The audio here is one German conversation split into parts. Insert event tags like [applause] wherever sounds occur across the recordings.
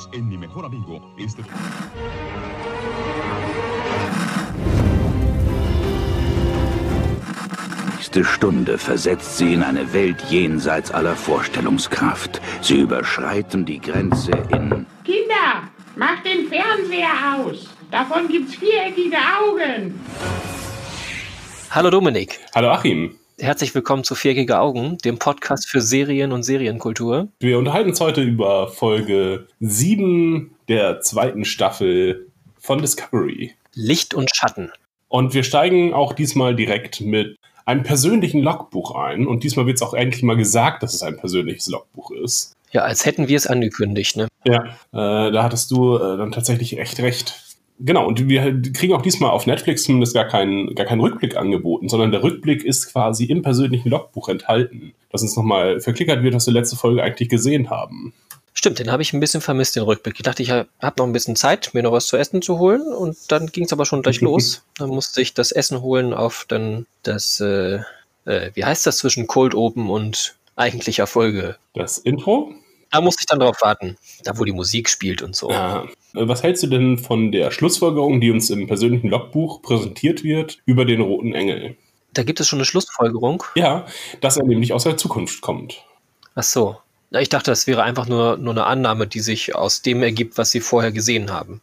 Bienvenidos en Mi Mejor Amigo. Este... nächste Stunde versetzt sie in eine Welt jenseits aller Vorstellungskraft. Sie überschreiten die Grenze in... Kinder, macht den Fernseher aus. Davon gibt's viereckige Augen. Hallo Dominik. Hallo Achim. Herzlich willkommen zu Viereckige Augen, dem Podcast für Serien und Serienkultur. Wir unterhalten uns heute über Folge 7 der zweiten Staffel von Discovery. Licht und Schatten. Und wir steigen auch diesmal direkt mit einem persönlichen Logbuch ein. Und diesmal wird es auch endlich mal gesagt, dass es ein persönliches Logbuch ist. Ja, als hätten wir es angekündigt, ne? Ja, äh, da hattest du äh, dann tatsächlich echt recht. Genau, und wir kriegen auch diesmal auf Netflix zumindest gar keinen, gar keinen Rückblick angeboten, sondern der Rückblick ist quasi im persönlichen Logbuch enthalten, dass uns nochmal verklickert wird, was wir letzte Folge eigentlich gesehen haben. Stimmt, den habe ich ein bisschen vermisst, den Rückblick. Ich dachte, ich habe noch ein bisschen Zeit, mir noch was zu essen zu holen und dann ging es aber schon gleich [laughs] los. Dann musste ich das Essen holen auf dann das, äh, äh, wie heißt das zwischen Cold Open und eigentlicher Folge? Das Intro? Da musste ich dann drauf warten, da wo die Musik spielt und so. Ja. Was hältst du denn von der Schlussfolgerung, die uns im persönlichen Logbuch präsentiert wird, über den roten Engel? Da gibt es schon eine Schlussfolgerung? Ja, dass er nämlich aus der Zukunft kommt. Ach so. Ich dachte, das wäre einfach nur, nur eine Annahme, die sich aus dem ergibt, was sie vorher gesehen haben.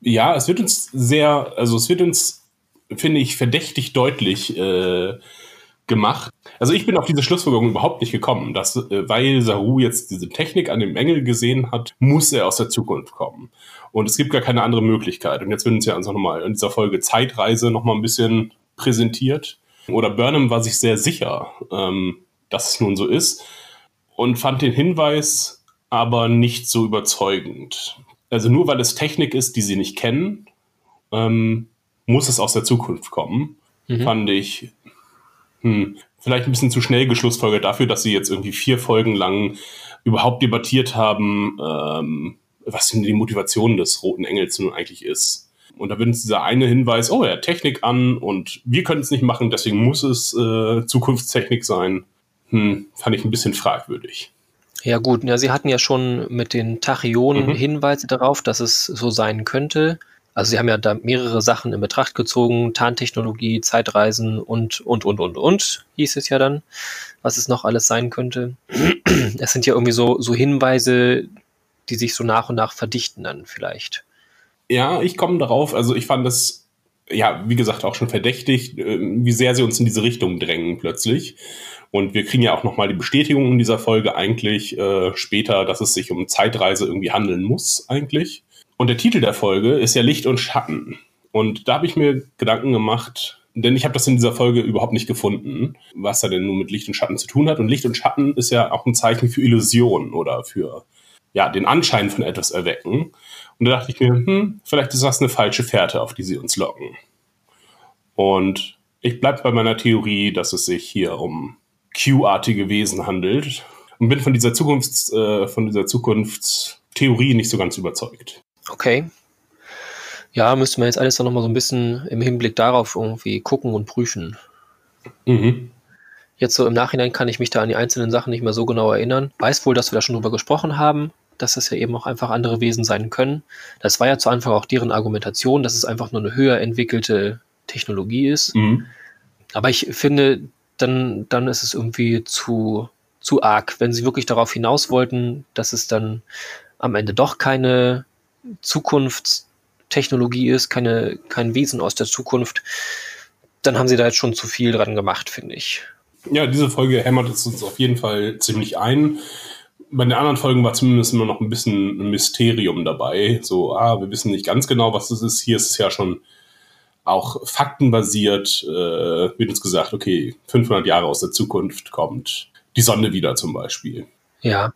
Ja, es wird uns sehr, also es wird uns, finde ich, verdächtig deutlich äh, gemacht. Also ich bin auf diese Schlussfolgerung überhaupt nicht gekommen, dass, äh, weil Saru jetzt diese Technik an dem Engel gesehen hat, muss er aus der Zukunft kommen. Und es gibt gar keine andere Möglichkeit. Und jetzt wird uns ja also nochmal in dieser Folge Zeitreise nochmal ein bisschen präsentiert. Oder Burnham war sich sehr sicher, ähm, dass es nun so ist und fand den Hinweis aber nicht so überzeugend. Also nur weil es Technik ist, die sie nicht kennen, ähm, muss es aus der Zukunft kommen, mhm. fand ich hm, vielleicht ein bisschen zu schnell geschlussfolgert dafür, dass sie jetzt irgendwie vier Folgen lang überhaupt debattiert haben, ähm, was denn die Motivation des Roten Engels nun eigentlich ist. Und da wird uns dieser eine Hinweis, oh, hat Technik an und wir können es nicht machen, deswegen muss es äh, Zukunftstechnik sein hm, fand ich ein bisschen fragwürdig. Ja gut, ja, sie hatten ja schon mit den Tachyonen mhm. Hinweise darauf, dass es so sein könnte. Also sie haben ja da mehrere Sachen in Betracht gezogen, Tarntechnologie, Zeitreisen und, und, und, und, und, hieß es ja dann, was es noch alles sein könnte. [clears throat] Es sind ja irgendwie so, so Hinweise, die sich so nach und nach verdichten dann vielleicht. Ja, ich komme darauf, also ich fand das, ja, wie gesagt, auch schon verdächtig, äh, wie sehr sie uns in diese Richtung drängen plötzlich. Und wir kriegen ja auch nochmal die Bestätigung in dieser Folge eigentlich äh, später, dass es sich um Zeitreise irgendwie handeln muss eigentlich. Und der Titel der Folge ist ja Licht und Schatten. Und da habe ich mir Gedanken gemacht, denn ich habe das in dieser Folge überhaupt nicht gefunden, was da denn nun mit Licht und Schatten zu tun hat. Und Licht und Schatten ist ja auch ein Zeichen für Illusion oder für ja, den Anschein von etwas erwecken. Und da dachte ich mir, hm, vielleicht ist das eine falsche Fährte, auf die sie uns locken. Und ich bleibe bei meiner Theorie, dass es sich hier um Q-artige Wesen handelt und bin von dieser Zukunfts, äh, von dieser Zukunftstheorie nicht so ganz überzeugt. Okay. Ja, müsste man jetzt alles dann nochmal so ein bisschen im Hinblick darauf irgendwie gucken und prüfen. Mhm. Jetzt so im Nachhinein kann ich mich da an die einzelnen Sachen nicht mehr so genau erinnern. Weiß wohl, dass wir da schon drüber gesprochen haben, dass das ja eben auch einfach andere Wesen sein können. Das war ja zu Anfang auch deren Argumentation, dass es einfach nur eine höher entwickelte Technologie ist. Mhm. Aber ich finde, dann, dann ist es irgendwie zu, zu arg. Wenn sie wirklich darauf hinaus wollten, dass es dann am Ende doch keine Zukunftstechnologie ist, keine, kein Wesen aus der Zukunft, dann haben sie da jetzt schon zu viel dran gemacht, finde ich. Ja, diese Folge hämmert es uns auf jeden Fall ziemlich ein. Bei den anderen Folgen war zumindest immer noch ein bisschen ein Mysterium dabei. So, ah, wir wissen nicht ganz genau, was das ist. Hier ist es ja schon auch faktenbasiert äh, wird uns gesagt, okay, 500 Jahre aus der Zukunft kommt die Sonne wieder zum Beispiel. Ja.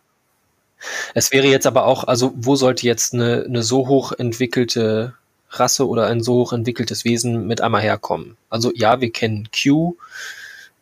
Es wäre jetzt aber auch, also wo sollte jetzt eine, eine so hoch entwickelte Rasse oder ein so hoch entwickeltes Wesen mit einmal herkommen? Also ja, wir kennen Q,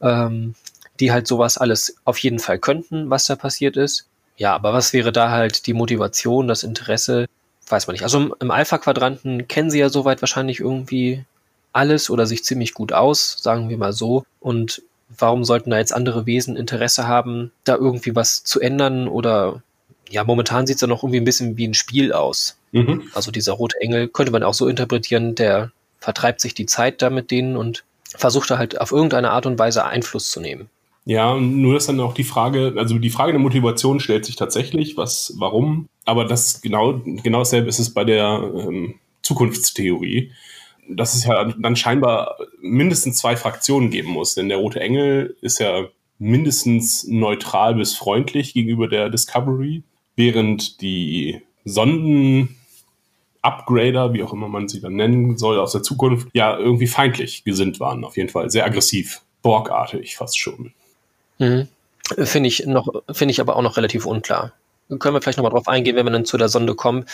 ähm, die halt sowas alles auf jeden Fall könnten, was da passiert ist. Ja, aber was wäre da halt die Motivation, das Interesse? Weiß man nicht. Also im, im Alpha-Quadranten kennen sie ja soweit wahrscheinlich irgendwie alles oder sich ziemlich gut aus, sagen wir mal so. Und warum sollten da jetzt andere Wesen Interesse haben, da irgendwie was zu ändern oder ja, momentan sieht es ja noch irgendwie ein bisschen wie ein Spiel aus. Mhm. Also dieser rote Engel könnte man auch so interpretieren, der vertreibt sich die Zeit da mit denen und versucht da halt auf irgendeine Art und Weise Einfluss zu nehmen. Ja, nur ist dann auch die Frage, also die Frage der Motivation stellt sich tatsächlich, was, warum, aber das genau, genau dasselbe ist es bei der ähm, Zukunftstheorie, dass es ja dann scheinbar mindestens zwei Fraktionen geben muss, denn der Rote Engel ist ja mindestens neutral bis freundlich gegenüber der Discovery, während die Sonden Upgrader, wie auch immer man sie dann nennen soll, aus der Zukunft, ja irgendwie feindlich gesinnt waren, auf jeden Fall. Sehr aggressiv, borgartig fast schon. Mhm. Finde ich noch, finde ich aber auch noch relativ unklar. Können wir vielleicht nochmal drauf eingehen, wenn wir dann zu der Sonde kommen,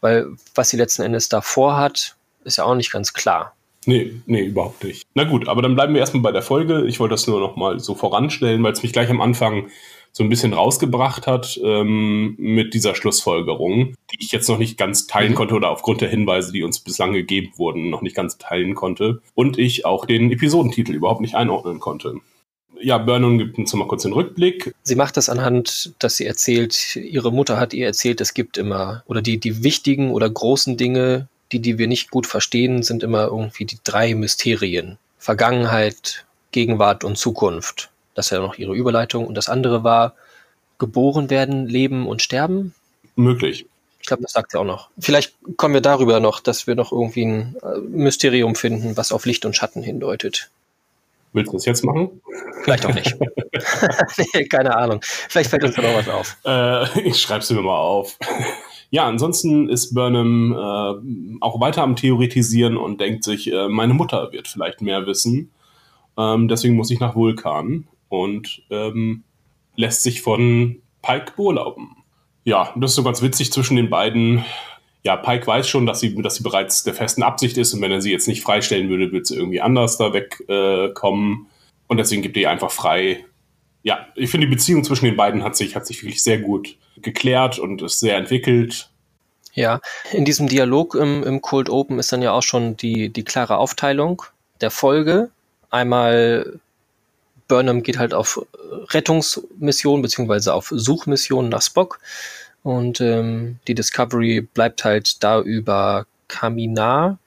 weil was sie letzten Endes davor hat, ist ja auch nicht ganz klar. Nee, nee, überhaupt nicht. Na gut, aber dann bleiben wir erstmal bei der Folge. Ich wollte das nur nochmal so voranstellen, weil es mich gleich am Anfang so ein bisschen rausgebracht hat ähm, mit dieser Schlussfolgerung, die ich jetzt noch nicht ganz teilen mhm. konnte oder aufgrund der Hinweise, die uns bislang gegeben wurden, noch nicht ganz teilen konnte. Und ich auch den Episodentitel überhaupt nicht einordnen konnte. Ja, Burnham gibt uns mal kurz den Rückblick. Sie macht das anhand, dass sie erzählt, ihre Mutter hat ihr erzählt, es gibt immer, oder die, die wichtigen oder großen Dinge, die, die wir nicht gut verstehen, sind immer irgendwie die drei Mysterien. Vergangenheit, Gegenwart und Zukunft. Das ist ja noch ihre Überleitung. Und das andere war geboren werden, leben und sterben. Möglich. Ich glaube, das sagt sie auch noch. Vielleicht kommen wir darüber noch, dass wir noch irgendwie ein äh, Mysterium finden, was auf Licht und Schatten hindeutet. Willst du das jetzt machen? Vielleicht auch nicht. [laughs] [laughs] nee, keine Ahnung. Vielleicht fällt uns da noch was auf. Äh, ich schreibe es mir mal auf. ja, ansonsten ist Burnham äh, auch weiter am Theoretisieren und denkt sich, äh, meine Mutter wird vielleicht mehr wissen. Ähm, deswegen muss ich nach Vulkan und ähm, lässt sich von Pike beurlauben. Ja, das ist so ganz witzig zwischen den beiden. Ja, Pike weiß schon, dass sie, dass sie bereits der festen Absicht ist und wenn er sie jetzt nicht freistellen würde, würde sie irgendwie anders da wegkommen. Äh, und deswegen gibt er ihr einfach frei. Ja, ich finde, die Beziehung zwischen den beiden hat sich, hat sich wirklich sehr gut geklärt und ist sehr entwickelt. Ja, in diesem Dialog im, im Cold Open ist dann ja auch schon die, die klare Aufteilung der Folge. Einmal Burnham geht halt auf Rettungsmission beziehungsweise auf Suchmission nach Spock und ähm, die Discovery bleibt halt da über Kaminar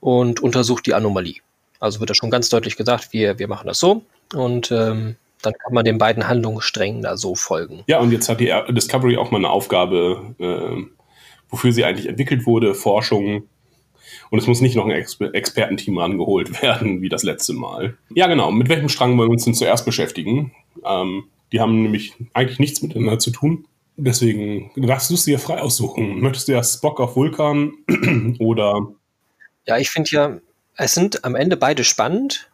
und untersucht die Anomalie. Also wird da schon ganz deutlich gesagt, wir, wir machen das so und ähm, dann kann man den beiden Handlungssträngen da so folgen. Ja, und jetzt hat die Discovery auch mal eine Aufgabe, äh, wofür sie eigentlich entwickelt wurde, Forschung und es muss nicht noch ein Exper Expertenteam rangeholt [laughs] werden, wie das letzte Mal. Ja, genau. Mit welchem Strang wollen wir uns denn zuerst beschäftigen? Ähm, die haben nämlich eigentlich nichts miteinander zu tun. Deswegen darfst du es dir frei aussuchen. Möchtest du erst Spock auf Vulkan [clears throat] oder. Ja, ich finde ja, es sind am Ende beide spannend.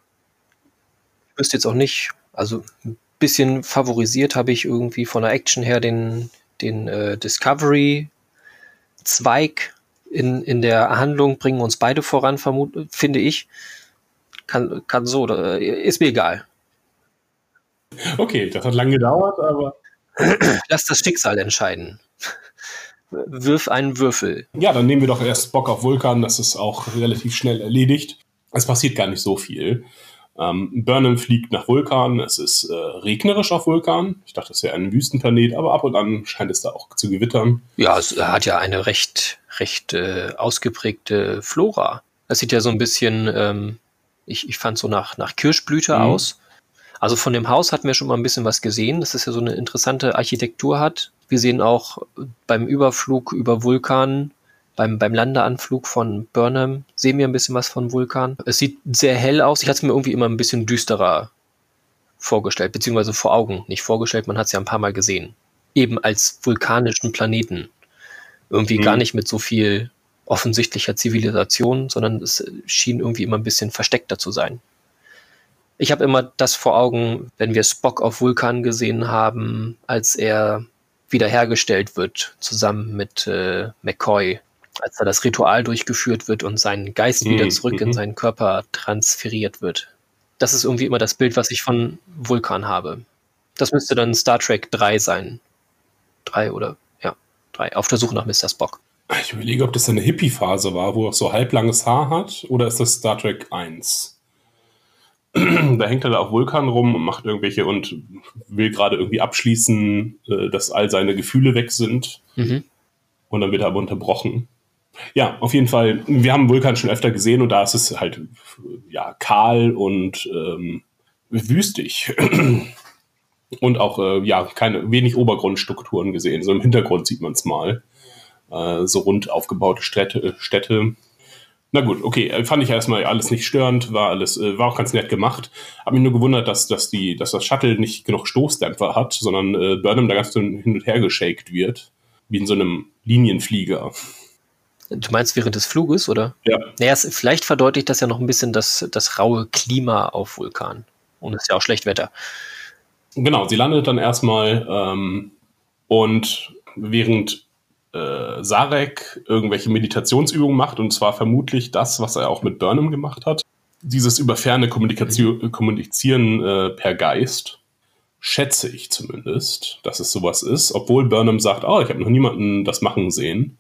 Ich wüsste jetzt auch nicht, also ein bisschen favorisiert habe ich irgendwie von der Action her den, den äh, Discovery-Zweig in, in der Handlung bringen uns beide voran, vermut, finde ich. Kann, kann so, ist mir egal. Okay, das hat lange gedauert, aber. Lass das Schicksal entscheiden. Wirf einen Würfel. Ja, dann nehmen wir doch erst Bock auf Vulkan, das ist auch relativ schnell erledigt. Es passiert gar nicht so viel. Ähm, Burnham fliegt nach Vulkan. Es ist äh, regnerisch auf Vulkan. Ich dachte, es wäre ein Wüstenplanet, aber ab und an scheint es da auch zu gewittern. Ja, es hat ja eine recht, recht äh, ausgeprägte Flora. Es sieht ja so ein bisschen, ähm, ich, ich fand so nach, nach Kirschblüte mhm. aus. Also von dem Haus hatten wir schon mal ein bisschen was gesehen, dass es ja so eine interessante Architektur hat. Wir sehen auch beim Überflug über Vulkan beim, beim Landeanflug von Burnham sehen wir ein bisschen was von Vulkan. Es sieht sehr hell aus. Ich hatte es mir irgendwie immer ein bisschen düsterer vorgestellt, beziehungsweise vor Augen. Nicht vorgestellt, man hat es ja ein paar Mal gesehen. Eben als vulkanischen Planeten. Irgendwie mhm. gar nicht mit so viel offensichtlicher Zivilisation, sondern es schien irgendwie immer ein bisschen versteckter zu sein. Ich habe immer das vor Augen, wenn wir Spock auf Vulkan gesehen haben, als er wiederhergestellt wird, zusammen mit äh, McCoy als da das Ritual durchgeführt wird und sein Geist wieder mhm, zurück in mhm. seinen Körper transferiert wird. Das ist irgendwie immer das Bild, was ich von Vulkan habe. Das müsste dann Star Trek 3 sein. 3 oder, ja, 3. Auf der Suche nach Mr. Spock. Ich überlege, ob das eine Hippie-Phase war, wo er so halblanges Haar hat, oder ist das Star Trek 1? da hängt er da auf Vulkan rum und macht irgendwelche und will gerade irgendwie abschließen, äh, dass all seine Gefühle weg sind. Mhm. Und dann wird er aber unterbrochen. Ja, auf jeden Fall. Wir haben Vulkan schon öfter gesehen und da ist es halt ja kahl und ähm, wüstig. [clears throat] und auch äh, ja keine wenig Obergrundstrukturen gesehen. So im Hintergrund sieht man es mal. Äh, so rund aufgebaute Städte, Städte na gut, okay, äh, fand ich erstmal alles nicht störend, war alles, äh, war auch ganz nett gemacht. Hab mich nur gewundert, dass, dass, die, dass das Shuttle nicht genug Stoßdämpfer hat, sondern äh, Burnham da ganz hin und her geschakt wird, wie in so einem Linienflieger. Du meinst während des Fluges, oder? Ja. Naja, es, vielleicht verdeutlicht das ja noch ein bisschen das, das raue Klima auf Vulkan. Und es ist ja auch schlecht Wetter. Genau, sie landet dann erstmal ähm, und während äh, Sarek irgendwelche Meditationsübungen macht, und zwar vermutlich das, was er auch mit Burnham gemacht hat. Dieses über ferne Kommunikation, Kommunizieren äh, per Geist, schätze ich zumindest, dass es sowas ist, obwohl Burnham sagt, oh, ich habe noch niemanden das machen sehen,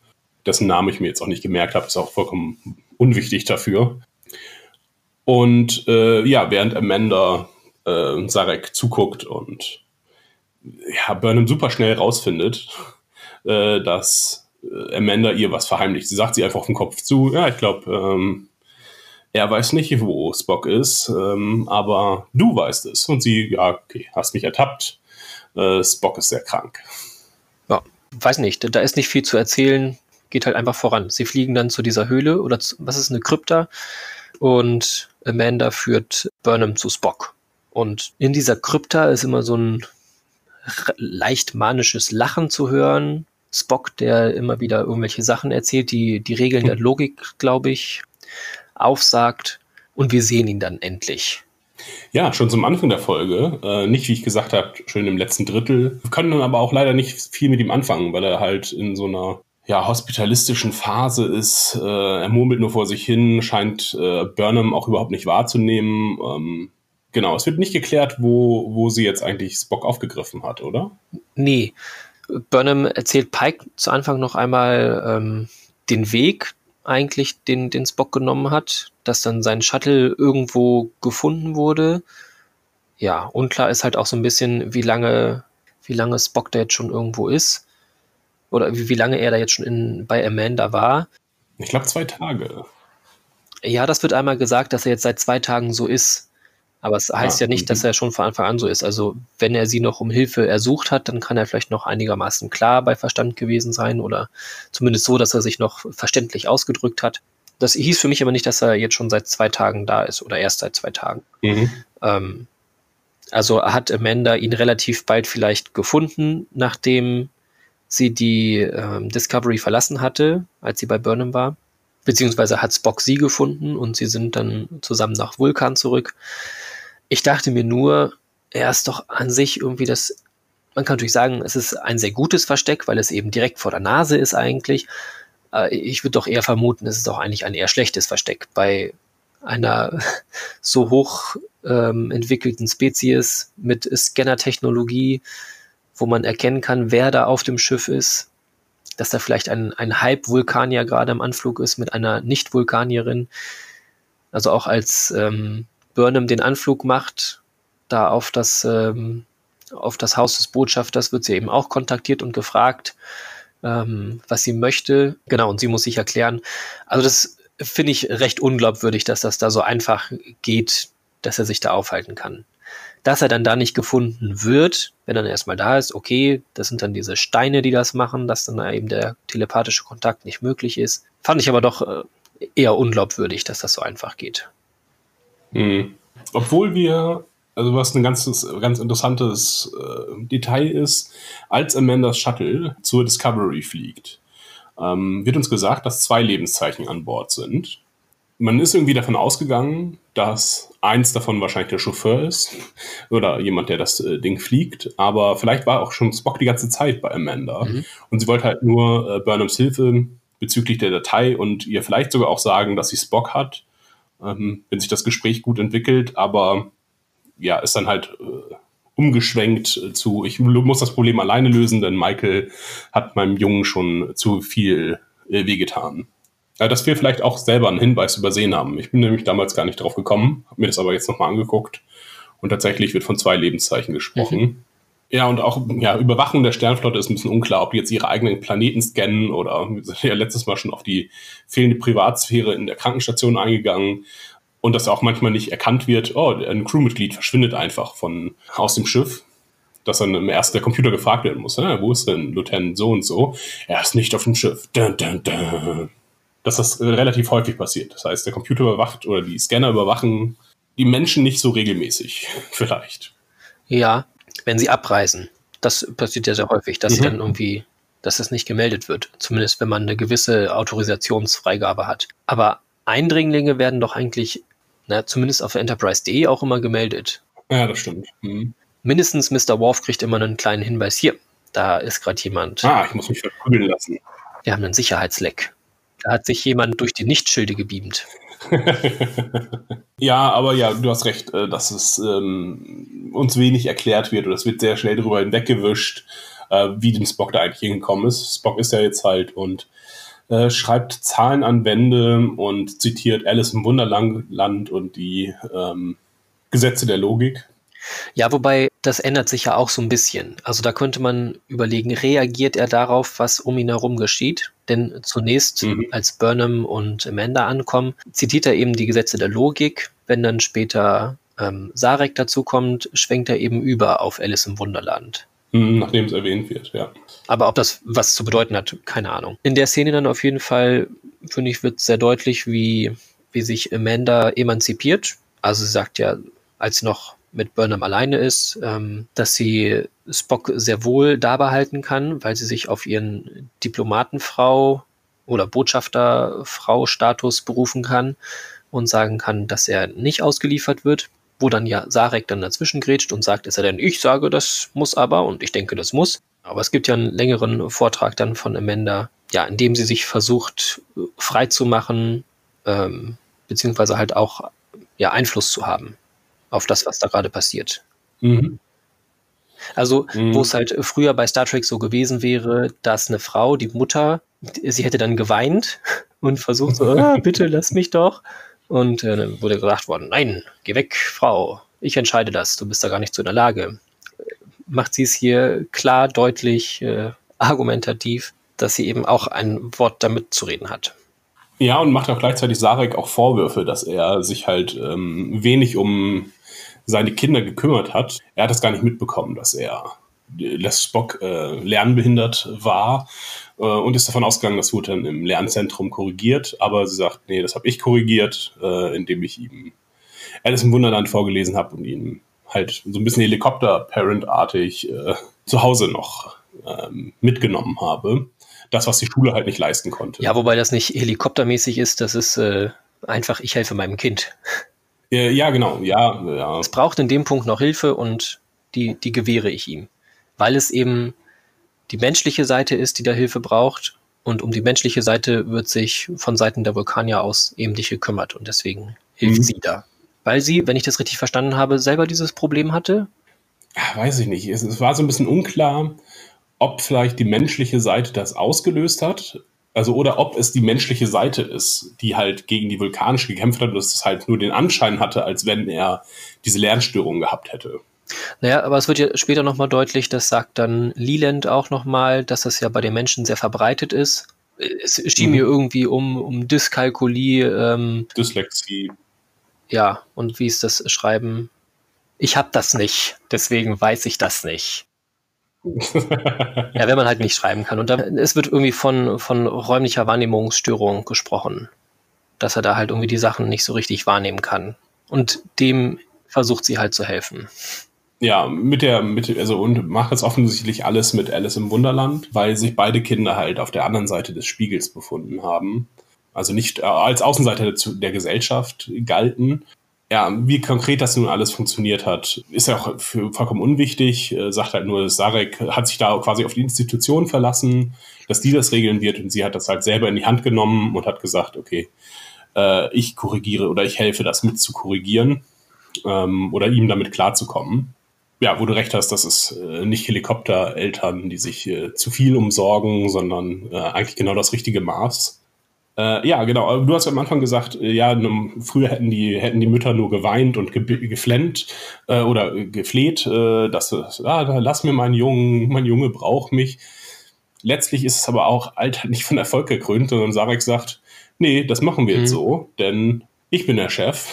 dessen Namen ich mir jetzt auch nicht gemerkt habe, ist auch vollkommen unwichtig dafür. Und äh, ja, während Amanda äh, Sarek zuguckt und ja, Burnham super schnell rausfindet, äh, dass äh, Amanda ihr was verheimlicht. Sie sagt sie einfach auf den Kopf zu, ja, ich glaube, ähm, er weiß nicht, wo Spock ist, ähm, aber du weißt es. Und sie, ja, okay, hast mich ertappt. Äh, Spock ist sehr krank. Ja, weiß nicht, da ist nicht viel zu erzählen. Geht halt einfach voran. Sie fliegen dann zu dieser Höhle oder zu, was ist eine Krypta? Und Amanda führt Burnham zu Spock. Und in dieser Krypta ist immer so ein leicht manisches Lachen zu hören. Spock, der immer wieder irgendwelche Sachen erzählt, die die Regeln der Logik, glaube ich, aufsagt. Und wir sehen ihn dann endlich. Ja, schon zum Anfang der Folge. Äh, nicht, wie ich gesagt habe, schön im letzten Drittel. Wir können dann aber auch leider nicht viel mit ihm anfangen, weil er halt in so einer ja, hospitalistischen Phase ist. Äh, er murmelt nur vor sich hin, scheint äh, Burnham auch überhaupt nicht wahrzunehmen. Ähm, genau, es wird nicht geklärt, wo, wo sie jetzt eigentlich Spock aufgegriffen hat, oder? Nee. Burnham erzählt Pike zu Anfang noch einmal ähm, den Weg, eigentlich, den, den Spock genommen hat, dass dann sein Shuttle irgendwo gefunden wurde. Ja, unklar ist halt auch so ein bisschen, wie lange, wie lange Spock da jetzt schon irgendwo ist. Oder wie, wie lange er da jetzt schon in, bei Amanda war. Ich glaube zwei Tage. Ja, das wird einmal gesagt, dass er jetzt seit zwei Tagen so ist. Aber es heißt ja, ja nicht, dass mhm. er schon von Anfang an so ist. Also wenn er sie noch um Hilfe ersucht hat, dann kann er vielleicht noch einigermaßen klar bei Verstand gewesen sein oder zumindest so, dass er sich noch verständlich ausgedrückt hat. Das hieß für mich aber nicht, dass er jetzt schon seit zwei Tagen da ist oder erst seit zwei Tagen. Mhm. Ähm, also hat Amanda ihn relativ bald vielleicht gefunden, nachdem sie die ähm, Discovery verlassen hatte, als sie bei Burnham war. Beziehungsweise hat Spock sie gefunden und sie sind dann zusammen nach Vulkan zurück. Ich dachte mir nur, er ist doch an sich irgendwie das, man kann natürlich sagen, es ist ein sehr gutes Versteck, weil es eben direkt vor der Nase ist eigentlich. Ich würde doch eher vermuten, es ist doch eigentlich ein eher schlechtes Versteck. Bei einer [laughs] so hoch ähm, entwickelten Spezies mit Scanner-Technologie, wo man erkennen kann, wer da auf dem Schiff ist, dass da vielleicht ein, ein Halb-Vulkanier gerade im Anflug ist mit einer Nicht-Vulkanierin. Also auch als ähm, Burnham den Anflug macht, da auf das, ähm, auf das Haus des Botschafters wird sie eben auch kontaktiert und gefragt, ähm, was sie möchte. Genau, und sie muss sich erklären. Also das finde ich recht unglaubwürdig, dass das da so einfach geht, dass er sich da aufhalten kann. Dass er dann da nicht gefunden wird, wenn er erstmal da ist, okay, das sind dann diese Steine, die das machen, dass dann eben der telepathische Kontakt nicht möglich ist. Fand ich aber doch äh, eher unglaubwürdig, dass das so einfach geht. Mhm. Obwohl wir, also was ein ganzes, ganz interessantes äh, Detail ist, als Amandas Shuttle zur Discovery fliegt, ähm, wird uns gesagt, dass zwei Lebenszeichen an Bord sind. Man ist irgendwie davon ausgegangen, dass eins davon wahrscheinlich der Chauffeur ist oder jemand, der das äh, Ding fliegt. Aber vielleicht war auch schon Spock die ganze Zeit bei Amanda. Mhm. Und sie wollte halt nur äh, Burnhams Hilfe bezüglich der Datei und ihr vielleicht sogar auch sagen, dass sie Spock hat ähm, wenn sich das Gespräch gut entwickelt, aber ja, ist dann halt äh, umgeschwenkt zu, ich muss das Problem alleine lösen, denn Michael hat meinem Jungen schon zu viel äh, wehgetan. Ja, dass wir vielleicht auch selber einen Hinweis übersehen haben. Ich bin nämlich damals gar nicht drauf gekommen, habe mir das aber jetzt nochmal angeguckt und tatsächlich wird von zwei Lebenszeichen gesprochen. Mhm. Ja, und auch ja, Überwachung der Sternflotte ist ein bisschen unklar, ob die jetzt ihre eigenen Planeten scannen oder wir sind ja letztes Mal schon auf die fehlende Privatsphäre in der Krankenstation eingegangen und dass auch manchmal nicht erkannt wird, oh, ein Crewmitglied verschwindet einfach von aus dem Schiff, dass dann erst der Computer gefragt werden muss, ne? wo ist denn Lieutenant so und so? Er ist nicht auf dem Schiff. Dun, dun, dun. Dass das relativ häufig passiert. Das heißt, der Computer überwacht oder die Scanner überwachen die Menschen nicht so regelmäßig, [laughs] vielleicht. Ja, wenn sie abreisen. Das passiert ja sehr häufig, dass mhm. dann irgendwie, dass das nicht gemeldet wird. Zumindest wenn man eine gewisse Autorisationsfreigabe hat. Aber Eindringlinge werden doch eigentlich, na, zumindest auf Enterprise.de auch immer gemeldet. Ja, das stimmt. Mhm. Mindestens Mr. Worf kriegt immer einen kleinen Hinweis. Hier, da ist gerade jemand. Ah, ich muss mich verprügeln lassen. Wir haben einen Sicherheitsleck. Da hat sich jemand durch die Nichtschilde gebeamt. [laughs] ja, aber ja, du hast recht, äh, dass es ähm, uns wenig erklärt wird oder es wird sehr schnell darüber hinweggewischt, äh, wie dem Spock da eigentlich hingekommen ist. Spock ist ja jetzt halt und äh, schreibt Zahlen an Wände und zitiert Alice im Wunderland und die ähm, Gesetze der Logik. Ja, wobei das ändert sich ja auch so ein bisschen. Also da könnte man überlegen, reagiert er darauf, was um ihn herum geschieht? Denn zunächst, mhm. als Burnham und Amanda ankommen, zitiert er eben die Gesetze der Logik. Wenn dann später ähm, Sarek dazukommt, schwenkt er eben über auf Alice im Wunderland. Mhm, nachdem es erwähnt wird, ja. Aber ob das was zu bedeuten hat, keine Ahnung. In der Szene dann auf jeden Fall, finde ich, wird sehr deutlich, wie, wie sich Amanda emanzipiert. Also sie sagt ja, als noch mit Burnham alleine ist, ähm, dass sie Spock sehr wohl da behalten kann, weil sie sich auf ihren Diplomatenfrau oder Botschafterfrau-Status berufen kann und sagen kann, dass er nicht ausgeliefert wird, wo dann ja Sarek dann dazwischen grätscht und sagt, ist er denn, ich sage, das muss aber und ich denke, das muss. Aber es gibt ja einen längeren Vortrag dann von Amanda, ja, in dem sie sich versucht, frei zu machen, ähm, beziehungsweise halt auch ja, Einfluss zu haben auf das, was da gerade passiert. Mhm. Also, mhm. wo es halt früher bei Star Trek so gewesen wäre, dass eine Frau, die Mutter, sie hätte dann geweint [laughs] und versucht so, ah, [laughs] bitte lass mich doch. Und äh, dann wurde gesagt worden, nein, geh weg, Frau, ich entscheide das, du bist da gar nicht zu in der Lage. Macht sie es hier klar, deutlich, äh, argumentativ, dass sie eben auch ein Wort damit zu reden hat. Ja, und macht auch gleichzeitig Sarek auch Vorwürfe, dass er sich halt ähm, wenig um seine Kinder gekümmert hat. Er hat es gar nicht mitbekommen, dass er Les Spock äh, lernbehindert war äh, und ist davon ausgegangen, das wurde dann im Lernzentrum korrigiert. Aber sie sagt, nee, das habe ich korrigiert, äh, indem ich ihm Alice im Wunderland vorgelesen habe und ihn halt so ein bisschen Helikopter-Parent-artig äh, zu Hause noch ähm, mitgenommen habe. Das, was die Schule halt nicht leisten konnte. Ja, wobei das nicht helikoptermäßig ist, das ist äh, einfach, ich helfe meinem Kind. Äh, ja, genau, ja, ja. Es braucht in dem Punkt noch Hilfe und die, die gewähre ich ihm. Weil es eben die menschliche Seite ist, die da Hilfe braucht. Und um die menschliche Seite wird sich von Seiten der Vulkanier aus eben nicht gekümmert und deswegen hilft mhm. sie da. Weil sie, wenn ich das richtig verstanden habe, selber dieses Problem hatte? Weiß ich nicht. Es, es war so ein bisschen unklar, ob vielleicht die menschliche Seite das ausgelöst hat also, oder ob es die menschliche Seite ist, die halt gegen die vulkanische gekämpft hat und es halt nur den Anschein hatte, als wenn er diese Lernstörung gehabt hätte. Naja, aber es wird ja später nochmal deutlich, das sagt dann Leland auch nochmal, dass das ja bei den Menschen sehr verbreitet ist. Es schien mhm. mir irgendwie um, um Dyskalkulie. Ähm, Dyslexie. Ja, und wie ist das Schreiben? Ich habe das nicht, deswegen weiß ich das nicht ja, wenn man halt nicht schreiben kann. Und da, es wird irgendwie von, von räumlicher Wahrnehmungsstörung gesprochen. Dass er da halt irgendwie die Sachen nicht so richtig wahrnehmen kann. Und dem versucht sie halt zu helfen. Ja, mit der, mit, also und macht jetzt offensichtlich alles mit Alice im Wunderland, weil sich beide Kinder halt auf der anderen Seite des Spiegels befunden haben. Also nicht äh, als Außenseiter der Gesellschaft galten, ja, wie konkret das nun alles funktioniert hat, ist ja auch für vollkommen unwichtig. Äh, sagt halt nur, Sarek hat sich da quasi auf die Institution verlassen, dass die das regeln wird und sie hat das halt selber in die Hand genommen und hat gesagt, okay, äh, ich korrigiere oder ich helfe, das mit zu korrigieren ähm, oder ihm damit klarzukommen. Ja, wo du recht hast, das ist äh, nicht Helikoptereltern, die sich äh, zu viel umsorgen, sondern äh, eigentlich genau das richtige Maß. Äh, ja, genau. Du hast am Anfang gesagt, äh, ja, früher hätten die, hätten die Mütter nur geweint und ge geflennt äh, oder gefleht, äh, dass ah, lass mir meinen Jungen, mein Junge braucht mich. Letztlich ist es aber auch Alter nicht von Erfolg gekrönt, sondern Sarek sagt, nee, das machen wir mhm. jetzt so, denn ich bin der Chef.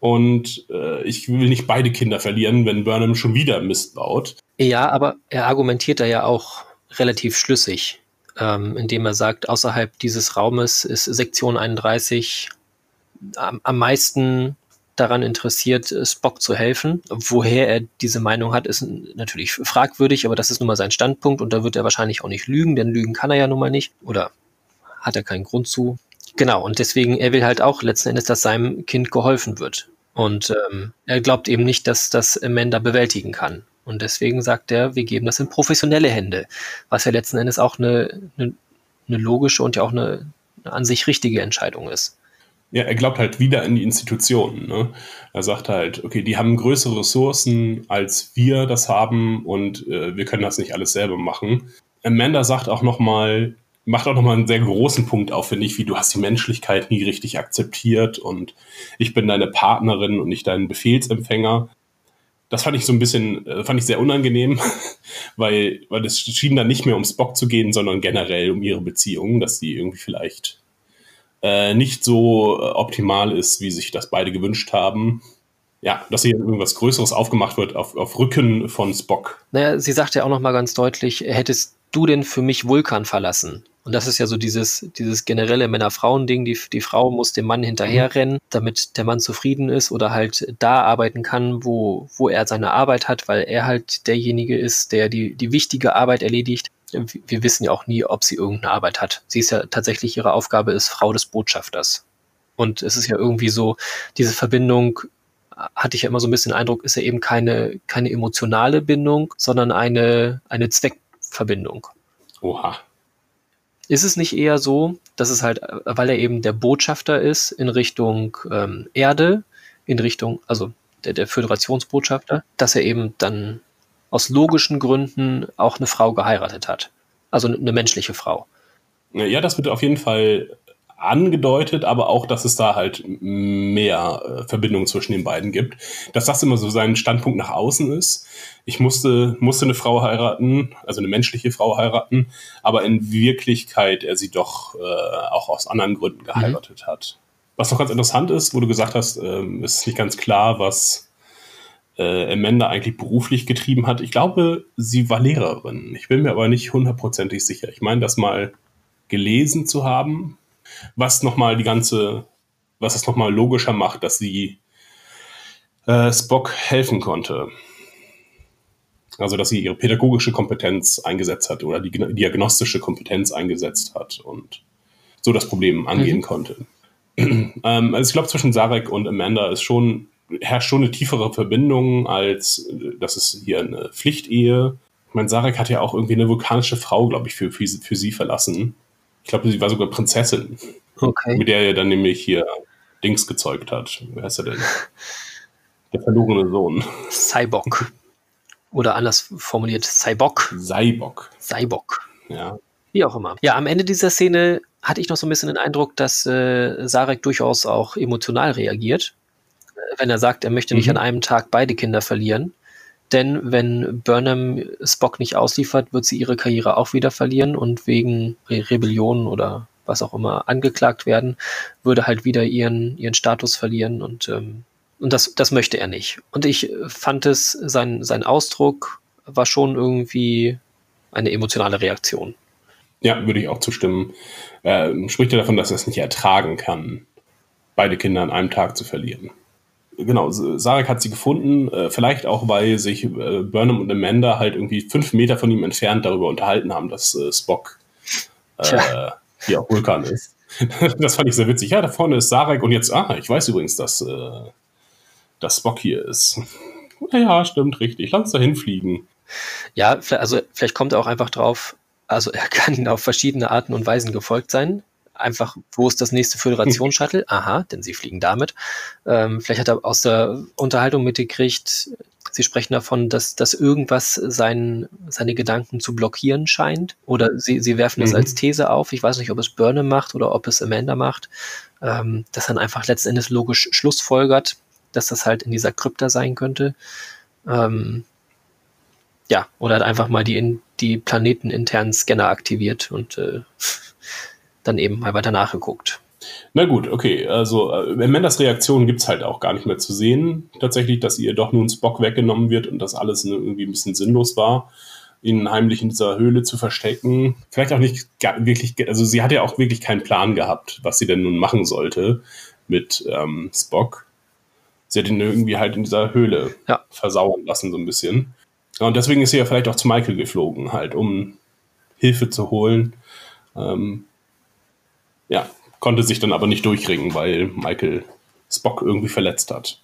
Und äh, ich will nicht beide Kinder verlieren, wenn Burnham schon wieder Mist baut. Ja, aber er argumentiert da ja auch relativ schlüssig ähm, indem er sagt, außerhalb dieses Raumes ist Sektion 31 am, am meisten daran interessiert, Spock zu helfen. Woher er diese Meinung hat, ist natürlich fragwürdig, aber das ist nun mal sein Standpunkt und da wird er wahrscheinlich auch nicht lügen, denn lügen kann er ja nun mal nicht oder hat er keinen Grund zu. Genau, und deswegen, er will halt auch letzten Endes, dass seinem Kind geholfen wird. Und ähm, er glaubt eben nicht, dass das Amanda bewältigen kann. Und deswegen sagt er, wir geben das in professionelle Hände, was ja letzten Endes auch eine, eine, eine logische und ja auch eine, eine, an sich richtige Entscheidung ist. Ja, er glaubt halt wieder in die Institutionen. Ne? Er sagt halt, okay, die haben größere Ressourcen, als wir das haben und äh, wir können das nicht alles selber machen. Amanda sagt auch nochmal, macht auch nochmal einen sehr großen Punkt auf, finde ich, wie du hast die Menschlichkeit nie richtig akzeptiert und ich bin deine Partnerin und nicht dein Befehlsempfänger das fand ich so ein bisschen, äh, fand ich sehr unangenehm, [laughs] weil, weil es schien dann nicht mehr um Spock zu gehen, sondern generell um ihre Beziehung, dass sie irgendwie vielleicht äh, nicht so äh, optimal ist, wie sich das beide gewünscht haben. Ja, dass hier irgendwas Größeres aufgemacht wird auf, auf Rücken von Spock. Naja, sie sagt ja auch nochmal ganz deutlich, hättest du denn für mich Vulkan verlassen? Und das ist ja so dieses, dieses generelle Männer-Frauen-Ding. Die, die Frau muss dem Mann hinterherrennen, damit der Mann zufrieden ist oder halt da arbeiten kann, wo, wo er seine Arbeit hat, weil er halt derjenige ist, der die, die wichtige Arbeit erledigt. Wir wissen ja auch nie, ob sie irgendeine Arbeit hat. Sie ist ja tatsächlich, ihre Aufgabe ist Frau des Botschafters. Und es ist ja irgendwie so, diese Verbindung hatte ich ja immer so ein bisschen den Eindruck, ist ja eben keine, keine emotionale Bindung, sondern eine, eine Zweckverbindung. Oha. Ist es nicht eher so, dass es halt, weil er eben der Botschafter ist in Richtung ähm, Erde, in Richtung, also der, der Föderationsbotschafter, dass er eben dann aus logischen Gründen auch eine Frau geheiratet hat. Also eine menschliche Frau. Ja, das wird auf jeden Fall angedeutet, aber auch, dass es da halt mehr äh, Verbindung zwischen den beiden gibt. Dass das immer so sein Standpunkt nach außen ist. Ich musste, musste eine Frau heiraten, also eine menschliche Frau heiraten, aber in Wirklichkeit er sie doch äh, auch aus anderen Gründen geheiratet mhm. hat. Was noch ganz interessant ist, wo du gesagt hast, äh, ist nicht ganz klar, was äh, Amanda eigentlich beruflich getrieben hat. Ich glaube, sie war Lehrerin. Ich bin mir aber nicht hundertprozentig sicher. Ich meine, das mal gelesen zu haben, was nochmal die ganze, was es nochmal logischer macht, dass sie äh, Spock helfen konnte. Also, dass sie ihre pädagogische Kompetenz eingesetzt hat oder die diagnostische Kompetenz eingesetzt hat und so das Problem angehen mhm. konnte. [clears throat] ähm, also ich glaube, zwischen Sarek und Amanda ist schon, herrscht schon eine tiefere Verbindung, als das ist hier eine Pflichtehe. Ich meine, Sarek hat ja auch irgendwie eine vulkanische Frau, glaube ich, für, für, für sie verlassen. Ich glaube, sie war sogar Prinzessin. Okay. Mit der er dann nämlich hier Dings gezeugt hat. Wer ist er denn? Der verlorene Sohn. Cyborg. Oder anders formuliert, Cyborg. Cyborg. Cyborg. Ja. Wie auch immer. Ja, am Ende dieser Szene hatte ich noch so ein bisschen den Eindruck, dass äh, Sarek durchaus auch emotional reagiert. Äh, wenn er sagt, er möchte nicht mhm. an einem Tag beide Kinder verlieren. Denn wenn Burnham Spock nicht ausliefert, wird sie ihre Karriere auch wieder verlieren und wegen Re Rebellion oder was auch immer angeklagt werden, würde halt wieder ihren, ihren Status verlieren und, ähm, und das, das möchte er nicht. Und ich fand es, sein, sein Ausdruck war schon irgendwie eine emotionale Reaktion. Ja, würde ich auch zustimmen. Äh, spricht ja davon, dass er es nicht ertragen kann, beide Kinder an einem Tag zu verlieren genau, Sarek hat sie gefunden, äh, vielleicht auch, weil sich äh, Burnham und Amanda halt irgendwie fünf Meter von ihm entfernt darüber unterhalten haben, dass äh, Spock äh, hier auch Vulkan ist. [laughs] das fand ich sehr witzig. Ja, da vorne ist Sarek und jetzt, ah, ich weiß übrigens, dass, äh, dass Spock hier ist. Ja, stimmt, richtig. Lass uns da hinfliegen. Ja, also vielleicht kommt er auch einfach drauf, also er kann ihnen auf verschiedene Arten und Weisen gefolgt sein einfach, wo ist das nächste Föderation-Shuttle? Aha, denn sie fliegen damit. Ähm, vielleicht hat er aus der Unterhaltung mitgekriegt, Sie sprechen davon, dass, dass irgendwas sein, seine Gedanken zu blockieren scheint. Oder sie, sie werfen das mhm. als These auf. Ich weiß nicht, ob es Burnham macht oder ob es Amanda macht. Ähm, das dann einfach letzten Endes logisch schlussfolgert, dass das halt in dieser Krypta sein könnte. Ähm, ja, oder hat einfach mal die, die planeteninternen Scanner aktiviert und äh, dann eben mal weiter nachgeguckt. Na gut, okay. Also äh, Amandas Reaktion gibt es halt auch gar nicht mehr zu sehen. Tatsächlich, dass ihr doch nun Spock weggenommen wird und das alles irgendwie ein bisschen sinnlos war, ihn heimlich in dieser Höhle zu verstecken. Vielleicht auch nicht wirklich, also sie hat ja auch wirklich keinen Plan gehabt, was sie denn nun machen sollte mit ähm, Spock. Sie hat ihn irgendwie halt in dieser Höhle ja. versauern lassen, so ein bisschen. Und deswegen ist sie ja vielleicht auch zu Michael geflogen, halt, um Hilfe zu holen. Ähm, ja, konnte sich dann aber nicht durchringen, weil Michael Spock irgendwie verletzt hat.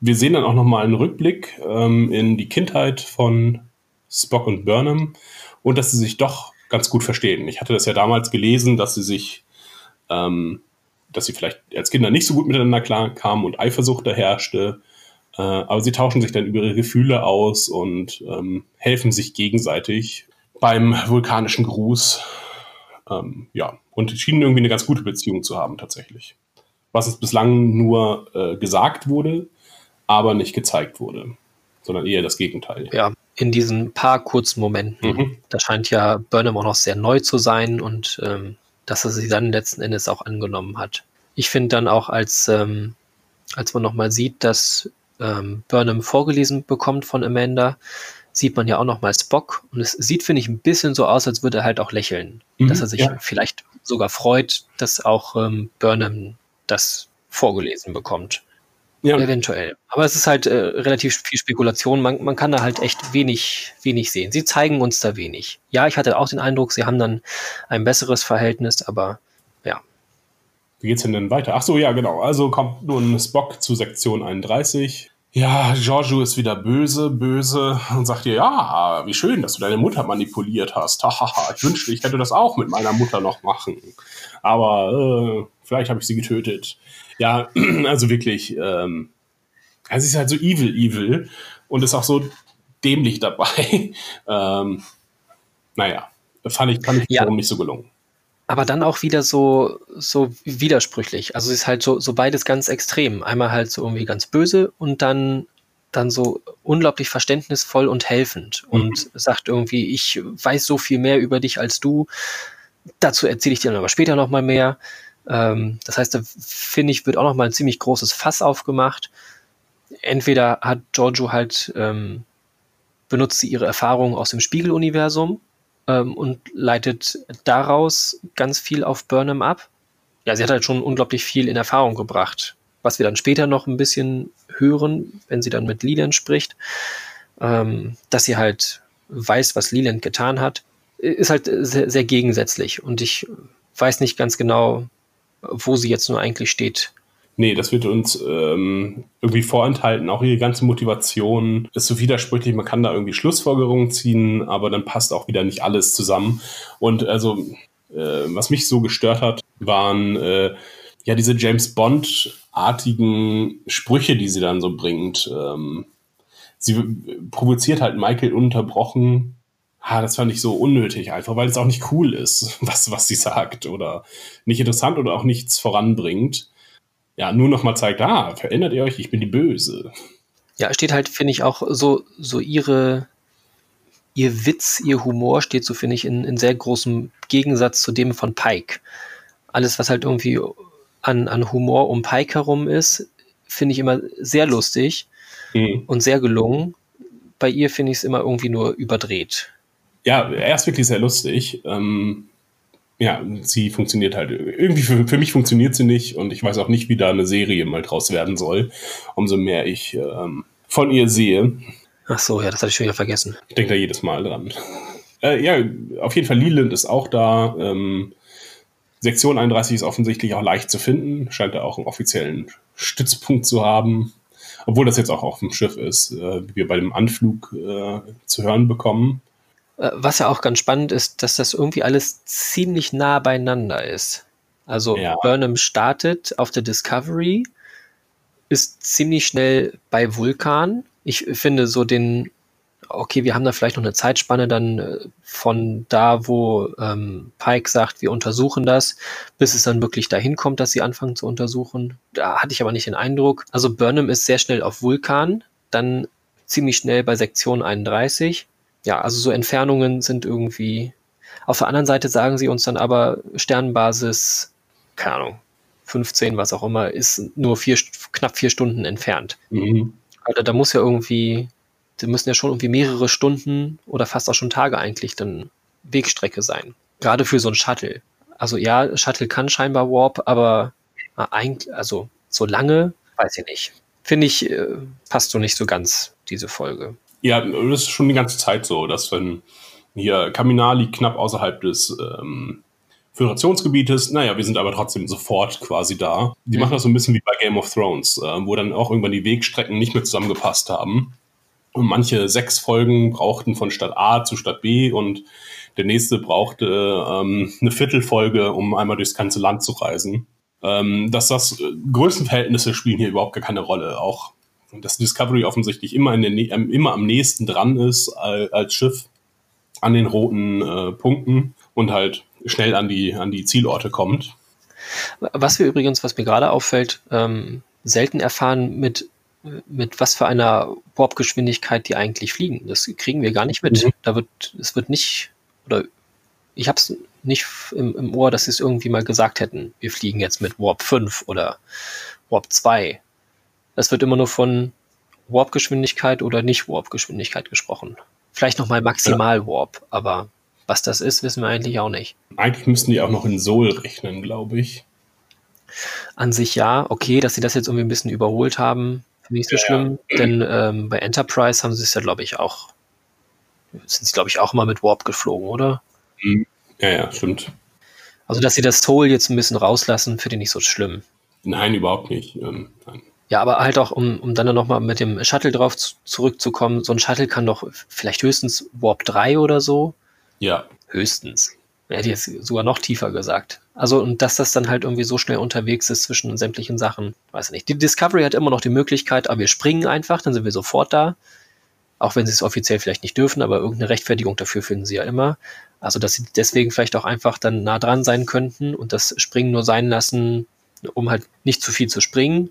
Wir sehen dann auch nochmal einen Rückblick ähm, in die Kindheit von Spock und Burnham und dass sie sich doch ganz gut verstehen. Ich hatte das ja damals gelesen, dass sie sich, ähm, dass sie vielleicht als Kinder nicht so gut miteinander klar kamen und Eifersucht da herrschte. Äh, aber sie tauschen sich dann über ihre Gefühle aus und ähm, helfen sich gegenseitig beim vulkanischen Gruß. Ähm, ja, und schienen irgendwie eine ganz gute Beziehung zu haben tatsächlich. Was es bislang nur äh, gesagt wurde, aber nicht gezeigt wurde, sondern eher das Gegenteil. Ja, in diesen paar kurzen Momenten. Mhm. Da scheint ja Burnham auch noch sehr neu zu sein und ähm, dass er sie dann letzten Endes auch angenommen hat. Ich finde dann auch, als, ähm, als man nochmal sieht, dass ähm, Burnham vorgelesen bekommt von Amanda, sieht man ja auch nochmal Spock und es sieht, finde ich, ein bisschen so aus, als würde er halt auch lächeln. Mhm, dass er sich ja. vielleicht sogar freut, dass auch ähm, Burnham das vorgelesen bekommt. Ja. Eventuell. Aber es ist halt äh, relativ viel Spekulation. Man, man kann da halt echt wenig, wenig sehen. Sie zeigen uns da wenig. Ja, ich hatte auch den Eindruck, sie haben dann ein besseres Verhältnis, aber ja. Wie geht's denn denn weiter? Ach so, ja, genau. Also kommt nun Spock zu Sektion 31 ja, Giorgio ist wieder böse, böse und sagt dir, ja, wie schön, dass du deine Mutter manipuliert hast. Hahaha, ich wünschte, ich hätte das auch mit meiner Mutter noch machen. Aber äh, vielleicht habe ich sie getötet. Ja, [clears throat] also wirklich, ähm, also sie ist halt so evil, evil und ist auch so dämlich dabei. [laughs] ähm, naja, fand ich, fand ich ja. nicht so gelungen aber dann auch wieder so, so widersprüchlich. Also es ist halt so, so beides ganz extrem. Einmal halt so irgendwie ganz böse und dann, dann so unglaublich verständnisvoll und helfend mhm. und sagt irgendwie, ich weiß so viel mehr über dich als du. Dazu erzähle ich dir dann aber später nochmal mehr. Ähm, das heißt, da finde ich, wird auch nochmal ein ziemlich großes Fass aufgemacht. Entweder hat Giorgio halt ähm, benutzt sie ihre Erfahrungen aus dem Spiegeluniversum ähm, und leitet daraus ganz viel auf Burnham ab. Ja, sie hat halt schon unglaublich viel in Erfahrung gebracht, was wir dann später noch ein bisschen hören, wenn sie dann mit Leland spricht, ähm, dass sie halt weiß, was Leland getan hat, ist halt sehr, sehr gegensätzlich. Und ich weiß nicht ganz genau, wo sie jetzt nur eigentlich steht Nee, das wird uns ähm, irgendwie vorenthalten. Auch ihre ganze Motivation ist so widersprüchlich. Man kann da irgendwie Schlussfolgerungen ziehen, aber dann passt auch wieder nicht alles zusammen. Und also, äh, was mich so gestört hat, waren äh, ja diese James Bond-artigen Sprüche, die sie dann so bringt. Ähm, sie provoziert halt Michael unterbrochen. Ha, das fand ich so unnötig, einfach weil es auch nicht cool ist, [laughs] was, was sie sagt oder nicht interessant oder auch nichts voranbringt ja, nur noch mal zeigt, ah, verinnert ihr euch, ich bin die Böse. Ja, steht halt, finde ich, auch so, so ihre, ihr Witz, ihr Humor steht so, finde ich, in, in sehr großem Gegensatz zu dem von Pike. Alles, was halt irgendwie an, an Humor um Pike herum ist, finde ich immer sehr lustig mhm. und sehr gelungen. Bei ihr finde ich es immer irgendwie nur überdreht. Ja, er ist wirklich sehr lustig. Ähm, ja, sie funktioniert halt. Irgendwie für, für mich funktioniert sie nicht und ich weiß auch nicht, wie da eine Serie mal draus werden soll. Umso mehr ich ähm, von ihr sehe. Ach so, ja, das hatte ich schon wieder vergessen. Ich denke da jedes Mal dran. Äh, ja, auf jeden Fall, Leland ist auch da. Ähm, Sektion 31 ist offensichtlich auch leicht zu finden. Scheint da auch einen offiziellen Stützpunkt zu haben. Obwohl das jetzt auch auf dem Schiff ist, äh, wie wir bei dem Anflug äh, zu hören bekommen. Äh, was ja auch ganz spannend ist, dass das irgendwie alles ziemlich nah beieinander ist. Also ja. Burnham startet auf der Discovery, ist ziemlich schnell bei Vulkan ich finde so den, okay, wir haben da vielleicht noch eine Zeitspanne dann äh, von da, wo ähm, Pike sagt, wir untersuchen das, bis es dann wirklich dahin kommt, dass sie anfangen zu untersuchen. Da hatte ich aber nicht den Eindruck. Also Burnham ist sehr schnell auf Vulkan, dann ziemlich schnell bei Sektion 31. Ja, also so Entfernungen sind irgendwie. Auf der anderen Seite sagen sie uns dann aber Sternbasis, keine Ahnung, 15, was auch immer, ist nur vier, knapp vier Stunden entfernt. Mhm. Also da muss ja irgendwie, die müssen ja schon irgendwie mehrere Stunden oder fast auch schon Tage eigentlich dann Wegstrecke sein. Gerade für so ein Shuttle. Also ja, Shuttle kann scheinbar Warp, aber äh, eigentlich, also so lange, weiß ich nicht. Finde ich, äh, passt so nicht so ganz, diese Folge. Ja, das ist schon die ganze Zeit so, dass wenn hier Kaminar liegt knapp außerhalb des ähm, Föderationsgebietes. Naja, wir sind aber trotzdem sofort quasi da. Die mhm. machen das so ein bisschen wie bei Game of Thrones, äh, wo dann auch irgendwann die Wegstrecken nicht mehr zusammengepasst haben. Und manche sechs Folgen brauchten von Stadt A zu Stadt B und der nächste brauchte ähm, eine Viertelfolge, um einmal durchs ganze Land zu reisen. Ähm, dass das äh, Größenverhältnisse spielen hier überhaupt gar keine Rolle. Auch dass Discovery offensichtlich immer, in der, immer am nächsten dran ist als, als Schiff an den roten äh, Punkten und halt schnell an die, an die Zielorte kommt. Was wir übrigens, was mir gerade auffällt, ähm, selten erfahren, mit, mit was für einer Warp-Geschwindigkeit die eigentlich fliegen. Das kriegen wir gar nicht mit. Mhm. Da wird, es wird nicht, oder ich habe es nicht im, im Ohr, dass sie es irgendwie mal gesagt hätten, wir fliegen jetzt mit Warp 5 oder Warp 2. Es wird immer nur von Warp-Geschwindigkeit oder nicht Warp-Geschwindigkeit gesprochen. Vielleicht nochmal maximal Warp, aber was das ist, wissen wir eigentlich auch nicht. Eigentlich müssten die auch noch in Soul rechnen, glaube ich. An sich ja, okay, dass sie das jetzt irgendwie ein bisschen überholt haben, finde ich so ja, schlimm. Ja. Denn ähm, bei Enterprise haben sie es ja, glaube ich, auch, sind sie, glaube ich, auch immer mit Warp geflogen, oder? Mhm. Ja, ja, stimmt. Also, dass sie das Soul jetzt ein bisschen rauslassen, finde ich nicht so schlimm. Nein, überhaupt nicht. Ähm, nein. Ja, aber halt auch, um, um dann nochmal mit dem Shuttle drauf zu, zurückzukommen, so ein Shuttle kann doch vielleicht höchstens Warp 3 oder so. Ja. Höchstens. Hätte jetzt sogar noch tiefer gesagt. Also, und dass das dann halt irgendwie so schnell unterwegs ist zwischen sämtlichen Sachen, weiß ich nicht. Die Discovery hat immer noch die Möglichkeit, aber wir springen einfach, dann sind wir sofort da. Auch wenn sie es offiziell vielleicht nicht dürfen, aber irgendeine Rechtfertigung dafür finden sie ja immer. Also, dass sie deswegen vielleicht auch einfach dann nah dran sein könnten und das Springen nur sein lassen, um halt nicht zu viel zu springen.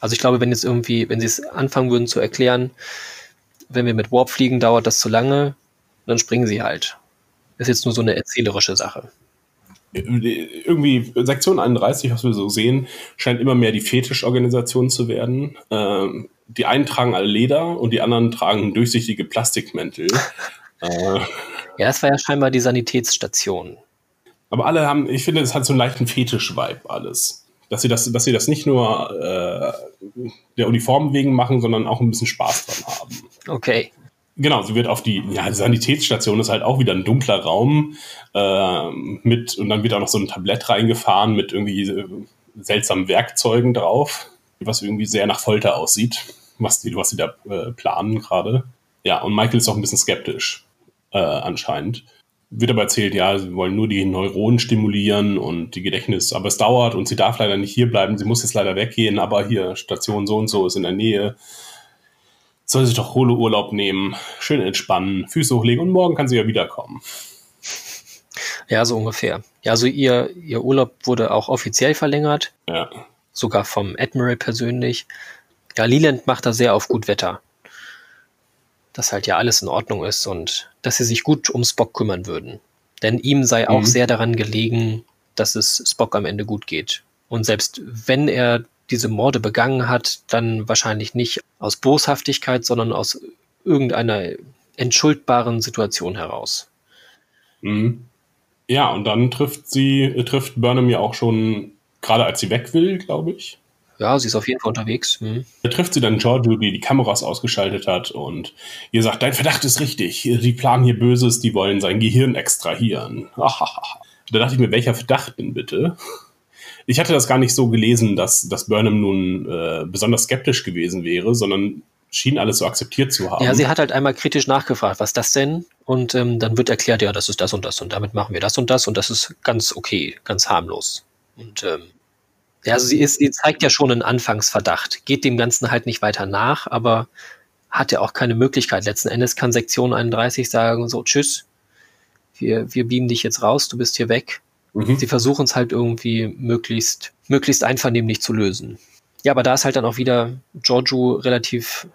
Also, ich glaube, wenn jetzt irgendwie, wenn sie es anfangen würden zu erklären, wenn wir mit Warp fliegen, dauert das zu lange, dann springen sie halt. Ist jetzt nur so eine erzählerische Sache. Irgendwie Sektion 31, was wir so sehen, scheint immer mehr die Fetischorganisation zu werden. Ähm, die einen tragen alle Leder und die anderen tragen durchsichtige Plastikmäntel. äh, [laughs] ja, das war ja scheinbar die Sanitätsstation. Aber alle haben, ich finde, es hat so einen leichten Fetisch-Vibe alles. Dass sie das, dass sie das nicht nur äh, der Uniform wegen machen, sondern auch ein bisschen Spaß dran haben. Okay. Genau, sie wird auf die, ja, die Sanitätsstation ist halt auch wieder ein dunkler Raum äh, mit, und dann wird auch noch so ein Tablett reingefahren mit irgendwie äh, seltsamen Werkzeugen drauf, was irgendwie sehr nach Folter aussieht, was die, was sie da äh, planen gerade. Ja, und Michael ist auch ein bisschen skeptisch, äh, anscheinend. Wird aber erzählt, ja, sie wollen nur die Neuronen stimulieren und die Gedächtnis, aber es dauert und sie darf leider nicht hier bleiben, sie muss jetzt leider weggehen, aber hier, Station so und so ist in der Nähe soll sich doch Holo-Urlaub nehmen, schön entspannen, Füße hochlegen und morgen kann sie ja wiederkommen. Ja, so ungefähr. Ja, also ihr, ihr Urlaub wurde auch offiziell verlängert. Ja. Sogar vom Admiral persönlich. Ja, Leland macht da sehr auf gut Wetter. Dass halt ja alles in Ordnung ist und dass sie sich gut um Spock kümmern würden. Denn ihm sei mhm. auch sehr daran gelegen, dass es Spock am Ende gut geht. Und selbst wenn er diese Morde begangen hat, dann wahrscheinlich nicht aus Boshaftigkeit, sondern aus irgendeiner entschuldbaren Situation heraus. Mhm. Ja, und dann trifft sie, trifft Burnham ja auch schon, gerade als sie weg will, glaube ich. Ja, sie ist auf jeden Fall unterwegs. Mhm. Da trifft sie dann Giorgio, die die Kameras ausgeschaltet hat und ihr sagt, dein Verdacht ist richtig. Die planen hier Böses, die wollen sein Gehirn extrahieren. [laughs] da dachte ich mir, welcher Verdacht denn bitte? ich hatte das gar nicht so gelesen, dass, dass Burnham nun äh, besonders skeptisch gewesen wäre, sondern schien alles so akzeptiert zu haben. Ja, sie hat halt einmal kritisch nachgefragt, was das denn? Und ähm, dann wird erklärt, ja, das ist das und das und damit machen wir das und das und das ist ganz okay, ganz harmlos. Und ähm, ja, also sie, ist, sie zeigt ja schon einen Anfangsverdacht, geht dem Ganzen halt nicht weiter nach, aber hat ja auch keine Möglichkeit. Letzten Endes kann Sektion 31 sagen, so, tschüss, wir, wir beamen dich jetzt raus, du bist hier weg. Mhm. Sie versuchen es halt irgendwie möglichst, möglichst einvernehmlich zu lösen. Ja, aber da ist halt dann auch wieder Giorgio relativ,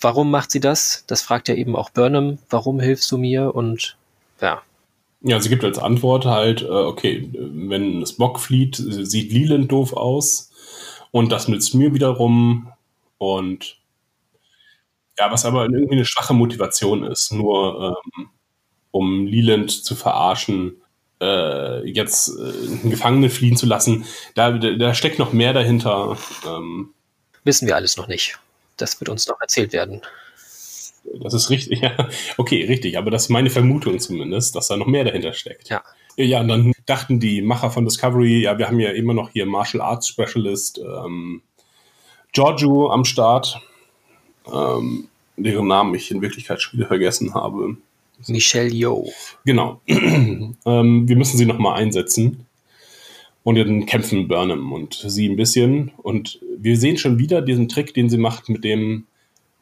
warum macht sie das? Das fragt ja eben auch Burnham, warum hilfst du mir? Und ja. Ja, sie gibt als Antwort halt, äh, okay, wenn Spock flieht, sieht Leland doof aus und das nützt mir wiederum und ja, was aber irgendwie eine schwache Motivation ist, nur ähm, um Leland zu verarschen, äh, jetzt äh, Gefangene fliehen zu lassen. Da, da steckt noch mehr dahinter. Ähm, Wissen wir alles noch nicht. Das wird uns noch erzählt werden. Das ist richtig, [laughs] ja. Okay, richtig, aber das ist meine Vermutung zumindest, dass da noch mehr dahinter steckt. Ja. Ja, und dann dachten die Macher von Discovery, ja, wir haben ja immer noch hier Martial Arts Specialist ähm, Giorgio am Start, ähm, deren Namen ich in Wirklichkeit schon wieder vergessen habe. Michelle Yeoh. Genau. [clears throat] ähm, wir müssen sie nochmal einsetzen. Und dann kämpfen Burnham und sie ein bisschen. Und wir sehen schon wieder diesen Trick, den sie macht, mit dem,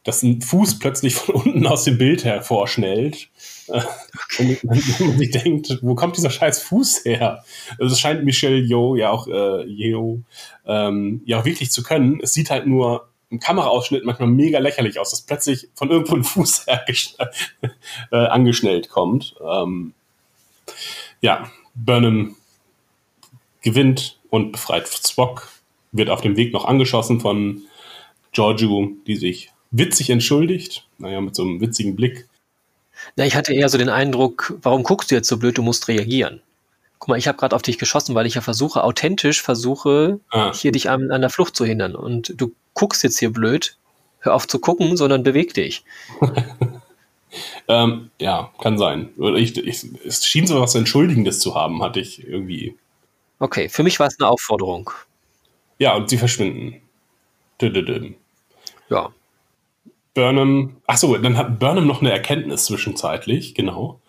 dass ein Fuß plötzlich von unten aus dem Bild hervorschnellt. Okay. Und man sich denkt, wo kommt dieser scheiß Fuß her? Also es scheint Michelle Yeoh ja auch, äh, Yeoh, ähm, ja auch wirklich zu können. Es sieht halt nur im Kameraausschnitt manchmal mega lächerlich aus, dass plötzlich von irgendwo ein Fuß [laughs] äh, angeschnellt kommt. Ähm, ja, Burnham gewinnt und befreit Spock, wird auf dem Weg noch angeschossen von Giorgio, die sich witzig entschuldigt, naja, mit so einem witzigen Blick. Na, ich hatte eher so den Eindruck, warum guckst du jetzt so blöd, du musst reagieren. Guck mal, ich habe gerade auf dich geschossen, weil ich ja versuche, authentisch versuche, ah. hier dich an, an der Flucht zu hindern. Und du guckst jetzt hier blöd, hör auf zu gucken, sondern beweg dich. [laughs] ähm, ja, kann sein. Ich, ich, es schien so was Entschuldigendes zu haben, hatte ich irgendwie. Okay, für mich war es eine Aufforderung. Ja, und sie verschwinden. Ja. Burnham, achso, dann hat Burnham noch eine Erkenntnis zwischenzeitlich, genau.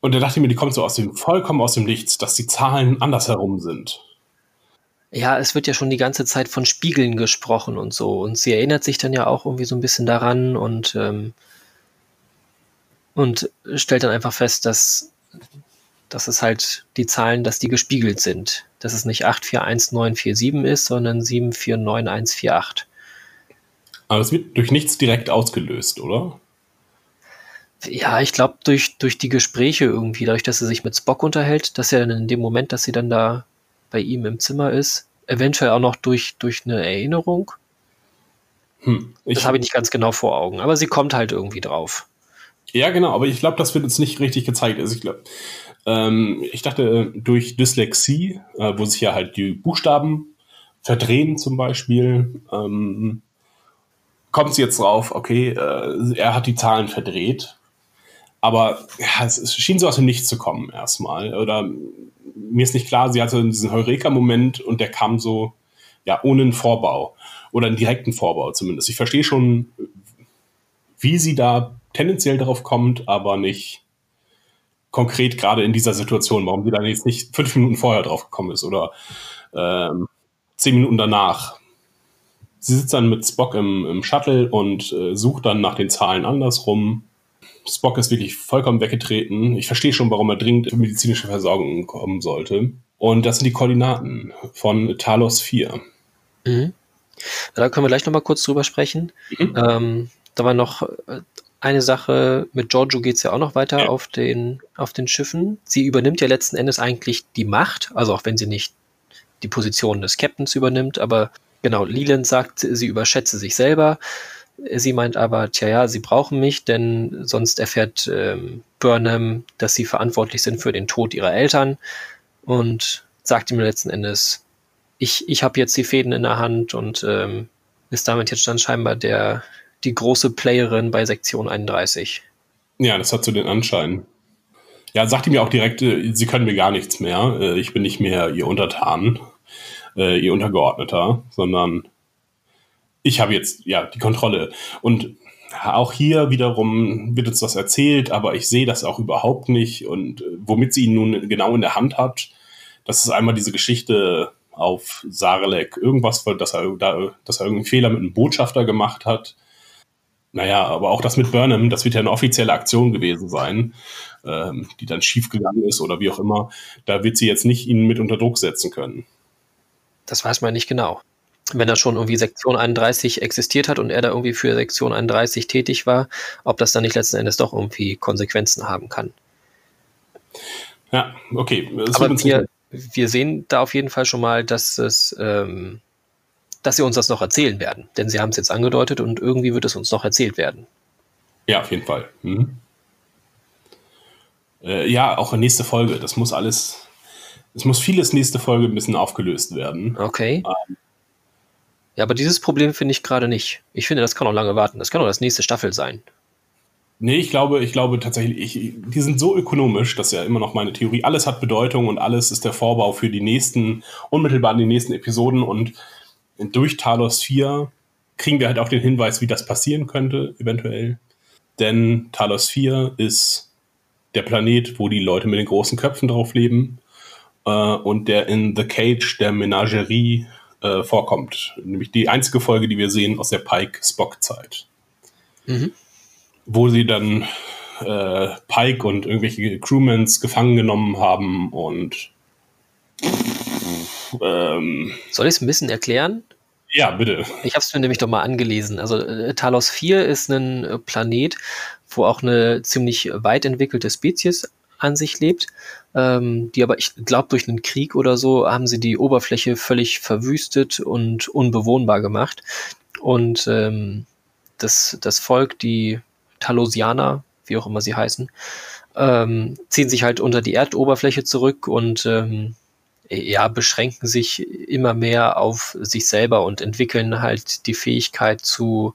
Und da dachte ich mir, die kommt so aus dem, vollkommen aus dem Nichts, dass die Zahlen andersherum sind. Ja, es wird ja schon die ganze Zeit von Spiegeln gesprochen und so. Und sie erinnert sich dann ja auch irgendwie so ein bisschen daran und, ähm, und stellt dann einfach fest, dass, dass es halt die Zahlen, dass die gespiegelt sind. Dass es nicht 841947 ist, sondern 749148. Aber es wird durch nichts direkt ausgelöst, oder? Ja, ich glaube, durch, durch die Gespräche irgendwie, dadurch, dass sie sich mit Spock unterhält, dass er dann in dem Moment, dass sie dann da bei ihm im Zimmer ist. Eventuell auch noch durch, durch eine Erinnerung. Hm, das habe ich nicht ganz genau vor Augen, aber sie kommt halt irgendwie drauf. Ja, genau, aber ich glaube, das wird uns nicht richtig gezeigt. Also ich glaube, ähm, ich dachte, durch Dyslexie, äh, wo sich ja halt die Buchstaben verdrehen zum Beispiel, ähm, kommt sie jetzt drauf, okay, äh, er hat die Zahlen verdreht. Aber ja, es, es schien so aus dem Nichts zu kommen erstmal. Oder mir ist nicht klar, sie hatte diesen Heureka-Moment und der kam so, ja, ohne einen Vorbau. Oder einen direkten Vorbau zumindest. Ich verstehe schon, wie sie da tendenziell darauf kommt, aber nicht konkret gerade in dieser Situation, warum sie dann jetzt nicht fünf Minuten vorher drauf gekommen ist oder ähm, zehn Minuten danach. Sie sitzt dann mit Spock im, im Shuttle und äh, sucht dann nach den Zahlen andersrum Spock ist wirklich vollkommen weggetreten. Ich verstehe schon, warum er dringend für medizinische Versorgung kommen sollte. Und das sind die Koordinaten von Talos 4. Mhm. Da können wir gleich nochmal kurz drüber sprechen. Mhm. Ähm, da war noch äh, eine Sache, mit Giorgio geht es ja auch noch weiter ja. auf, den, auf den Schiffen. Sie übernimmt ja letzten Endes eigentlich die Macht, also auch wenn sie nicht die Position des Captains übernimmt, aber genau, Leland sagt, sie überschätze sich selber. Sie meint aber, tja, ja, sie brauchen mich, denn sonst erfährt ähm, Burnham, dass sie verantwortlich sind für den Tod ihrer Eltern und sagt ihm letzten Endes, ich, ich habe jetzt die Fäden in der Hand und ähm, ist damit jetzt dann scheinbar der, die große Playerin bei Sektion 31. Ja, das hat so den Anschein. Ja, sagt ihm ja auch direkt, äh, sie können mir gar nichts mehr. Äh, ich bin nicht mehr ihr Untertan, äh, ihr Untergeordneter, sondern ich habe jetzt ja die Kontrolle. Und auch hier wiederum wird uns das erzählt, aber ich sehe das auch überhaupt nicht. Und äh, womit sie ihn nun genau in der Hand hat, das ist einmal diese Geschichte auf Sarelek, irgendwas, dass er, da, dass er irgendeinen Fehler mit einem Botschafter gemacht hat. Naja, aber auch das mit Burnham, das wird ja eine offizielle Aktion gewesen sein, ähm, die dann schiefgegangen ist oder wie auch immer. Da wird sie jetzt nicht ihn mit unter Druck setzen können. Das weiß man nicht genau. Wenn da schon irgendwie Sektion 31 existiert hat und er da irgendwie für Sektion 31 tätig war, ob das dann nicht letzten Endes doch irgendwie Konsequenzen haben kann. Ja, okay. Das Aber wir, wir sehen da auf jeden Fall schon mal, dass es, ähm, dass sie uns das noch erzählen werden. Denn sie haben es jetzt angedeutet und irgendwie wird es uns noch erzählt werden. Ja, auf jeden Fall. Mhm. Äh, ja, auch in nächste Folge. Das muss alles, es muss vieles nächste Folge ein bisschen aufgelöst werden. Okay. Ähm, ja, aber dieses Problem finde ich gerade nicht. Ich finde, das kann auch lange warten. Das kann auch das nächste Staffel sein. Nee, ich glaube, ich glaube tatsächlich, ich, die sind so ökonomisch, das ist ja immer noch meine Theorie. Alles hat Bedeutung und alles ist der Vorbau für die nächsten, unmittelbar die nächsten Episoden und durch Talos 4 kriegen wir halt auch den Hinweis, wie das passieren könnte, eventuell. Denn Talos 4 ist der Planet, wo die Leute mit den großen Köpfen drauf leben und der in The Cage der Menagerie äh, vorkommt. Nämlich die einzige Folge, die wir sehen aus der Pike-Spock-Zeit. Mhm wo sie dann äh, Pike und irgendwelche Crewmans gefangen genommen haben und ähm, Soll ich es ein bisschen erklären? Ja, bitte. Ich habe es mir nämlich doch mal angelesen. Also äh, Talos 4 ist ein äh, Planet, wo auch eine ziemlich weit entwickelte Spezies an sich lebt, ähm, die aber, ich glaube, durch einen Krieg oder so haben sie die Oberfläche völlig verwüstet und unbewohnbar gemacht. Und ähm, das, das Volk, die Talosianer, wie auch immer sie heißen, ähm, ziehen sich halt unter die Erdoberfläche zurück und ähm, ja, beschränken sich immer mehr auf sich selber und entwickeln halt die Fähigkeit zu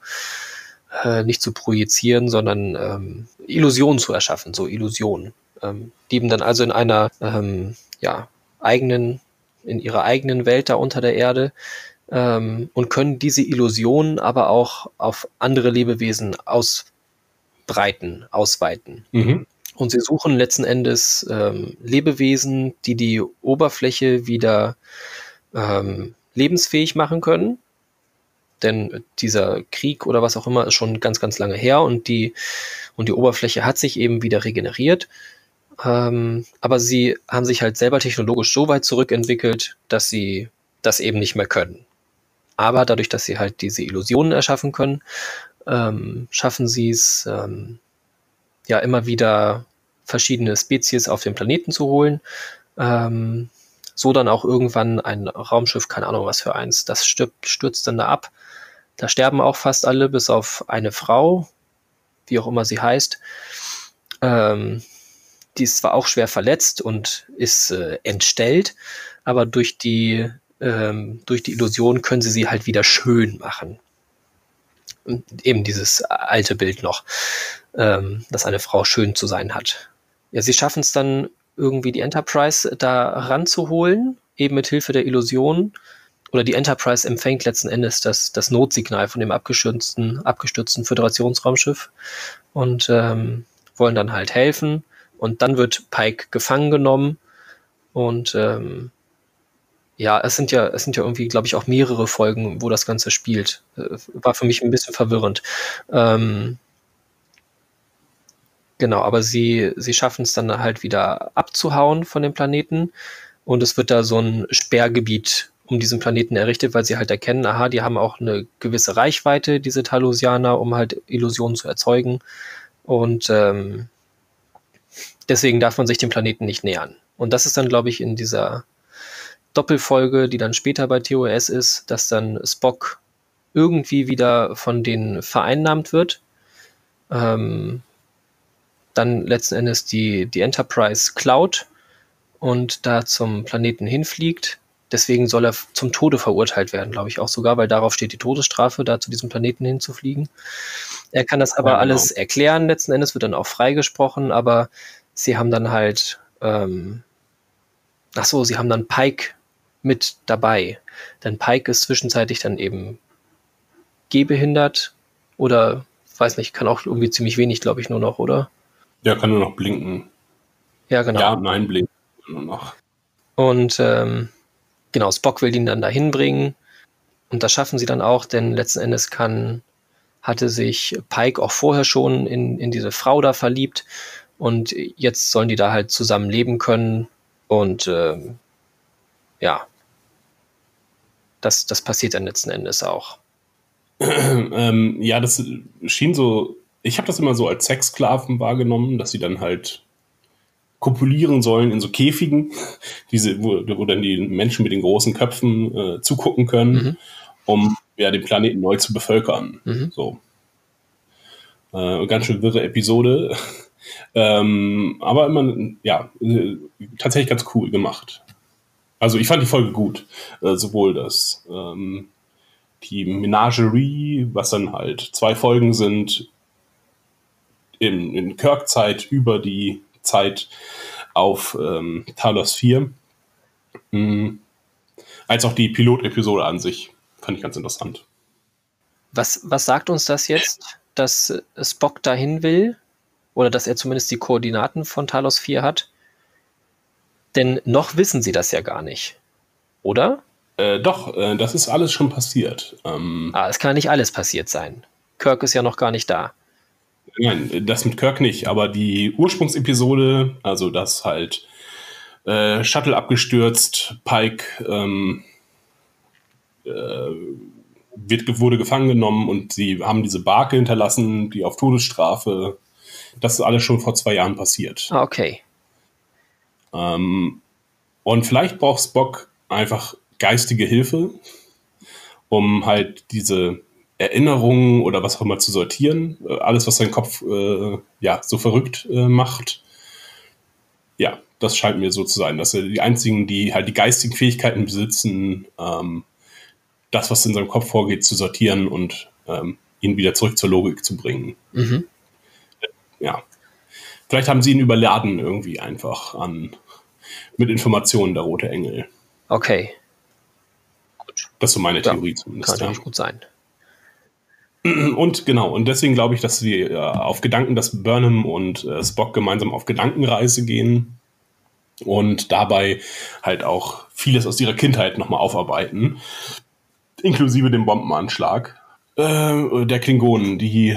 äh, nicht zu projizieren, sondern ähm, Illusionen zu erschaffen, so Illusionen. Ähm, leben dann also in einer ähm, ja, eigenen, in ihrer eigenen Welt da unter der Erde ähm, und können diese Illusionen aber auch auf andere Lebewesen aus ausbreiten, ausweiten. Mhm. Und sie suchen letzten Endes ähm, Lebewesen, die die Oberfläche wieder ähm, lebensfähig machen können. Denn dieser Krieg oder was auch immer ist schon ganz, ganz lange her und die, und die Oberfläche hat sich eben wieder regeneriert. Ähm, aber sie haben sich halt selber technologisch so weit zurückentwickelt, dass sie das eben nicht mehr können. Aber dadurch, dass sie halt diese Illusionen erschaffen können, ähm, schaffen sie es, ähm, ja, immer wieder verschiedene Spezies auf den Planeten zu holen. Ähm, so dann auch irgendwann ein Raumschiff, keine Ahnung was für eins, das stirbt, stürzt dann da ab. Da sterben auch fast alle, bis auf eine Frau, wie auch immer sie heißt. Ähm, die ist zwar auch schwer verletzt und ist äh, entstellt, aber durch die, ähm, durch die Illusion können sie sie halt wieder schön machen eben dieses alte Bild noch, ähm, dass eine Frau schön zu sein hat. Ja, sie schaffen es dann irgendwie die Enterprise da ranzuholen, eben mit Hilfe der Illusion. Oder die Enterprise empfängt letzten Endes das, das Notsignal von dem abgestürzten, abgestürzten Föderationsraumschiff und ähm, wollen dann halt helfen. Und dann wird Pike gefangen genommen und ähm, ja, es sind ja, es sind ja irgendwie, glaube ich, auch mehrere Folgen, wo das Ganze spielt. Äh, war für mich ein bisschen verwirrend. Ähm, genau, aber sie, sie schaffen es dann halt wieder abzuhauen von dem Planeten und es wird da so ein Sperrgebiet um diesen Planeten errichtet, weil sie halt erkennen, aha, die haben auch eine gewisse Reichweite, diese Talusianer, um halt Illusionen zu erzeugen. Und ähm, deswegen darf man sich dem Planeten nicht nähern. Und das ist dann, glaube ich, in dieser Doppelfolge, die dann später bei TOS ist, dass dann Spock irgendwie wieder von denen vereinnahmt wird. Ähm, dann letzten Endes die, die Enterprise klaut und da zum Planeten hinfliegt. Deswegen soll er zum Tode verurteilt werden, glaube ich auch sogar, weil darauf steht die Todesstrafe, da zu diesem Planeten hinzufliegen. Er kann das aber ja, genau. alles erklären, letzten Endes wird dann auch freigesprochen, aber sie haben dann halt, ähm, ach so, sie haben dann Pike mit dabei. Denn Pike ist zwischenzeitlich dann eben gehbehindert oder weiß nicht, kann auch irgendwie ziemlich wenig, glaube ich, nur noch, oder? Ja, kann nur noch blinken. Ja, genau. Ja, nein, blinken nur noch. Und ähm, genau, Spock will ihn dann dahin bringen. Und das schaffen sie dann auch, denn letzten Endes kann hatte sich Pike auch vorher schon in, in diese Frau da verliebt und jetzt sollen die da halt zusammen leben können und ähm, ja, das, das passiert dann letzten Endes auch. [clears throat] ähm, ja, das schien so, ich habe das immer so als Sexsklaven wahrgenommen, dass sie dann halt kopulieren sollen in so Käfigen, [laughs] diese, wo, wo dann die Menschen mit den großen Köpfen äh, zugucken können, mhm. um ja, den Planeten neu zu bevölkern. Mhm. So. Äh, ganz schön wirre Episode. [laughs] ähm, aber immer, ja, tatsächlich ganz cool gemacht. Also ich fand die Folge gut. Äh, sowohl das ähm, die Menagerie, was dann halt zwei Folgen sind, in, in Kirk-Zeit über die Zeit auf ähm, Talos 4. Mhm. Als auch die Pilotepisode an sich. Fand ich ganz interessant. Was, was sagt uns das jetzt, dass Spock dahin will? Oder dass er zumindest die Koordinaten von Talos 4 hat? Denn noch wissen sie das ja gar nicht. Oder? Äh, doch, äh, das ist alles schon passiert. Ähm, ah, es kann nicht alles passiert sein. Kirk ist ja noch gar nicht da. Nein, das mit Kirk nicht, aber die Ursprungsepisode, also das halt äh, Shuttle abgestürzt, Pike ähm, äh, wird, wurde gefangen genommen und sie haben diese Barke hinterlassen, die auf Todesstrafe. Das ist alles schon vor zwei Jahren passiert. Ah, okay. Ähm, und vielleicht braucht Spock einfach geistige Hilfe, um halt diese Erinnerungen oder was auch immer zu sortieren. Äh, alles, was sein Kopf äh, ja so verrückt äh, macht. Ja, das scheint mir so zu sein, dass er die einzigen, die halt die geistigen Fähigkeiten besitzen, ähm, das, was in seinem Kopf vorgeht, zu sortieren und ähm, ihn wieder zurück zur Logik zu bringen. Mhm. Ja. Vielleicht haben sie ihn überladen irgendwie einfach an mit Informationen, der rote Engel. Okay. Gut. Das ist so meine Theorie ja, zumindest. Kann natürlich ja. gut sein. [clears throat] Und genau, und deswegen glaube ich, dass wir äh, auf Gedanken, dass Burnham und äh, Spock gemeinsam auf Gedankenreise gehen und dabei halt auch vieles aus ihrer Kindheit nochmal aufarbeiten, inklusive dem Bombenanschlag äh, der Klingonen, die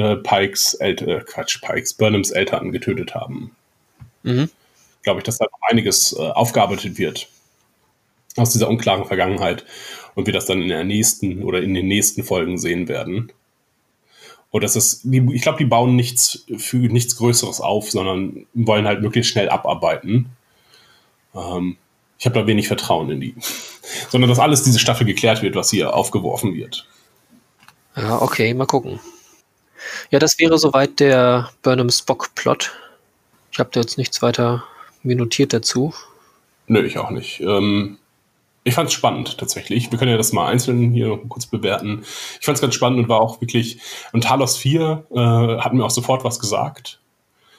äh, Pikes, El äh, Quatsch, Pikes, Burnhams Eltern getötet haben. Mhm. Glaube ich, dass da noch einiges äh, aufgearbeitet wird aus dieser unklaren Vergangenheit und wir das dann in der nächsten oder in den nächsten Folgen sehen werden. Und das ist, ich glaube, die bauen nichts für nichts Größeres auf, sondern wollen halt möglichst schnell abarbeiten. Ähm, ich habe da wenig Vertrauen in die. [laughs] sondern dass alles diese Staffel geklärt wird, was hier aufgeworfen wird. Ja, okay, mal gucken. Ja, das wäre soweit der Burnham Spock-Plot. Ich habe da jetzt nichts weiter minutiert dazu. Nö, ich auch nicht. Ähm, ich fand es spannend tatsächlich. Wir können ja das mal einzeln hier kurz bewerten. Ich fand es ganz spannend und war auch wirklich. Und Talos 4 äh, hat mir auch sofort was gesagt.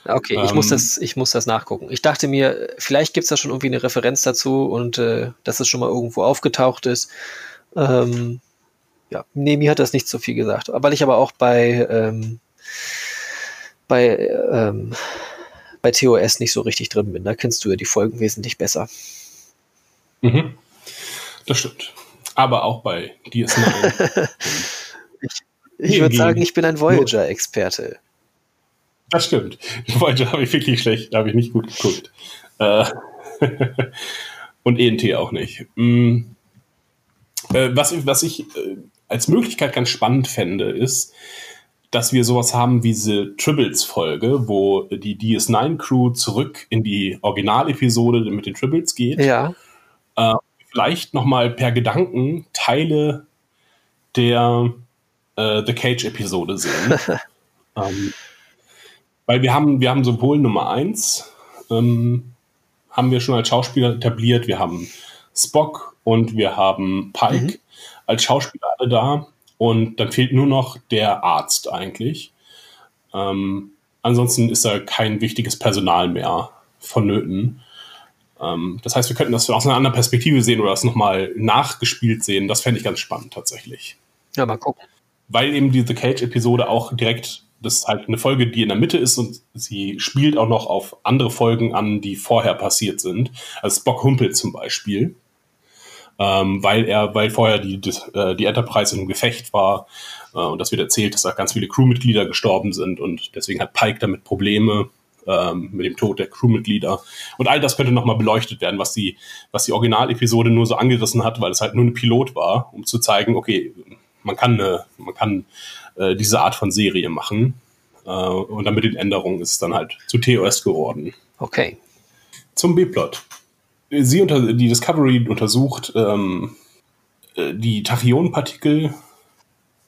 Okay, ähm, ich, muss ähm, das, ich muss das nachgucken. Ich dachte mir, vielleicht gibt es da schon irgendwie eine Referenz dazu und äh, dass es schon mal irgendwo aufgetaucht ist. Ähm, ja, nee, mir hat das nicht so viel gesagt. Weil ich aber auch bei, ähm, bei, ähm, bei TOS nicht so richtig drin bin. Da kennst du ja die Folgen wesentlich besser. Mhm. Das stimmt. Aber auch bei DS9. [laughs] ich ich würde sagen, ich bin ein Voyager-Experte. Das stimmt. Voyager habe ich wirklich schlecht, da habe ich nicht gut geguckt. Äh, [laughs] und ENT auch nicht. Mhm. Äh, was, was ich äh, als Möglichkeit ganz spannend fände, ist, dass wir sowas haben wie diese Tribbles-Folge, wo die DS9-Crew zurück in die Originalepisode mit den Tribbles geht. Ja. Äh, vielleicht nochmal per Gedanken Teile der äh, The Cage-Episode sehen. [laughs] ähm, weil wir haben, wir haben sowohl Nummer 1, ähm, haben wir schon als Schauspieler etabliert, wir haben Spock und wir haben Pike mhm. Als Schauspieler alle da. Und dann fehlt nur noch der Arzt eigentlich. Ähm, ansonsten ist da kein wichtiges Personal mehr vonnöten. Ähm, das heißt, wir könnten das aus einer anderen Perspektive sehen oder das nochmal nachgespielt sehen. Das fände ich ganz spannend tatsächlich. Ja, mal gucken. Weil eben diese Cage-Episode auch direkt, das ist halt eine Folge, die in der Mitte ist und sie spielt auch noch auf andere Folgen an, die vorher passiert sind. Also Spock humpelt zum Beispiel. Ähm, weil er, weil vorher die, die, äh, die Enterprise im Gefecht war Äh, und das wird erzählt, dass da ganz viele Crewmitglieder gestorben sind und deswegen hat Pike damit Probleme ähm, mit dem Tod der Crewmitglieder. Und all das könnte nochmal beleuchtet werden, was die, was die Originalepisode nur so angerissen hat, weil es halt nur ein Pilot war, um zu zeigen, okay, man kann, eine, man kann äh, diese Art von Serie machen. Äh, und dann mit den Änderungen ist es dann halt zu TOS geworden. Okay. Zum B-Plot. Sie unter, die Discovery untersucht ähm, äh, die Tachyonenpartikel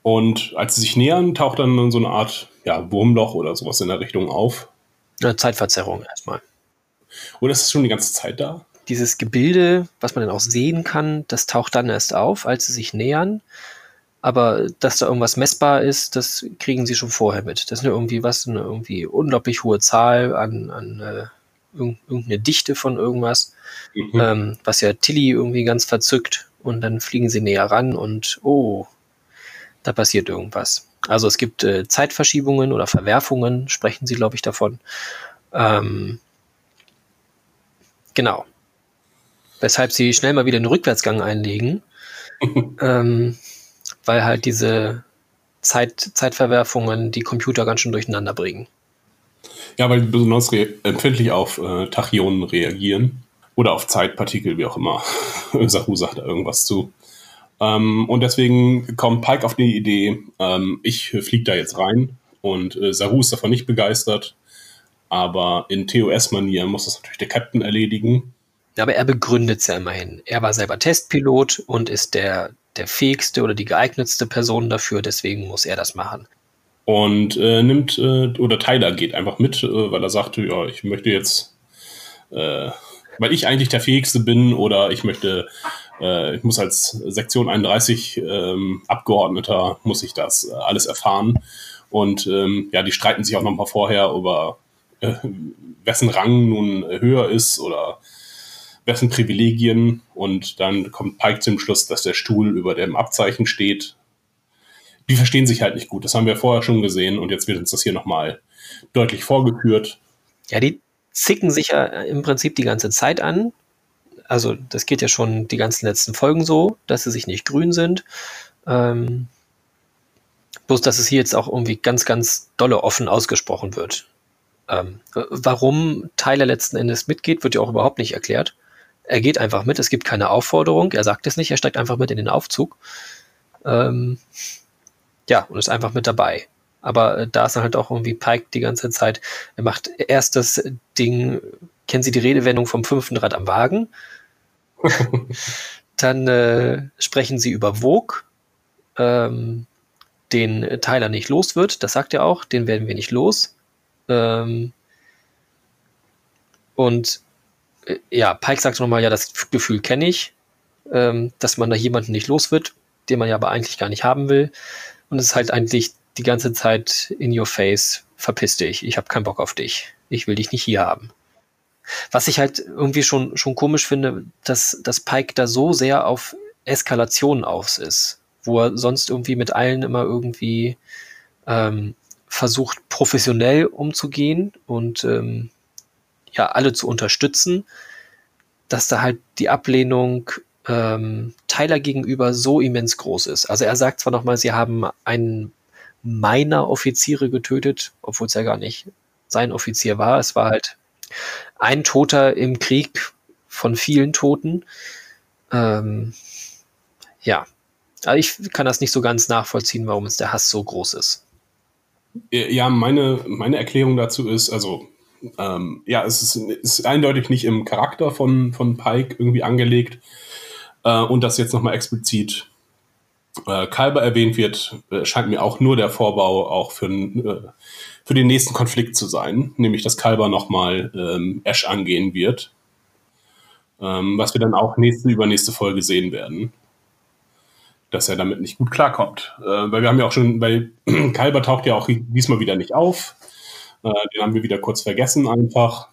und als sie sich nähern, taucht dann so eine Art ja, Wurmloch oder sowas in der Richtung auf. Eine Zeitverzerrung erstmal. Oder ist es schon die ganze Zeit da? Dieses Gebilde, was man dann auch sehen kann, das taucht dann erst auf, als sie sich nähern. Aber dass da irgendwas messbar ist, das kriegen sie schon vorher mit. Das ist eine irgendwie was, eine irgendwie unglaublich hohe Zahl an, an äh, irgendeine Dichte von irgendwas, mhm. ähm, was ja Tilly irgendwie ganz verzückt. Und dann fliegen sie näher ran und oh, da passiert irgendwas. Also es gibt äh, Zeitverschiebungen oder Verwerfungen, sprechen sie, glaube ich, davon. Ähm, genau. Weshalb sie schnell mal wieder einen Rückwärtsgang einlegen, [laughs] ähm, weil halt diese Zeit, Zeitverwerfungen die Computer ganz schön durcheinander bringen. Ja, weil die besonders empfindlich auf äh, Tachyonen reagieren oder auf Zeitpartikel, wie auch immer. [laughs] Sahu sagt da irgendwas zu. Ähm, und deswegen kommt Pike auf die Idee, ähm, ich fliege da jetzt rein und äh, Saru ist davon nicht begeistert. Aber in TOS-Manier muss das natürlich der Captain erledigen. Aber er begründet es ja immerhin. Er war selber Testpilot und ist der, der fähigste oder die geeignetste Person dafür, deswegen muss er das machen. Und äh, nimmt, äh, oder Tyler geht einfach mit, äh, weil er sagte, ja, ich möchte jetzt, äh, weil ich eigentlich der Fähigste bin oder ich möchte äh, ich muss als Sektion 31 ähm, Abgeordneter, muss ich das äh, alles erfahren. Und ähm, ja, die streiten sich auch noch mal vorher über äh, wessen Rang nun höher ist oder wessen Privilegien. Und dann kommt Pike zum Schluss, dass der Stuhl über dem Abzeichen steht. Die verstehen sich halt nicht gut. Das haben wir vorher schon gesehen und jetzt wird uns das hier nochmal deutlich vorgeführt. Ja, die zicken sich ja im Prinzip die ganze Zeit an also das geht ja schon die ganzen letzten Folgen so, dass sie sich nicht grün sind. Ähm, bloß, dass es hier jetzt auch irgendwie ganz, ganz dolle offen ausgesprochen wird. Ähm, warum Tyler letzten Endes mitgeht, wird ja auch überhaupt nicht erklärt. Er geht einfach mit, es gibt keine Aufforderung, er sagt es nicht, er steigt einfach mit in den Aufzug. Ähm, ja, und ist einfach mit dabei. Aber äh, da ist halt auch irgendwie Pike die ganze Zeit. Er macht erst das Ding, kennen Sie die Redewendung vom fünften Rad am Wagen? [laughs] Dann äh, sprechen sie über Vogue, ähm, den Tyler nicht los wird. Das sagt er auch, den werden wir nicht los. Ähm, und äh, ja, Pike sagt nochmal, ja, das Gefühl kenne ich, ähm, dass man da jemanden nicht los wird, den man ja aber eigentlich gar nicht haben will. Und es ist halt eigentlich die ganze Zeit in your face, verpiss dich, ich habe keinen Bock auf dich, ich will dich nicht hier haben. Was ich halt irgendwie schon, schon komisch finde, dass, dass Pike da so sehr auf Eskalation aus ist, wo er sonst irgendwie mit allen immer irgendwie ähm, versucht, professionell umzugehen und ähm, ja, alle zu unterstützen, dass da halt die Ablehnung ähm, Tyler gegenüber so immens groß ist. Also er sagt zwar nochmal, sie haben einen meiner Offiziere getötet, obwohl es ja gar nicht sein Offizier war. Es war halt ein Toter im Krieg von vielen Toten. Ähm, ja, aber ich kann das nicht so ganz nachvollziehen, warum es der Hass so groß ist. Ja, meine, meine Erklärung dazu ist, also ähm, ja, es ist, ist, eindeutig nicht im Charakter von, von Pike irgendwie angelegt. Äh, und dass jetzt nochmal explizit äh, Kalber erwähnt wird, äh, scheint mir auch nur der Vorbau auch für, äh, für den nächsten Konflikt zu sein, nämlich dass Kalber nochmal ähm, Ash angehen wird, ähm, was wir dann auch nächste, übernächste Folge sehen werden, dass er damit nicht gut klarkommt. Äh, weil wir haben ja auch schon, weil [clears throat] Kalber taucht ja auch diesmal wieder nicht auf, äh, den haben wir wieder kurz vergessen einfach.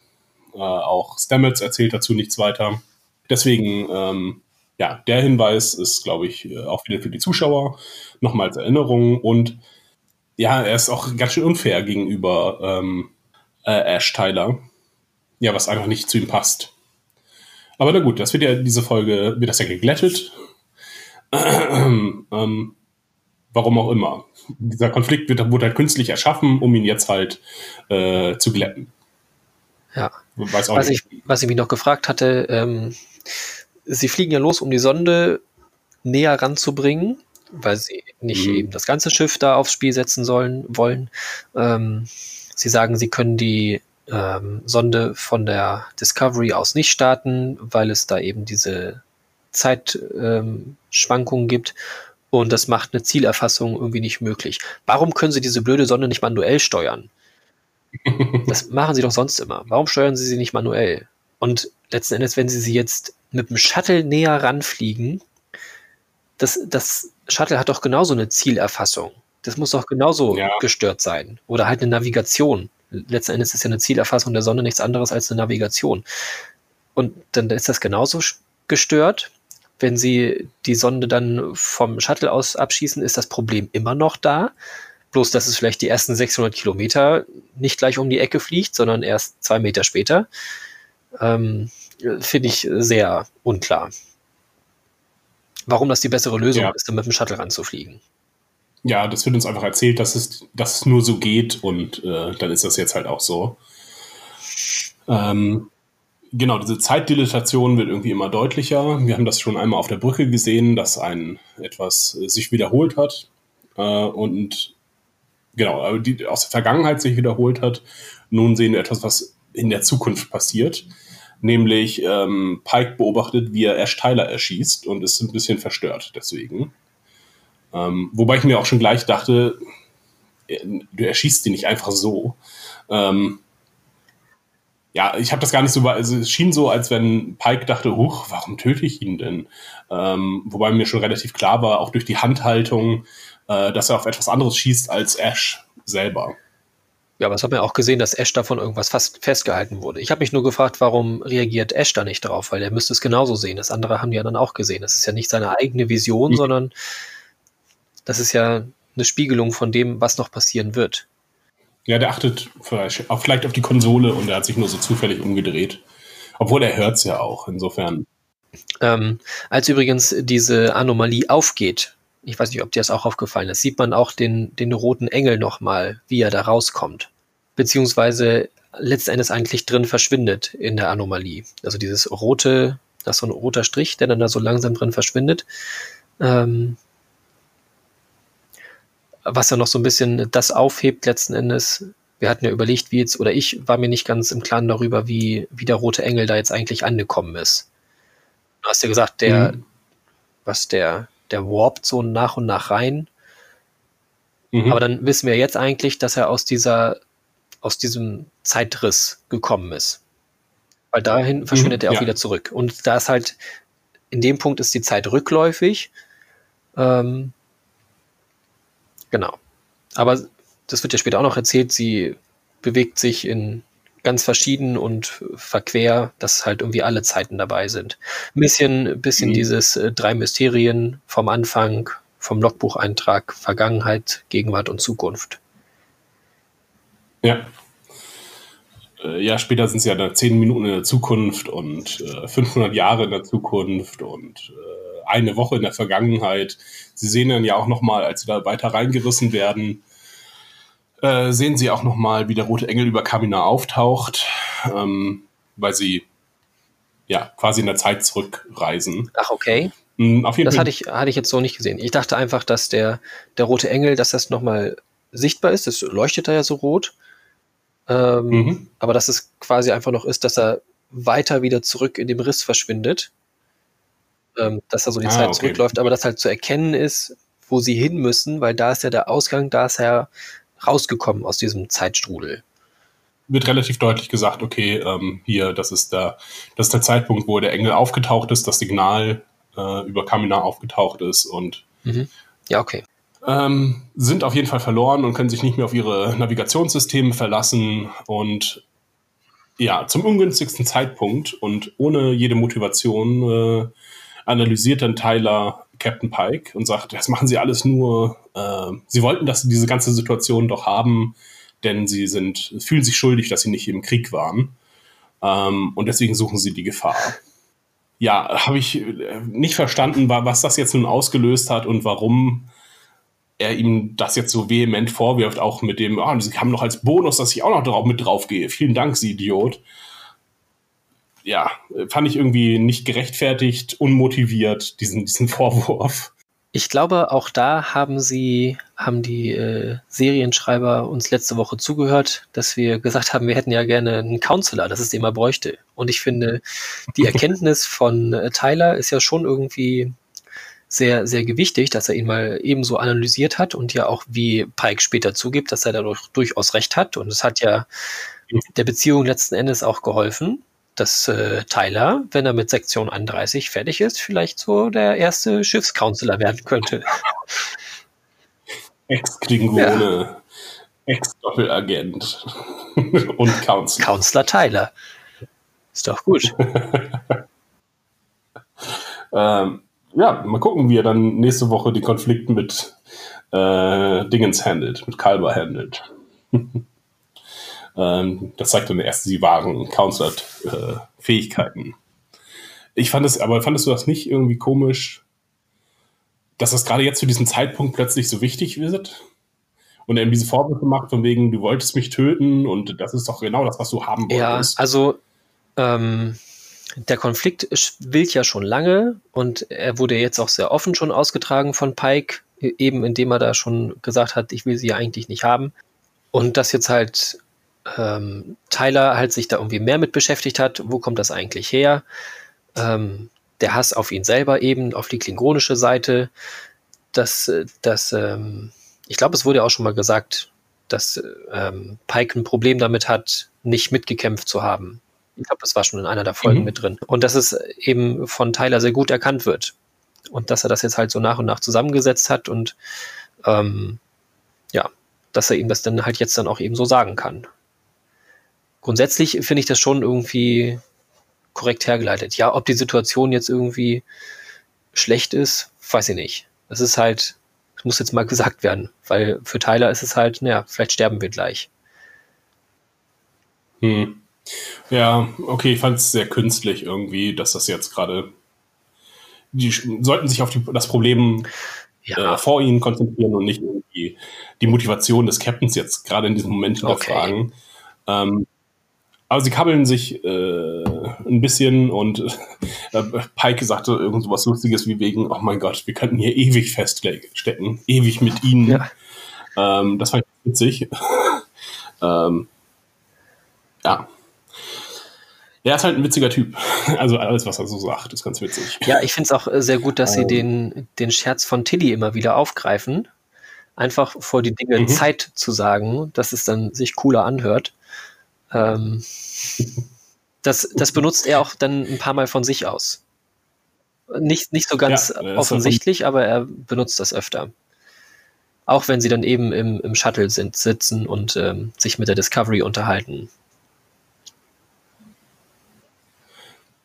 Äh, auch Stamets erzählt dazu nichts weiter. Deswegen, ähm, ja, der Hinweis ist, glaube ich, äh, auch wieder für die Zuschauer nochmal als Erinnerung und ja, er ist auch ganz schön unfair gegenüber ähm, äh, Ash Tyler. Ja, was einfach nicht zu ihm passt. Aber na gut, das wird ja diese Folge, wird das ja geglättet. [clears throat] ähm, Warum auch immer. Dieser Konflikt wird, wurde halt künstlich erschaffen, um ihn jetzt halt äh, zu glätten. Ja. was, ich, was ich mich noch gefragt hatte, ähm, sie fliegen ja los, um die Sonde näher ranzubringen, weil sie nicht mhm. eben das ganze Schiff da aufs Spiel setzen sollen wollen. Ähm, sie sagen, sie können die ähm, Sonde von der Discovery aus nicht starten, weil es da eben diese Zeitschwankungen ähm, gibt und das macht eine Zielerfassung irgendwie nicht möglich. Warum können Sie diese blöde Sonde nicht manuell steuern? Das [laughs] machen Sie doch sonst immer. Warum steuern Sie sie nicht manuell? Und letzten Endes, wenn Sie sie jetzt mit dem Shuttle näher ranfliegen, das, das Shuttle hat doch genauso eine Zielerfassung. Das muss doch genauso ja. gestört sein. Oder halt eine Navigation. Letzten Endes ist ja eine Zielerfassung der Sonne nichts anderes als eine Navigation. Und dann ist das genauso gestört. Wenn Sie die Sonde dann vom Shuttle aus abschießen, ist das Problem immer noch da. Bloß, dass es vielleicht die ersten 600 Kilometer nicht gleich um die Ecke fliegt, sondern erst zwei Meter später. Ähm, Finde ich sehr unklar. Warum das die bessere Lösung ja. ist, dann mit dem Shuttle ranzufliegen. Ja, das wird uns einfach erzählt, dass es, dass es nur so geht und äh, dann ist das jetzt halt auch so. Ähm, genau, diese Zeitdilatation wird irgendwie immer deutlicher. Wir haben das schon einmal auf der Brücke gesehen, dass ein etwas sich wiederholt hat äh, und genau, die aus der Vergangenheit sich wiederholt hat. Nun sehen wir etwas, was in der Zukunft passiert. Nämlich ähm, Pike beobachtet, wie er Ash Tyler erschießt und ist ein bisschen verstört deswegen. Ähm, wobei ich mir auch schon gleich dachte, äh, du erschießt ihn nicht einfach so. Ähm, ja, ich habe das gar nicht so, also es schien so, als wenn Pike dachte, huch, warum töte ich ihn denn? Ähm, wobei mir schon relativ klar war, auch durch die Handhaltung, äh, dass er auf etwas anderes schießt als Ash selber. Ja, aber es hat mir auch gesehen, dass Ash davon irgendwas fast festgehalten wurde. Ich habe mich nur gefragt, warum reagiert Ash da nicht drauf, weil er müsste es genauso sehen. Das andere haben die ja dann auch gesehen. Das ist ja nicht seine eigene Vision, mhm. sondern das ist ja eine Spiegelung von dem, was noch passieren wird. Ja, der achtet vielleicht, auch vielleicht auf die Konsole und er hat sich nur so zufällig umgedreht. Obwohl er hört es ja auch, insofern. Ähm, als übrigens diese Anomalie aufgeht, ich weiß nicht, ob dir das auch aufgefallen ist, sieht man auch den, den roten Engel nochmal, wie er da rauskommt. Beziehungsweise letzten Endes eigentlich drin verschwindet in der Anomalie. Also dieses rote, das ist so ein roter Strich, der dann da so langsam drin verschwindet. Ähm, was ja noch so ein bisschen das aufhebt letzten Endes. Wir hatten ja überlegt, wie jetzt, oder ich war mir nicht ganz im Klaren darüber, wie, wie der rote Engel da jetzt eigentlich angekommen ist. Du hast ja gesagt, der, mhm. was der, der warpt so nach und nach rein. Mhm. Aber dann wissen wir jetzt eigentlich, dass er aus dieser, aus diesem Zeitriss gekommen ist. Weil dahin verschwindet mhm, er auch ja. wieder zurück. Und da ist halt, in dem Punkt ist die Zeit rückläufig. Ähm, genau. Aber das wird ja später auch noch erzählt, sie bewegt sich in ganz verschieden und verquer, dass halt irgendwie alle Zeiten dabei sind. Ein bisschen, bisschen mhm. dieses äh, drei Mysterien vom Anfang, vom Logbucheintrag, Vergangenheit, Gegenwart und Zukunft. Ja. Äh, ja, später sind es ja da zehn Minuten in der Zukunft und äh, 500 Jahre in der Zukunft und äh, eine Woche in der Vergangenheit. Sie sehen dann ja auch noch mal, als sie da weiter reingerissen werden, äh, sehen Sie auch nochmal, wie der rote Engel über Kamina auftaucht, ähm, weil sie ja quasi in der Zeit zurückreisen. Ach, okay. Mhm, auf jeden das Fall. Hatte, ich, hatte ich jetzt so nicht gesehen. Ich dachte einfach, dass der, der rote Engel, dass das nochmal sichtbar ist. Das leuchtet da ja so rot. Ähm, mhm. Aber dass es quasi einfach noch ist, dass er weiter wieder zurück in dem Riss verschwindet. Ähm, dass da so die ah, Zeit okay. zurückläuft, aber dass halt zu erkennen ist, wo sie hin müssen, weil da ist ja der Ausgang, da ist ja rausgekommen aus diesem Zeitstrudel? Wird relativ deutlich gesagt, okay, ähm, hier, das ist, der, das ist der Zeitpunkt, wo der Engel aufgetaucht ist, das Signal äh, über Kamina aufgetaucht ist und mhm. ja, okay. Ähm, sind auf jeden Fall verloren und können sich nicht mehr auf ihre Navigationssysteme verlassen und ja, zum ungünstigsten Zeitpunkt und ohne jede Motivation äh, analysiert dann Tyler Captain Pike und sagt, das machen sie alles nur, äh, sie wollten dass sie diese ganze Situation doch haben, denn sie sind, fühlen sich schuldig, dass sie nicht im Krieg waren. Ähm, und deswegen suchen sie die Gefahr. Ja, habe ich äh, nicht verstanden, was das jetzt nun ausgelöst hat und warum er ihm das jetzt so vehement vorwirft, auch mit dem, ah, sie haben noch als Bonus, dass ich auch noch drauf, mit drauf gehe. Vielen Dank, Sie Idiot. Ja, fand ich irgendwie nicht gerechtfertigt, unmotiviert, diesen, diesen Vorwurf. Ich glaube, auch da haben sie, haben die äh, Serienschreiber uns letzte Woche zugehört, dass wir gesagt haben, wir hätten ja gerne einen Counselor, dass es den mal bräuchte. Und ich finde, die Erkenntnis von äh, Tyler ist ja schon irgendwie sehr, sehr gewichtig, dass er ihn mal ebenso analysiert hat und ja auch, wie Pike später zugibt, dass er dadurch durchaus recht hat. Und es hat ja der Beziehung letzten Endes auch geholfen dass äh, Tyler, wenn er mit Sektion 31 fertig ist, vielleicht so der erste Schiffscounselor werden könnte. [laughs] Ex-Klingone, ja. Ex-Doppelagent [laughs] und Counselor. Counselor Tyler. Ist doch gut. [laughs] ähm, ja, mal gucken, wie er dann nächste Woche die Konflikte mit äh, Dingens handelt, mit Kalber handelt. Ähm, das zeigt dann erst die wahren Counseled-Fähigkeiten. Äh, ich fand es, aber fandest du das nicht irgendwie komisch, dass das gerade jetzt zu diesem Zeitpunkt plötzlich so wichtig wird? Und er ihm diese Vorwürfe macht, von wegen, du wolltest mich töten und das ist doch genau das, was du haben wolltest. Ja, also ähm, der Konflikt schwillt ja schon lange und er wurde jetzt auch sehr offen schon ausgetragen von Pike, e-, eben indem er da schon gesagt hat, ich will sie ja eigentlich nicht haben. Und das jetzt halt ähm, Tyler halt sich da irgendwie mehr mit beschäftigt hat, wo kommt das eigentlich her? Ähm, der Hass auf ihn selber eben, auf die klingonische Seite, dass, dass ähm, ich glaube, es wurde auch schon mal gesagt, dass ähm, Pike ein Problem damit hat, nicht mitgekämpft zu haben. Ich glaube, das war schon in einer der Folgen mhm. mit drin. Und dass es eben von Tyler sehr gut erkannt wird. Und dass er das jetzt halt so nach und nach zusammengesetzt hat und ähm, ja, dass er ihm das dann halt jetzt dann auch eben so sagen kann grundsätzlich finde ich das schon irgendwie korrekt hergeleitet. Ja, ob die Situation jetzt irgendwie schlecht ist, weiß ich nicht. Es ist halt, es muss jetzt mal gesagt werden, weil für Tyler ist es halt, naja, vielleicht sterben wir gleich. Hm. Ja, okay, ich fand es sehr künstlich irgendwie, dass das jetzt gerade. Die sollten sich auf die, das Problem ja. äh, vor ihnen konzentrieren und nicht irgendwie die Motivation des Captains jetzt gerade in diesem Moment hinterfragen. Okay. Ähm, aber sie kabbeln sich äh, ein bisschen und äh, Pike sagte irgend so was Lustiges wie wegen, oh mein Gott, wir könnten hier ewig feststecken, ewig mit ihnen. Ja. Ähm, das fand ich witzig. [laughs] ähm, ja. Er ist halt ein witziger Typ. Also alles, was er so sagt, ist ganz witzig. Ja, ich finde es auch äh, sehr gut, dass sie ähm. den, den Scherz von Tilly immer wieder aufgreifen. Einfach vor die Dinge mhm. Zeit zu sagen, dass es dann sich cooler anhört. Ähm, das, das benutzt er auch dann ein paar Mal von sich aus. Nicht, nicht so ganz ja, offensichtlich, aber er benutzt das öfter. Auch wenn sie dann eben im, im Shuttle sind, sitzen und ähm, sich mit der Discovery unterhalten.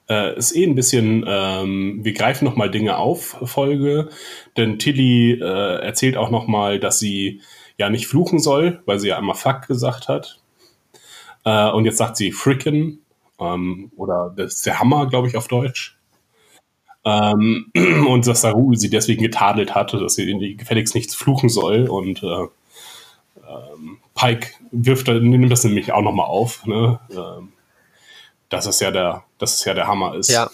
Äh, ist eh ein bisschen, ähm, wir greifen nochmal Dinge auf, Folge, denn Tilly äh, erzählt auch nochmal, dass sie ja nicht fluchen soll, weil sie ja einmal Fuck gesagt hat. Äh, und jetzt sagt sie Fricken ähm, oder das ist der Hammer, glaube ich, auf Deutsch. Ähm, [clears throat] und dass Saru sie deswegen getadelt hatte, dass sie gefälligst nichts fluchen soll. Und äh, ähm, Pike wirft, nimmt das nämlich auch nochmal auf, ne? ähm, dass es ja der, dass es ja der Hammer ist. Ja.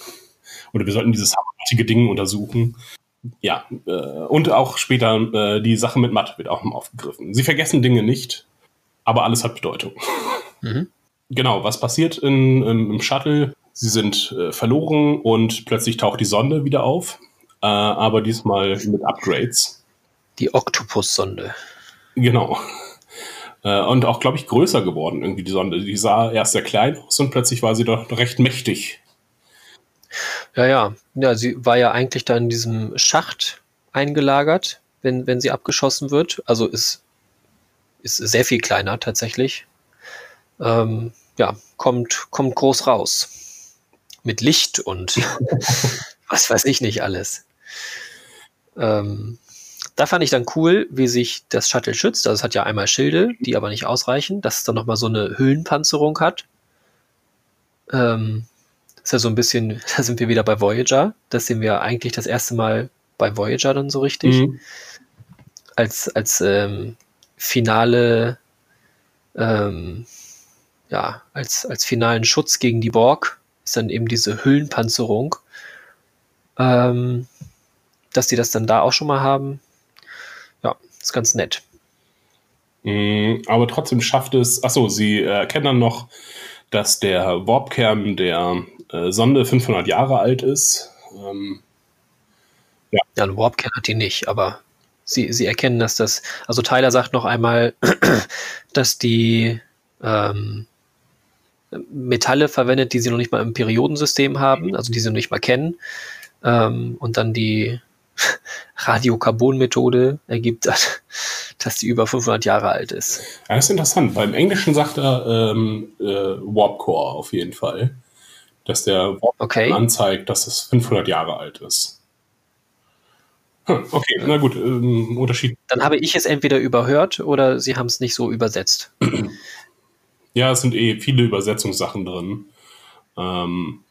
Oder wir sollten dieses hammerartige Ding untersuchen. Ja, äh, und auch später äh, die Sache mit Matt wird auch mal aufgegriffen. Sie vergessen Dinge nicht, aber alles hat Bedeutung. [laughs] Mhm. Genau, was passiert in, im, im Shuttle? Sie sind äh, verloren und plötzlich taucht die Sonde wieder auf, äh, aber diesmal mit Upgrades. Die Octopus-Sonde. Genau. [laughs] Äh, und auch, glaube ich, größer geworden, irgendwie die Sonde. Die sah erst sehr klein aus und plötzlich war sie doch recht mächtig. Ja, ja. Ja, sie war ja eigentlich da in diesem Schacht eingelagert, wenn, wenn sie abgeschossen wird. Also ist, ist sehr viel kleiner tatsächlich ähm, ja, kommt, kommt groß raus. Mit Licht und [laughs] was weiß ich nicht alles. Ähm, da fand ich dann cool, wie sich das Shuttle schützt. Also es hat ja einmal Schilde, die aber nicht ausreichen, dass es dann nochmal so eine Hüllenpanzerung hat. Ähm, ist ja so ein bisschen, [laughs] da sind wir wieder bei Voyager. Das sehen wir eigentlich das erste Mal bei Voyager dann so richtig. Mhm. als, als ähm, finale, ähm, ja, als, als finalen Schutz gegen die Borg ist dann eben diese Hüllenpanzerung. Ähm, dass die das dann da auch schon mal haben, ja, ist ganz nett. Mm, aber trotzdem schafft es, achso, sie erkennen dann noch, dass der Warpkern der äh, Sonde 500 Jahre alt ist. Ähm, ja. ja, ein Warpkern hat die nicht, aber sie, sie erkennen, dass das, also Tyler sagt noch einmal, [clears throat] dass die ähm, Metalle verwendet, die sie noch nicht mal im Periodensystem haben, also die sie noch nicht mal kennen. Ähm, und dann die [laughs] Radiokarbon-Methode ergibt, dass die über 500 Jahre alt ist. Ja, das ist interessant. Beim Englischen sagt er ähm, äh, Warp Core auf jeden Fall. Dass der Warp okay. anzeigt, dass es 500 Jahre alt ist. Hm, okay, na gut, ähm, Unterschied. Dann habe ich es entweder überhört oder Sie haben es nicht so übersetzt. [clears throat] Ja, es sind eh viele Übersetzungssachen drin. Ähm,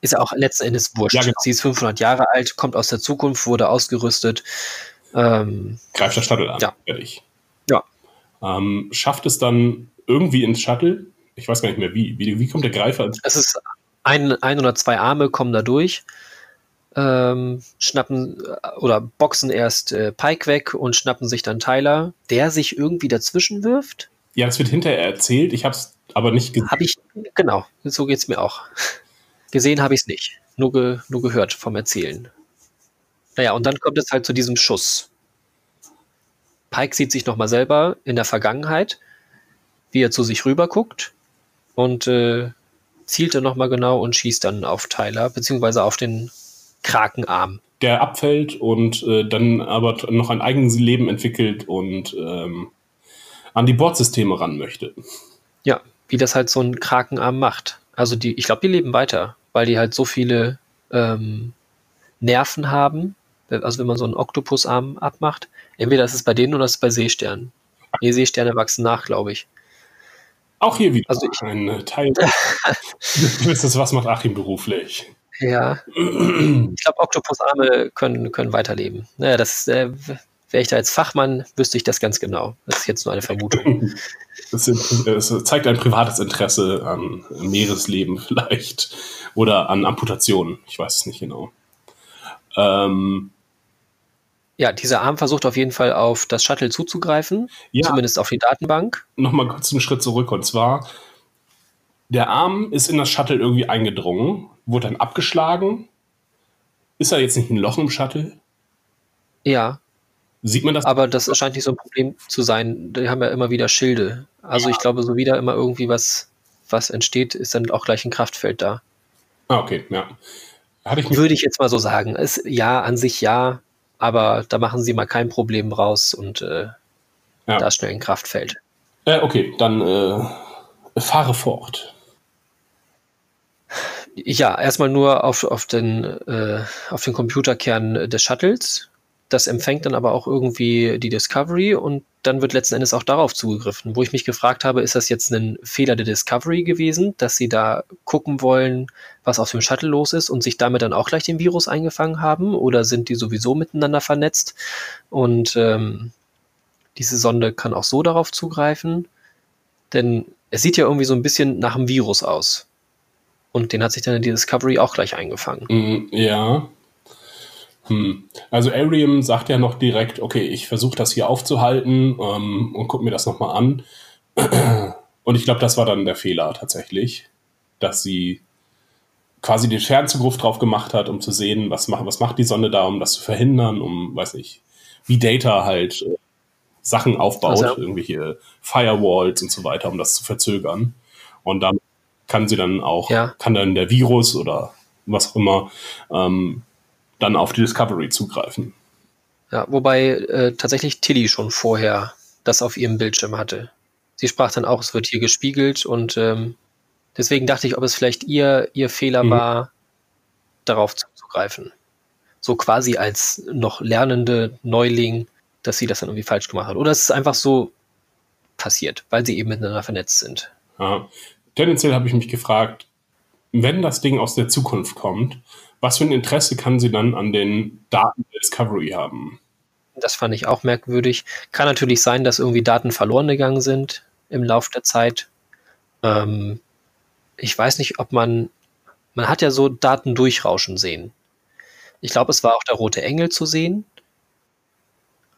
ist ja auch letzten Endes wurscht. Ja, genau. Sie ist 500 Jahre alt, kommt aus der Zukunft, wurde ausgerüstet. Ähm, Greift das Shuttle an, ja. fertig. Ja. Ähm, schafft es dann irgendwie ins Shuttle? Ich weiß gar nicht mehr, wie. Wie, wie kommt der Greifer ins Es ist ein, ein oder zwei Arme kommen da durch, ähm, schnappen äh, oder boxen erst äh, Pike weg und schnappen sich dann Tyler, der sich irgendwie dazwischen wirft. Ja, das wird hinterher erzählt. Ich habe es aber nicht gesehen. Habe ich, genau, so geht es mir auch. Gesehen habe ich es nicht, nur, ge, nur gehört vom Erzählen. Naja, und dann kommt es halt zu diesem Schuss. Pike sieht sich nochmal selber in der Vergangenheit, wie er zu sich rüber guckt und äh, zielt dann nochmal genau und schießt dann auf Tyler, beziehungsweise auf den Krakenarm. Der abfällt und äh, dann aber noch ein eigenes Leben entwickelt und ähm, an die Bordsysteme ran möchte. Ja, wie das halt so ein Krakenarm macht. Also die, ich glaube, die leben weiter, weil die halt so viele ähm, Nerven haben. Also wenn man so einen Oktopusarm abmacht, entweder ist es bei denen oder ist es bei Seesternen. Nee, Seesterne wachsen nach, glaube ich. Auch hier wieder also ich, ein Teil. du [laughs] wisst was macht Achim beruflich? Ja. ich glaube, Oktopusarme können, können weiterleben. Naja, das äh, Wäre ich da als Fachmann, wüsste ich das ganz genau. Das ist jetzt nur eine Vermutung. [laughs] Das, das zeigt ein privates Interesse an Meeresleben vielleicht oder an Amputationen. Ich weiß es nicht genau. Ähm, ja, dieser Arm versucht auf jeden Fall auf das Shuttle zuzugreifen, ja, zumindest auf die Datenbank. Nochmal kurz einen Schritt zurück und zwar, der Arm ist in das Shuttle irgendwie eingedrungen, wurde dann abgeschlagen. Ist da jetzt nicht ein Loch im Shuttle? Ja, Sieht man das? Aber das scheint nicht so ein Problem zu sein. Die haben ja immer wieder Schilde. Also ja. ich glaube, so wieder immer irgendwie was, was entsteht, ist dann auch gleich ein Kraftfeld da. Ah, okay, ja. Ich Würde ich jetzt mal so sagen. Es, ja, an sich ja, aber da machen sie mal kein Problem raus und äh, ja. da ist schnell ein Kraftfeld. Äh, okay, dann äh, fahre fort. Ja, erstmal nur auf, auf, den, äh, auf den Computerkern des Shuttles das empfängt dann aber auch irgendwie die Discovery und dann wird letzten Endes auch darauf zugegriffen. Wo ich mich gefragt habe, ist das jetzt ein Fehler der Discovery gewesen, dass sie da gucken wollen, was auf dem Shuttle los ist und sich damit dann auch gleich den Virus eingefangen haben? Oder sind die sowieso miteinander vernetzt? Und ähm, diese Sonde kann auch so darauf zugreifen. Denn es sieht ja irgendwie so ein bisschen nach einem Virus aus. Und den hat sich dann die Discovery auch gleich eingefangen. Mm, ja, hm. Also Arium sagt ja noch direkt, okay, ich versuche das hier aufzuhalten ähm, und gucke mir das nochmal an. [clears throat] Und ich glaube, das war dann der Fehler tatsächlich, dass sie quasi den Fernzugriff drauf gemacht hat, um zu sehen, was, macht, was macht die Sonne da, um das zu verhindern, um, weiß nicht, wie Data halt äh, Sachen aufbaut, also. irgendwelche Firewalls und so weiter, um das zu verzögern. Und dann kann sie dann auch, ja. kann dann der Virus oder was auch immer ähm, dann auf die Discovery zugreifen. Ja, wobei äh, tatsächlich Tilly schon vorher das auf ihrem Bildschirm hatte. Sie sprach dann auch, es wird hier gespiegelt und ähm, deswegen dachte ich, ob es vielleicht ihr, ihr Fehler mhm. war, darauf zuzugreifen. So quasi als noch lernende Neuling, dass sie das dann irgendwie falsch gemacht hat. Oder es ist einfach so passiert, weil sie eben miteinander vernetzt sind. Ja. Tendenziell habe ich mich gefragt, wenn das Ding aus der Zukunft kommt, was für ein Interesse kann sie dann an den Daten der Discovery haben? Das fand ich auch merkwürdig. Kann natürlich sein, dass irgendwie Daten verloren gegangen sind im Laufe der Zeit. Ähm, ich weiß nicht, ob man, man hat ja so Daten durchrauschen sehen. Ich glaube, es war auch der rote Engel zu sehen.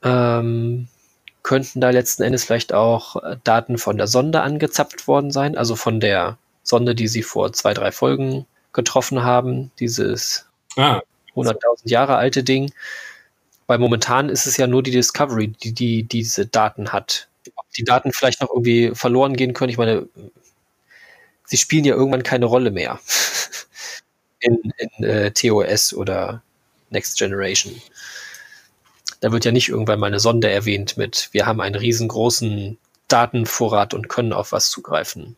Ähm, könnten da letzten Endes vielleicht auch Daten von der Sonde angezapft worden sein, also von der Sonde, die sie vor zwei, drei Folgen getroffen haben, dieses ah. 100.000 Jahre alte Ding. Weil momentan ist es ja nur die Discovery, die, die diese Daten hat. Ob die Daten vielleicht noch irgendwie verloren gehen können, ich meine, sie spielen ja irgendwann keine Rolle mehr [laughs] in, in äh, TOS oder Next Generation. Da wird ja nicht irgendwann mal eine Sonde erwähnt mit, wir haben einen riesengroßen Datenvorrat und können auf was zugreifen.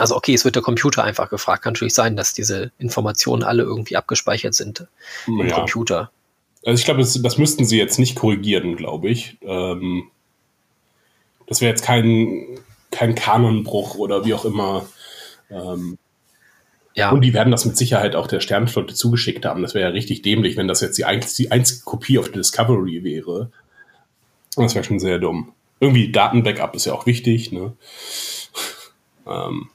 Also okay, es wird der Computer einfach gefragt. Kann natürlich sein, dass diese Informationen alle irgendwie abgespeichert sind im ja. Computer. Also ich glaube, das, das, müssten sie jetzt nicht korrigieren, glaube ich. Ähm, das wäre jetzt kein, kein Kanonbruch oder wie auch immer. Ähm, ja. Und die werden das mit Sicherheit auch der Sternflotte zugeschickt haben. Das wäre ja richtig dämlich, wenn das jetzt die, die einzige Kopie auf der Discovery wäre. Das wäre schon sehr dumm. Irgendwie Datenbackup ist ja auch wichtig. Ne? [laughs] ähm,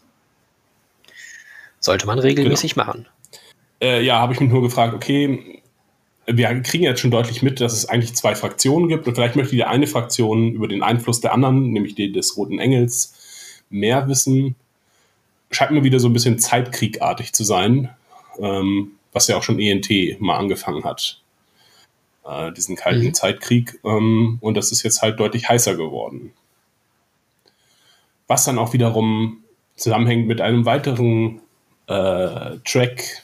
Sollte man regelmäßig genau. machen. Äh, ja, habe ich mich nur gefragt, okay, wir kriegen jetzt schon deutlich mit, dass es eigentlich zwei Fraktionen gibt und vielleicht möchte die eine Fraktion über den Einfluss der anderen, nämlich die des Roten Engels, mehr wissen. Scheint mir wieder so ein bisschen Zeitkriegartig zu sein, ähm, was ja auch schon ENT mal angefangen hat. Äh, diesen kalten mhm. Zeitkrieg. Ähm, und das ist jetzt halt deutlich heißer geworden. Was dann auch wiederum zusammenhängt mit einem weiteren äh, Track,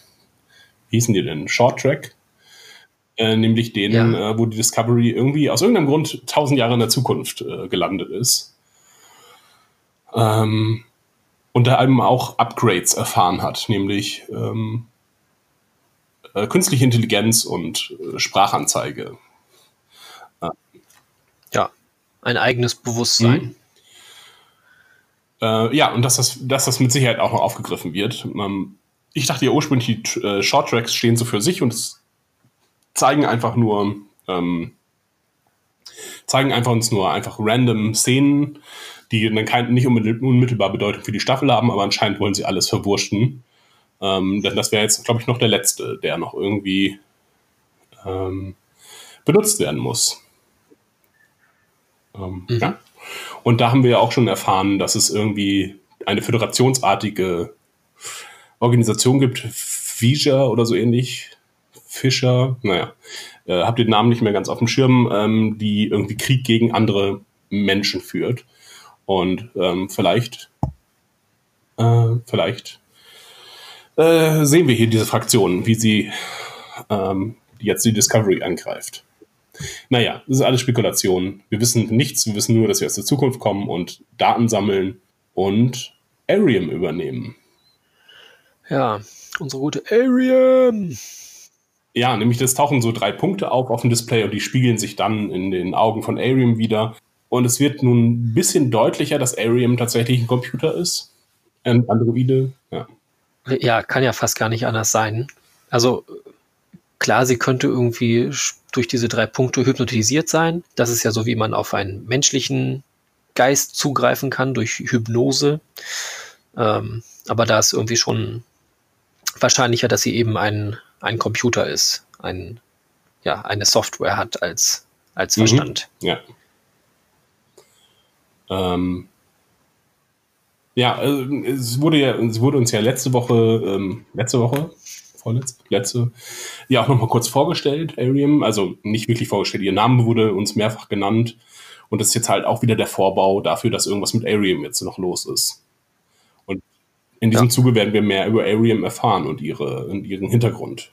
wie hießen die denn? Short Track? Äh, nämlich den, ja. äh, wo die Discovery irgendwie aus irgendeinem Grund tausend Jahre in der Zukunft äh, gelandet ist. Ähm, und da eben auch Upgrades erfahren hat, nämlich ähm, äh, künstliche Intelligenz und äh, Sprachanzeige. Ja, ein eigenes Bewusstsein. Mhm. Äh, ja, und dass das, dass das mit Sicherheit auch noch aufgegriffen wird. Ähm, ich dachte ja ursprünglich, die äh, Short Tracks stehen so für sich und es zeigen einfach nur, ähm, zeigen einfach uns nur einfach random Szenen, die dann kein, nicht unmittelbar Bedeutung für die Staffel haben, aber anscheinend wollen sie alles verwurschten. Ähm, denn das wäre jetzt, glaube ich, noch der letzte, der noch irgendwie ähm, benutzt werden muss. Ähm, mhm. Ja. Und da haben wir ja auch schon erfahren, dass es irgendwie eine föderationsartige Organisation gibt, Fischer oder so ähnlich. Fischer, naja, äh, habt den Namen nicht mehr ganz auf dem Schirm, ähm, die irgendwie Krieg gegen andere Menschen führt. Und ähm, vielleicht, äh, vielleicht äh, sehen wir hier diese Fraktion, wie sie ähm, jetzt die Discovery angreift. Naja, das ist alles Spekulation. Wir wissen nichts, wir wissen nur, dass wir aus der Zukunft kommen und Daten sammeln und Arium übernehmen. Ja, unsere gute Arium. Ja, nämlich das tauchen so drei Punkte auf auf dem Display und die spiegeln sich dann in den Augen von Arium wieder. Und es wird nun ein bisschen deutlicher, dass Arium tatsächlich ein Computer ist. Ein Androide, ja. Ja, kann ja fast gar nicht anders sein. Also klar, sie könnte irgendwie durch diese drei Punkte hypnotisiert sein. Das ist ja so, wie man auf einen menschlichen Geist zugreifen kann durch Hypnose. Ähm, aber da ist irgendwie schon wahrscheinlicher, dass sie eben ein, ein Computer ist, ein, ja, eine Software hat als, als mhm. Verstand. Mhm. Ja. Ähm, ja, also, es wurde ja, es wurde uns ja letzte Woche, ähm, letzte Woche, vorletzte, letzte, ja auch nochmal kurz vorgestellt, Arium. Also nicht wirklich vorgestellt, ihr Name wurde uns mehrfach genannt. Und das ist jetzt halt auch wieder der Vorbau dafür, dass irgendwas mit Arium jetzt noch los ist. Und in diesem ja. Zuge werden wir mehr über Arium erfahren und, ihre, und ihren Hintergrund.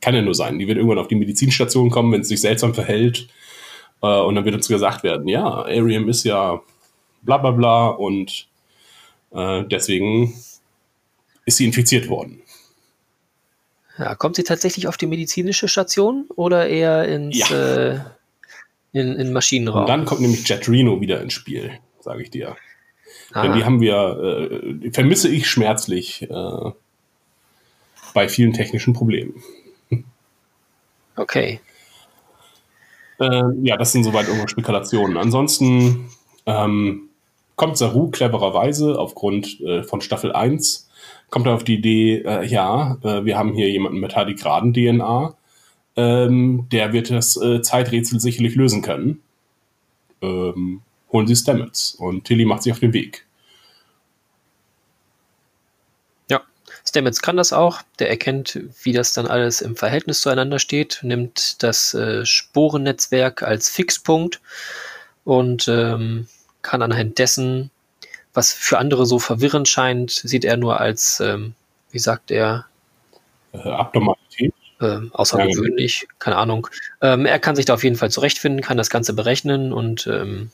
Kann ja nur sein. Die wird irgendwann auf die Medizinstation kommen, wenn es sich seltsam verhält. Äh, und dann wird uns gesagt werden, ja, Arium ist ja bla bla bla und äh, deswegen ist sie infiziert worden. Ja, kommt sie tatsächlich auf die medizinische Station oder eher ins ja. äh, in, in Maschinenraum? Und dann kommt nämlich Jet Reno wieder ins Spiel, sage ich dir. Ah. Denn die haben wir, äh, vermisse ich schmerzlich äh, bei vielen technischen Problemen. Okay. Äh, ja, das sind soweit irgendwo Spekulationen. Ansonsten ähm, kommt Saru clevererweise aufgrund äh, von Staffel 1, kommt er auf die Idee, äh, ja, äh, wir haben hier jemanden mit Tardigraden-DNA, ähm, der wird das äh, Zeiträtsel sicherlich lösen können. Ähm, holen Sie Stamets. Und Tilly macht sich auf den Weg. Stamets kann das auch. Der erkennt, wie das dann alles im Verhältnis zueinander steht, nimmt das äh, Sporennetzwerk als Fixpunkt und ähm, kann anhand dessen, was für andere so verwirrend scheint, sieht er nur als, ähm, wie sagt er? Äh, Abnormalität. Äh, außergewöhnlich, ja, keine Ahnung. Ähm, er kann sich da auf jeden Fall zurechtfinden, kann das Ganze berechnen und ähm,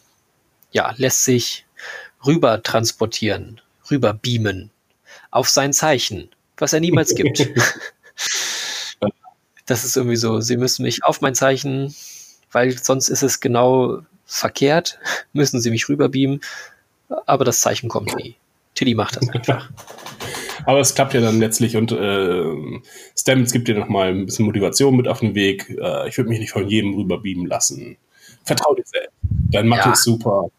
ja, lässt sich rüber transportieren, rüber beamen auf sein Zeichen, was er niemals [laughs] gibt. [laughs] das ist irgendwie so, sie müssen mich auf mein Zeichen, weil sonst ist es genau verkehrt, [laughs] müssen sie mich rüberbeamen, aber das Zeichen kommt nie. Tilly macht das einfach. [laughs] Aber es klappt ja dann letztlich und äh, Stamets gibt dir nochmal ein bisschen Motivation mit auf den Weg. Äh, ich würde mich nicht von jedem rüberbeamen lassen. Vertrau dir selbst. Dein Mathe ja. ist super.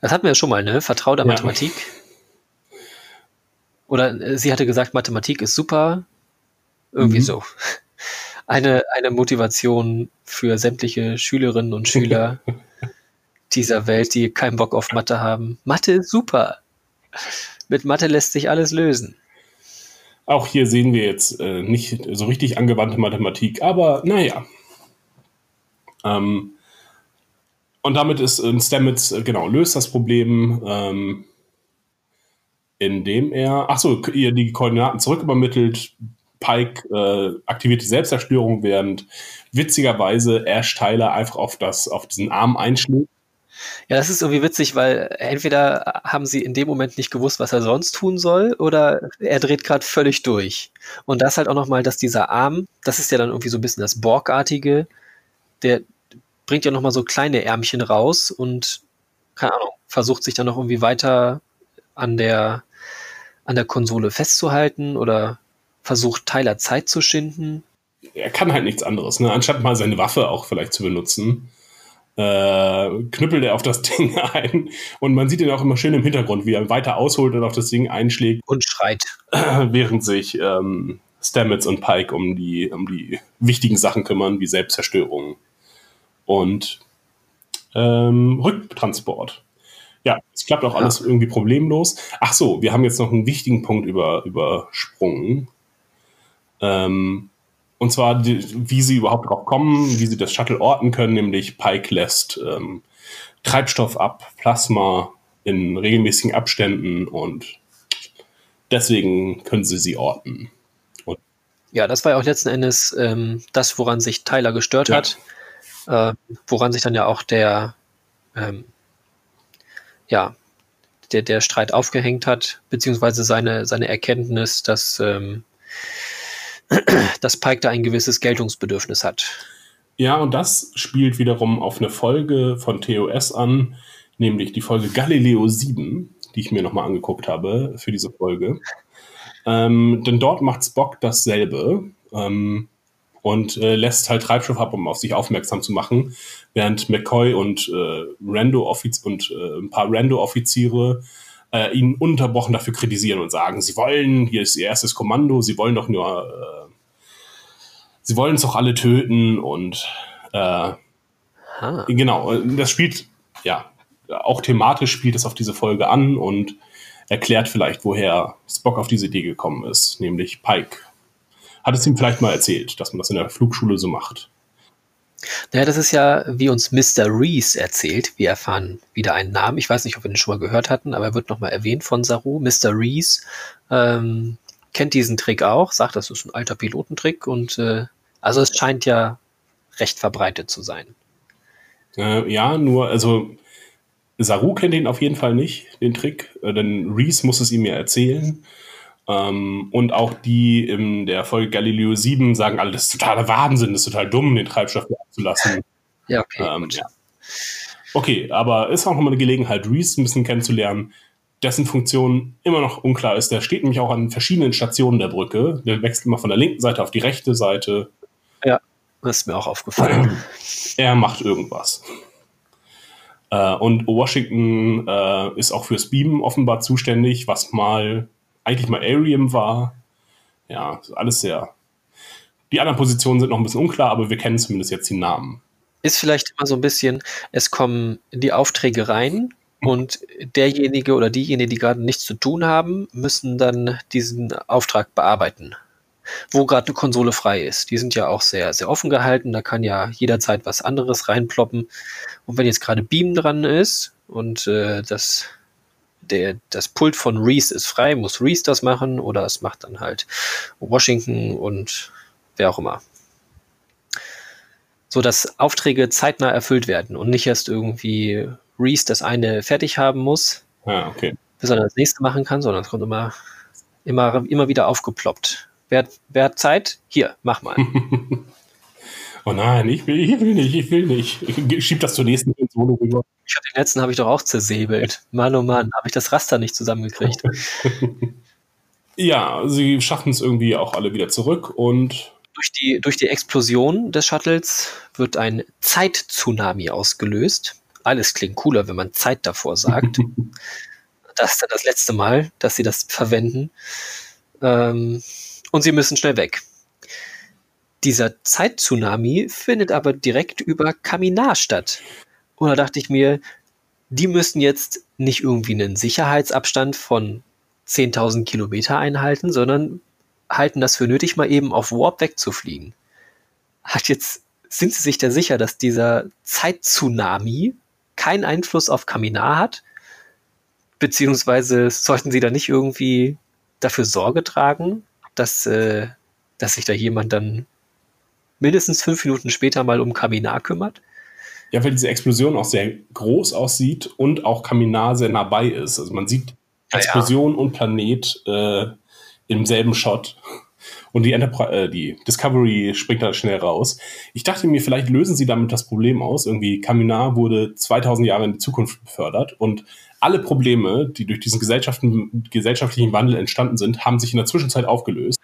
Das hatten wir ja schon mal, ne? Vertrau der ja. Mathematik. Oder äh, sie hatte gesagt, Mathematik ist super. Irgendwie mhm. so. Eine, eine Motivation für sämtliche Schülerinnen und Schüler [laughs] dieser Welt, die keinen Bock auf Mathe haben. Mathe ist super. Mit Mathe lässt sich alles lösen. Auch hier sehen wir jetzt äh, nicht so richtig angewandte Mathematik, aber naja. Ähm, und damit ist äh, Stamets, äh, genau, löst das Problem, ähm, indem er, achso, ihr die Koordinaten zurückübermittelt. Pike äh, aktiviert die Selbstzerstörung, während witzigerweise Ash Tyler einfach auf, das, auf diesen Arm einschlägt. Ja, das ist irgendwie witzig, weil entweder haben sie in dem Moment nicht gewusst, was er sonst tun soll, oder er dreht gerade völlig durch. Und das halt auch nochmal, dass dieser Arm, das ist ja dann irgendwie so ein bisschen das Borgartige, der, bringt ja nochmal so kleine Ärmchen raus und, keine Ahnung, versucht sich dann noch irgendwie weiter an der, an der Konsole festzuhalten oder versucht Tyler Zeit zu schinden. Er kann halt nichts anderes, ne? Anstatt mal seine Waffe auch vielleicht zu benutzen, äh, knüppelt er auf das [laughs] Ding ein und man sieht ihn auch immer schön im Hintergrund, wie er weiter ausholt und auf das Ding einschlägt. Und schreit. [clears throat] Während sich ähm, Stamets und Pike um die, um die wichtigen Sachen kümmern, wie Selbstzerstörung und ähm, Rücktransport. Ja, es klappt auch alles irgendwie problemlos. Ach so, wir haben jetzt noch einen wichtigen Punkt über, übersprungen. Ähm, und zwar, die, wie sie überhaupt drauf kommen, wie sie das Shuttle orten können, nämlich Pike lässt ähm, Treibstoff ab, Plasma in regelmäßigen Abständen und deswegen können sie sie orten. Und ja, das war ja auch letzten Endes ähm, das, woran sich Tyler gestört ja. hat äh, woran sich dann ja auch der, ähm, ja, der, der Streit aufgehängt hat, beziehungsweise seine, seine Erkenntnis, dass, ähm, dass Pike da ein gewisses Geltungsbedürfnis hat. Ja, und das spielt wiederum auf eine Folge von TOS an, nämlich die Folge Galileo 7, die ich mir nochmal angeguckt habe für diese Folge. Ähm, denn dort macht Spock dasselbe. Ähm, und äh, lässt halt Treibstoff ab, um auf sich aufmerksam zu machen, während McCoy und äh, Rando und äh, ein paar Rando-Offiziere äh, ihn unterbrochen dafür kritisieren und sagen, sie wollen, hier ist ihr erstes Kommando, sie wollen doch nur, äh, sie wollen es doch alle töten und äh, genau, das spielt, ja, auch thematisch spielt es auf diese Folge an und erklärt vielleicht, woher Spock auf diese Idee gekommen ist, nämlich Pike hat es ihm vielleicht mal erzählt, dass man das in der Flugschule so macht. Naja, das ist ja, wie uns Mr. Reese erzählt. Wir erfahren wieder einen Namen. Ich weiß nicht, ob wir den schon mal gehört hatten, aber er wird nochmal erwähnt von Saru. Mr. Reese ähm, kennt diesen Trick auch, sagt, das ist ein alter Pilotentrick und äh, also es scheint ja recht verbreitet zu sein. Äh, ja, nur, also Saru kennt ihn auf jeden Fall nicht, den Trick, äh, denn Reese muss es ihm ja erzählen. Ähm, und auch die in der Folge Galileo 7 sagen alle, das ist totaler Wahnsinn, das ist total dumm, den Treibstoff abzulassen. [laughs] Ja, okay. Ähm, ja. Okay, aber ist auch nochmal eine Gelegenheit, Reese ein bisschen kennenzulernen, dessen Funktion immer noch unklar ist. Der steht nämlich auch an verschiedenen Stationen der Brücke. Der wechselt immer von der linken Seite auf die rechte Seite. Ja. Das ist mir auch aufgefallen. [clears throat] Er macht irgendwas. Äh, und Washington äh, ist auch fürs Beamen offenbar zuständig, was mal eigentlich mal Arium war. Ja, alles sehr. Die anderen Positionen sind noch ein bisschen unklar, aber wir kennen zumindest jetzt die Namen. Ist vielleicht immer so ein bisschen, es kommen die Aufträge rein und derjenige oder diejenige, die gerade nichts zu tun haben, müssen dann diesen Auftrag bearbeiten. Wo gerade eine Konsole frei ist. Die sind ja auch sehr, sehr offen gehalten. Da kann ja jederzeit was anderes reinploppen. Und wenn jetzt gerade Beam dran ist und äh, das, der, das Pult von Reese ist frei, muss Reese das machen oder es macht dann halt Washington und wer auch immer. So dass Aufträge zeitnah erfüllt werden und nicht erst irgendwie Reese das eine fertig haben muss, ah, okay. bis er das nächste machen kann, sondern es kommt immer, immer, immer wieder aufgeploppt. Wer, wer hat Zeit? Hier, mach mal. [laughs] oh nein, ich will, ich will nicht, ich will nicht. Ich schieb das zur nächsten Konsole rüber. Ich hab den letzten habe ich doch auch zersäbelt. Mann, oh Mann, habe ich das Raster nicht zusammengekriegt. [laughs] ja, sie schaffen es irgendwie auch alle wieder zurück und durch die, durch die Explosion des Shuttles wird ein Zeit-Tsunami ausgelöst. Alles klingt cooler, wenn man Zeit davor sagt. [laughs] das ist dann das letzte Mal, dass sie das verwenden. Ähm, und sie müssen schnell weg. Dieser Zeit-Tsunami findet aber direkt über Kaminar statt. Und da dachte ich mir, die müssen jetzt nicht irgendwie einen Sicherheitsabstand von 10.000 Kilometer einhalten, sondern halten das für nötig, mal eben auf Warp wegzufliegen. Hat jetzt, sind Sie sich da sicher, dass dieser Zeit-Tsunami keinen Einfluss auf Kaminar hat? Beziehungsweise sollten Sie da nicht irgendwie dafür Sorge tragen, dass, äh, dass sich da jemand dann mindestens fünf Minuten später mal um Kaminar kümmert? Ja, weil diese Explosion auch sehr groß aussieht und auch Kaminar sehr nah bei ist. Also man sieht Explosion ja, ja. und Planet äh, im selben Shot. Und die, Enterprise, äh, die Discovery springt da schnell raus. Ich dachte mir, vielleicht lösen sie damit das Problem aus. Irgendwie Kaminar wurde 2000 Jahre in die Zukunft befördert und alle Probleme, die durch diesen gesellschaftlichen Wandel entstanden sind, haben sich in der Zwischenzeit aufgelöst.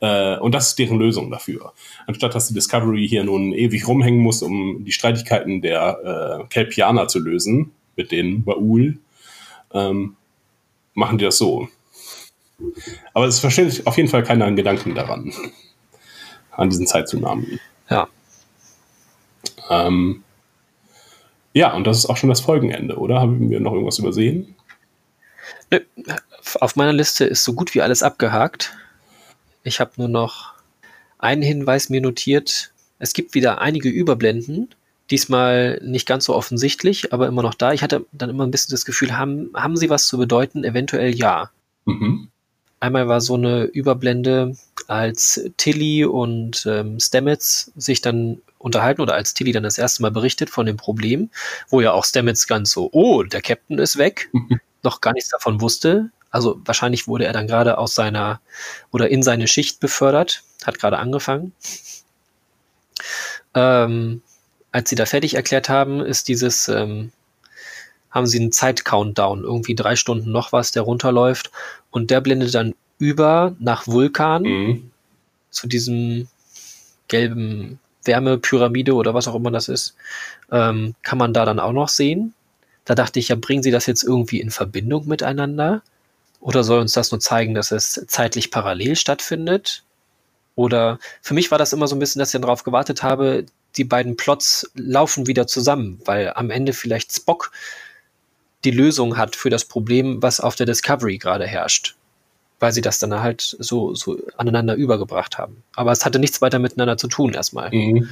Äh, und das ist deren Lösung dafür. Anstatt dass die Discovery hier nun ewig rumhängen muss, um die Streitigkeiten der äh, Kelpianer zu lösen, mit den Baul, ähm, machen die das so. Aber es versteht auf jeden Fall keiner einen Gedanken daran, an diesen Zeitzunahmen. Ja. Ähm, ja, und das ist auch schon das Folgenende, oder? Haben wir noch irgendwas übersehen? Nö. Auf meiner Liste ist so gut wie alles abgehakt. Ich habe nur noch einen Hinweis mir notiert. Es gibt wieder einige Überblenden. Diesmal nicht ganz so offensichtlich, aber immer noch da. Ich hatte dann immer ein bisschen das Gefühl, haben, haben sie was zu bedeuten? Eventuell ja. Mhm. Einmal war so eine Überblende, als Tilly und ähm, Stamets sich dann unterhalten oder als Tilly dann das erste Mal berichtet von dem Problem, wo ja auch Stamets ganz so, oh, der Captain ist weg, [laughs] noch gar nichts davon wusste. Also wahrscheinlich wurde er dann gerade aus seiner oder in seine Schicht befördert, hat gerade angefangen. Ähm, als sie da fertig erklärt haben, ist dieses, ähm, haben sie einen Zeit-Countdown, irgendwie drei Stunden noch was, der runterläuft und der blendet dann über nach Vulkan mhm. zu diesem gelben Wärmepyramide oder was auch immer das ist, ähm, kann man da dann auch noch sehen. Da dachte ich ja, bringen Sie das jetzt irgendwie in Verbindung miteinander? Oder soll uns das nur zeigen, dass es zeitlich parallel stattfindet? Oder für mich war das immer so ein bisschen, dass ich darauf gewartet habe, die beiden Plots laufen wieder zusammen, weil am Ende vielleicht Spock die Lösung hat für das Problem, was auf der Discovery gerade herrscht. Weil sie das dann halt so, so aneinander übergebracht haben. Aber es hatte nichts weiter miteinander zu tun erstmal. Mhm.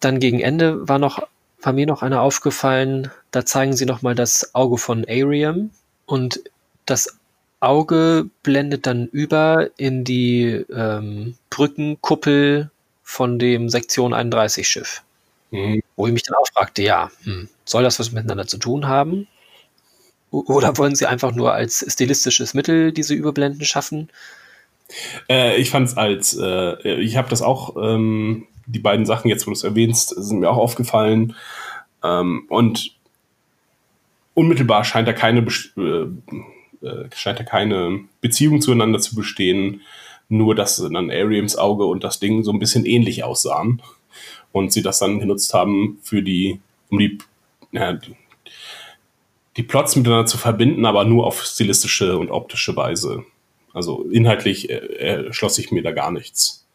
Dann gegen Ende war noch, war mir noch einer aufgefallen, da zeigen sie nochmal das Auge von Ariam und das Auge blendet dann über in die ähm, Brückenkuppel von dem Sektion 31 Schiff. Mhm. Wo ich mich dann auch fragte, ja, hm, soll das was miteinander zu tun haben? Oder wollen sie einfach nur als stilistisches Mittel diese Überblenden schaffen? Äh, ich fand es als, äh, ich habe das auch, ähm, die beiden Sachen jetzt, wo du es erwähnst, sind mir auch aufgefallen. Ähm, und unmittelbar scheint da keine, äh, äh, scheint da keine Beziehung zueinander zu bestehen, nur dass dann Ariams Auge und das Ding so ein bisschen ähnlich aussahen. und sie das dann genutzt haben für die, um die, ja, die Plots miteinander zu verbinden, aber nur auf stilistische und optische Weise. Also inhaltlich äh, schloss ich mir da gar nichts.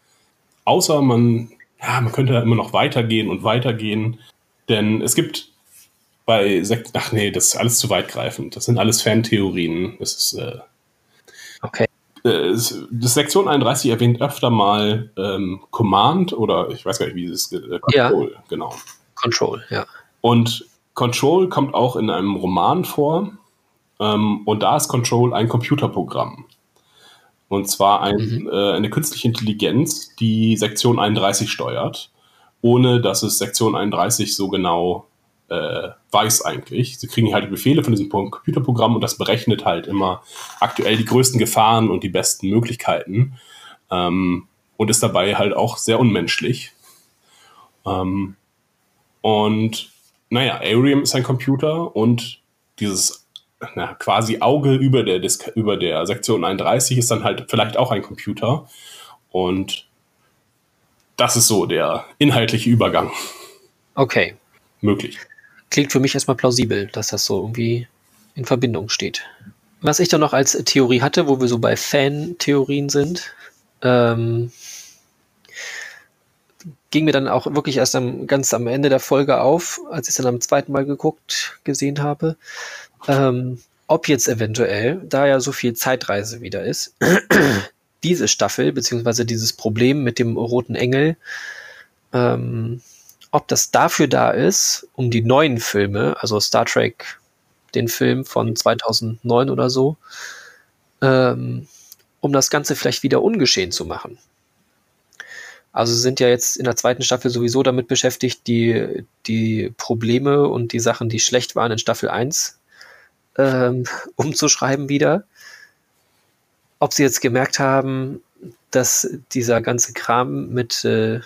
Außer man, ja, man könnte da immer noch weitergehen und weitergehen, denn es gibt bei Sekt, ach nee, das ist alles zu weitgreifend. Das sind alles Fantheorien. Das ist, äh, okay. Äh, das Sektion 31 erwähnt öfter mal ähm, Command oder ich weiß gar nicht, wie es ist. Äh, Control, ja. genau. Control, ja. Und Control kommt auch in einem Roman vor. Ähm, und da ist Control ein Computerprogramm. Und zwar ein, mhm. äh, eine künstliche Intelligenz, die Sektion 31 steuert, ohne dass es Sektion 31 so genau äh, weiß eigentlich. Sie kriegen halt Befehle von diesem Computerprogramm und das berechnet halt immer aktuell die größten Gefahren und die besten Möglichkeiten ähm, und ist dabei halt auch sehr unmenschlich. Ähm, und naja, Arium ist ein Computer und dieses na, quasi Auge über der, über der Sektion 31 ist dann halt vielleicht auch ein Computer. Und das ist so der inhaltliche Übergang. Okay. Möglich klingt für mich erstmal plausibel, dass das so irgendwie in Verbindung steht. Was ich dann noch als Theorie hatte, wo wir so bei Fan-Theorien sind, ähm, ging mir dann auch wirklich erst am, ganz am Ende der Folge auf, als ich es dann am zweiten Mal geguckt, gesehen habe, ähm, ob jetzt eventuell, da ja so viel Zeitreise wieder ist, [clears throat] diese Staffel, beziehungsweise dieses Problem mit dem roten Engel, ähm, ob das dafür da ist, um die neuen Filme, also Star Trek, den Film von 2009 oder so, ähm, um das Ganze vielleicht wieder ungeschehen zu machen. Also sind ja jetzt in der zweiten Staffel sowieso damit beschäftigt, die, die Probleme und die Sachen, die schlecht waren in Staffel 1 ähm, [laughs] umzuschreiben wieder. Ob sie jetzt gemerkt haben, dass dieser ganze Kram mit äh,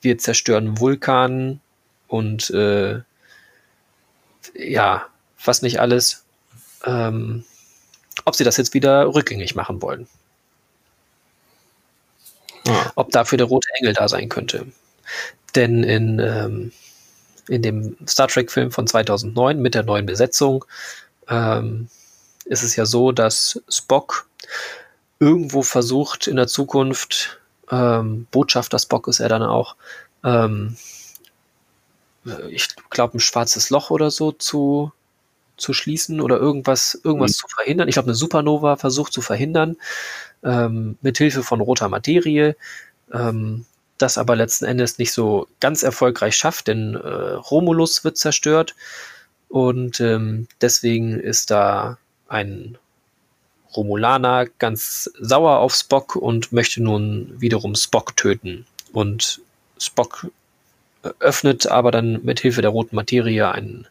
wir zerstören Vulkan und äh, ja, was nicht alles, ähm, ob sie das jetzt wieder rückgängig machen wollen. Ja. Ob dafür der rote Engel da sein könnte. Denn in, ähm, in dem Star Trek-Film von 2009 mit der neuen Besetzung ähm, ist es ja so, dass Spock irgendwo versucht in der Zukunft ähm, Botschafter Spock ist er dann auch, ähm, ich glaube, ein schwarzes Loch oder so zu, zu schließen oder irgendwas, irgendwas mhm. zu verhindern. Ich glaube, eine Supernova versucht zu verhindern, ähm, mit Hilfe von roter Materie, ähm, das aber letzten Endes nicht so ganz erfolgreich schafft, denn äh, Romulus wird zerstört und ähm, deswegen ist da ein Romulaner ganz sauer auf Spock und möchte nun wiederum Spock töten. Und Spock öffnet aber dann mit Hilfe der roten Materie ein,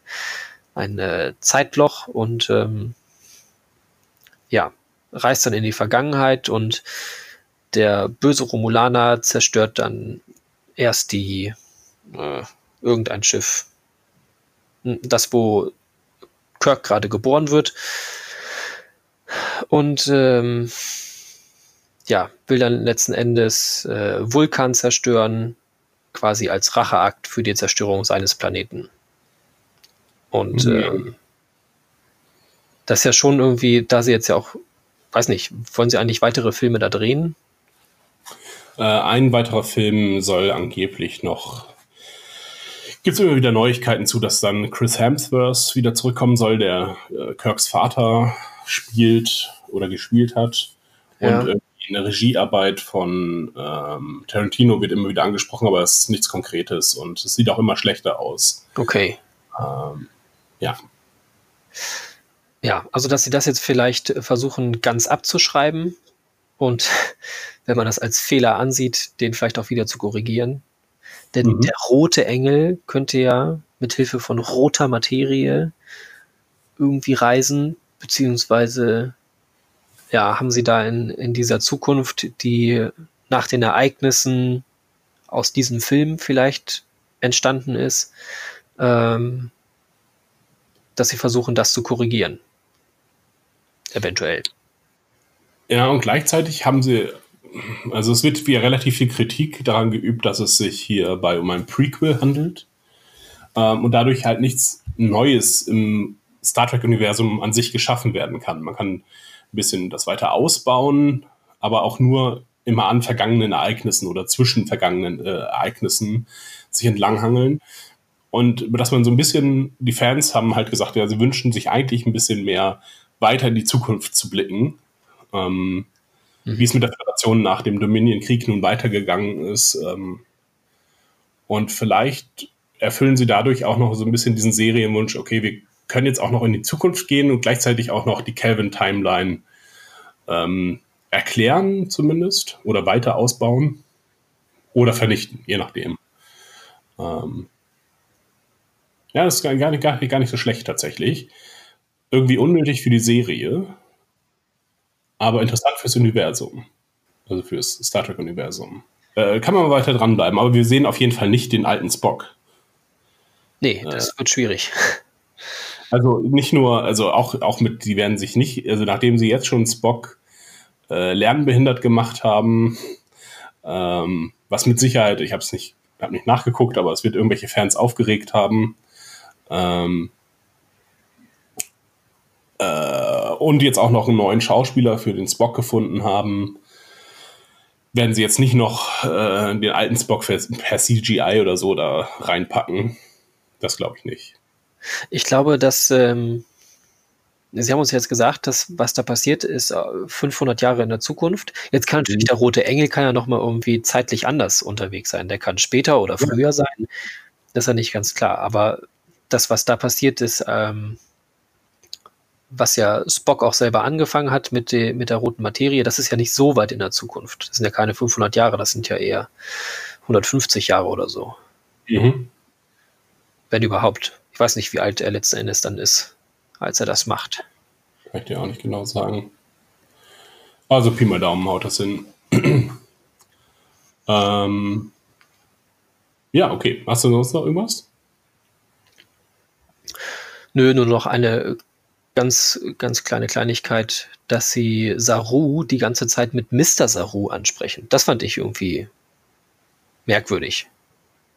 ein äh, Zeitloch und ähm, ja, reist dann in die Vergangenheit und der böse Romulaner zerstört dann erst die äh, irgendein Schiff, das wo Kirk gerade geboren wird und ähm, ja, will dann letzten Endes äh, Vulkan zerstören, quasi als Racheakt für die Zerstörung seines Planeten. Und mhm. ähm, das ist ja schon irgendwie, da sie jetzt ja auch, weiß nicht, wollen sie eigentlich weitere Filme da drehen? Äh, ein weiterer Film soll angeblich noch. Gibt es immer wieder Neuigkeiten zu, dass dann Chris Hemsworth wieder zurückkommen soll, der äh, Kirks Vater spielt oder gespielt hat. Ja. Und in der Regiearbeit von ähm, Tarantino wird immer wieder angesprochen, aber es ist nichts Konkretes und es sieht auch immer schlechter aus. Okay. Ähm, ja. Ja, also dass sie das jetzt vielleicht versuchen ganz abzuschreiben und [laughs] wenn man das als Fehler ansieht, den vielleicht auch wieder zu korrigieren. Denn mhm. der rote Engel könnte ja mit Hilfe von roter Materie irgendwie reisen, beziehungsweise ja, haben Sie da in, in dieser Zukunft, die nach den Ereignissen aus diesem Film vielleicht entstanden ist, ähm, dass Sie versuchen, das zu korrigieren? Eventuell. Ja, und gleichzeitig haben Sie also es wird wie relativ viel Kritik daran geübt, dass es sich hierbei um ein Prequel handelt ähm, und dadurch halt nichts Neues im Star Trek-Universum an sich geschaffen werden kann. Man kann ein bisschen das weiter ausbauen, aber auch nur immer an vergangenen Ereignissen oder zwischen vergangenen äh, Ereignissen sich entlanghangeln. Und dass man so ein bisschen, die Fans haben halt gesagt, ja, sie wünschen sich eigentlich ein bisschen mehr weiter in die Zukunft zu blicken. Ähm, mhm. Wie es mit der Föderation nach dem Dominion-Krieg nun weitergegangen ist. Ähm, und vielleicht erfüllen sie dadurch auch noch so ein bisschen diesen Serienwunsch, okay, wir können jetzt auch noch in die Zukunft gehen und gleichzeitig auch noch die Calvin-Timeline ähm, erklären zumindest oder weiter ausbauen oder vernichten, je nachdem. Ähm ja, das ist gar nicht, gar, gar nicht so schlecht tatsächlich. Irgendwie unnötig für die Serie, aber interessant fürs Universum. Also fürs Star Trek-Universum. Äh, kann man weiter dranbleiben, aber wir sehen auf jeden Fall nicht den alten Spock. Nee, das äh, wird schwierig. [laughs] Also nicht nur, also auch, auch mit, die werden sich nicht, also nachdem sie jetzt schon Spock äh, lernbehindert gemacht haben, ähm, was mit Sicherheit, ich habe es nicht, hab nicht nachgeguckt, aber es wird irgendwelche Fans aufgeregt haben. Ähm, äh, und jetzt auch noch einen neuen Schauspieler für den Spock gefunden haben, werden sie jetzt nicht noch äh, den alten Spock per, per CGI oder so da reinpacken. Das glaube ich nicht. Ich glaube, dass ähm, Sie haben uns jetzt gesagt, dass was da passiert ist 500 äh, Jahre in der Zukunft. Jetzt kann natürlich mhm. der rote Engel kann ja noch mal irgendwie zeitlich anders unterwegs sein. Der kann später oder früher sein. Das ist ja nicht ganz klar. Aber das, was da passiert ist, ähm, was ja Spock auch selber angefangen hat mit, de, mit der roten Materie, das ist ja nicht so weit in der Zukunft. Das sind ja keine 500 Jahre, das sind ja eher 150 Jahre oder so. Mhm. Wenn überhaupt. Ich weiß nicht, wie alt er letzten Endes dann ist als er das macht. Kann ich dir auch nicht genau sagen. Also Pi mal Daumen haut das hin. [clears throat] ähm, ja, okay. Hast du sonst noch irgendwas? Nö, nur noch eine ganz, ganz kleine Kleinigkeit, dass sie Saru die ganze Zeit mit Mr. Saru ansprechen. Das fand ich irgendwie merkwürdig.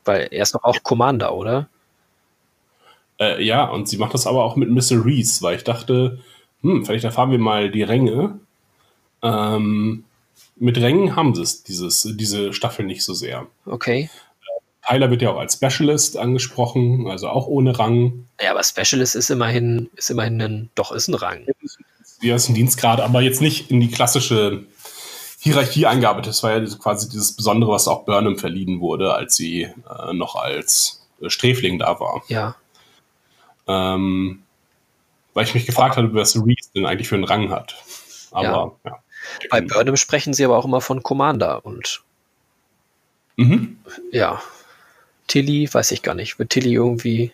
Weil er ist doch auch Commander, oder? Äh, ja, und sie macht das aber auch mit Mr. Reese, weil ich dachte, hm, vielleicht erfahren wir mal die Ränge. Ähm, mit Rängen haben sie es, dieses, diese Staffel nicht so sehr. Okay. Tyler wird ja auch als Specialist angesprochen, also auch ohne Rang. Ja, aber Specialist ist immerhin, ist immerhin ein, doch ist ein Rang. Ja, ist ein Dienstgrad, aber jetzt nicht in die klassische Hierarchie eingearbeitet. Das war ja quasi dieses Besondere, was auch Burnham verliehen wurde, als sie äh, noch als Sträfling da war. Ja. Ähm, weil ich mich gefragt habe, was Reese denn eigentlich für einen Rang hat. Aber ja. ja. Bei Burnham sprechen sie aber auch immer von Commander und mhm. ja. Tilly, weiß ich gar nicht. Wird Tilly irgendwie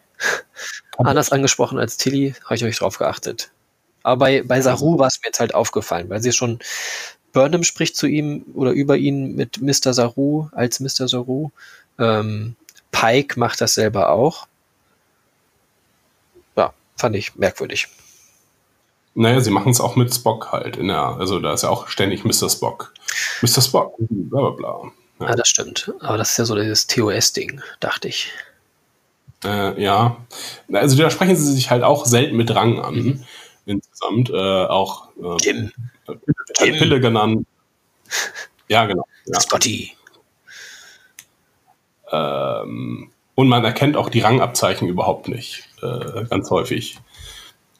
anders angesprochen als Tilly? Habe ich noch nicht drauf geachtet. Aber bei, bei Saru war es mir jetzt halt aufgefallen, weil sie schon Burnham spricht zu ihm oder über ihn mit Mr. Saru als Mr. Saru. Ähm, Pike macht das selber auch. Fand ich merkwürdig. Naja, sie machen es auch mit Spock halt. In der, also da ist ja auch ständig Mr. Spock. Mr. Spock, bla bla bla. Ja. ja, das stimmt. Aber das ist ja so dieses TOS-Ding, dachte ich. Äh, ja. Also da sprechen sie sich halt auch selten mit Rang an. Mhm. Insgesamt. Äh, auch äh, Jim. Jim. Pille genannt. Ja, genau. Ja. Scotty. Ähm, und man erkennt auch die Rangabzeichen überhaupt nicht äh, ganz häufig.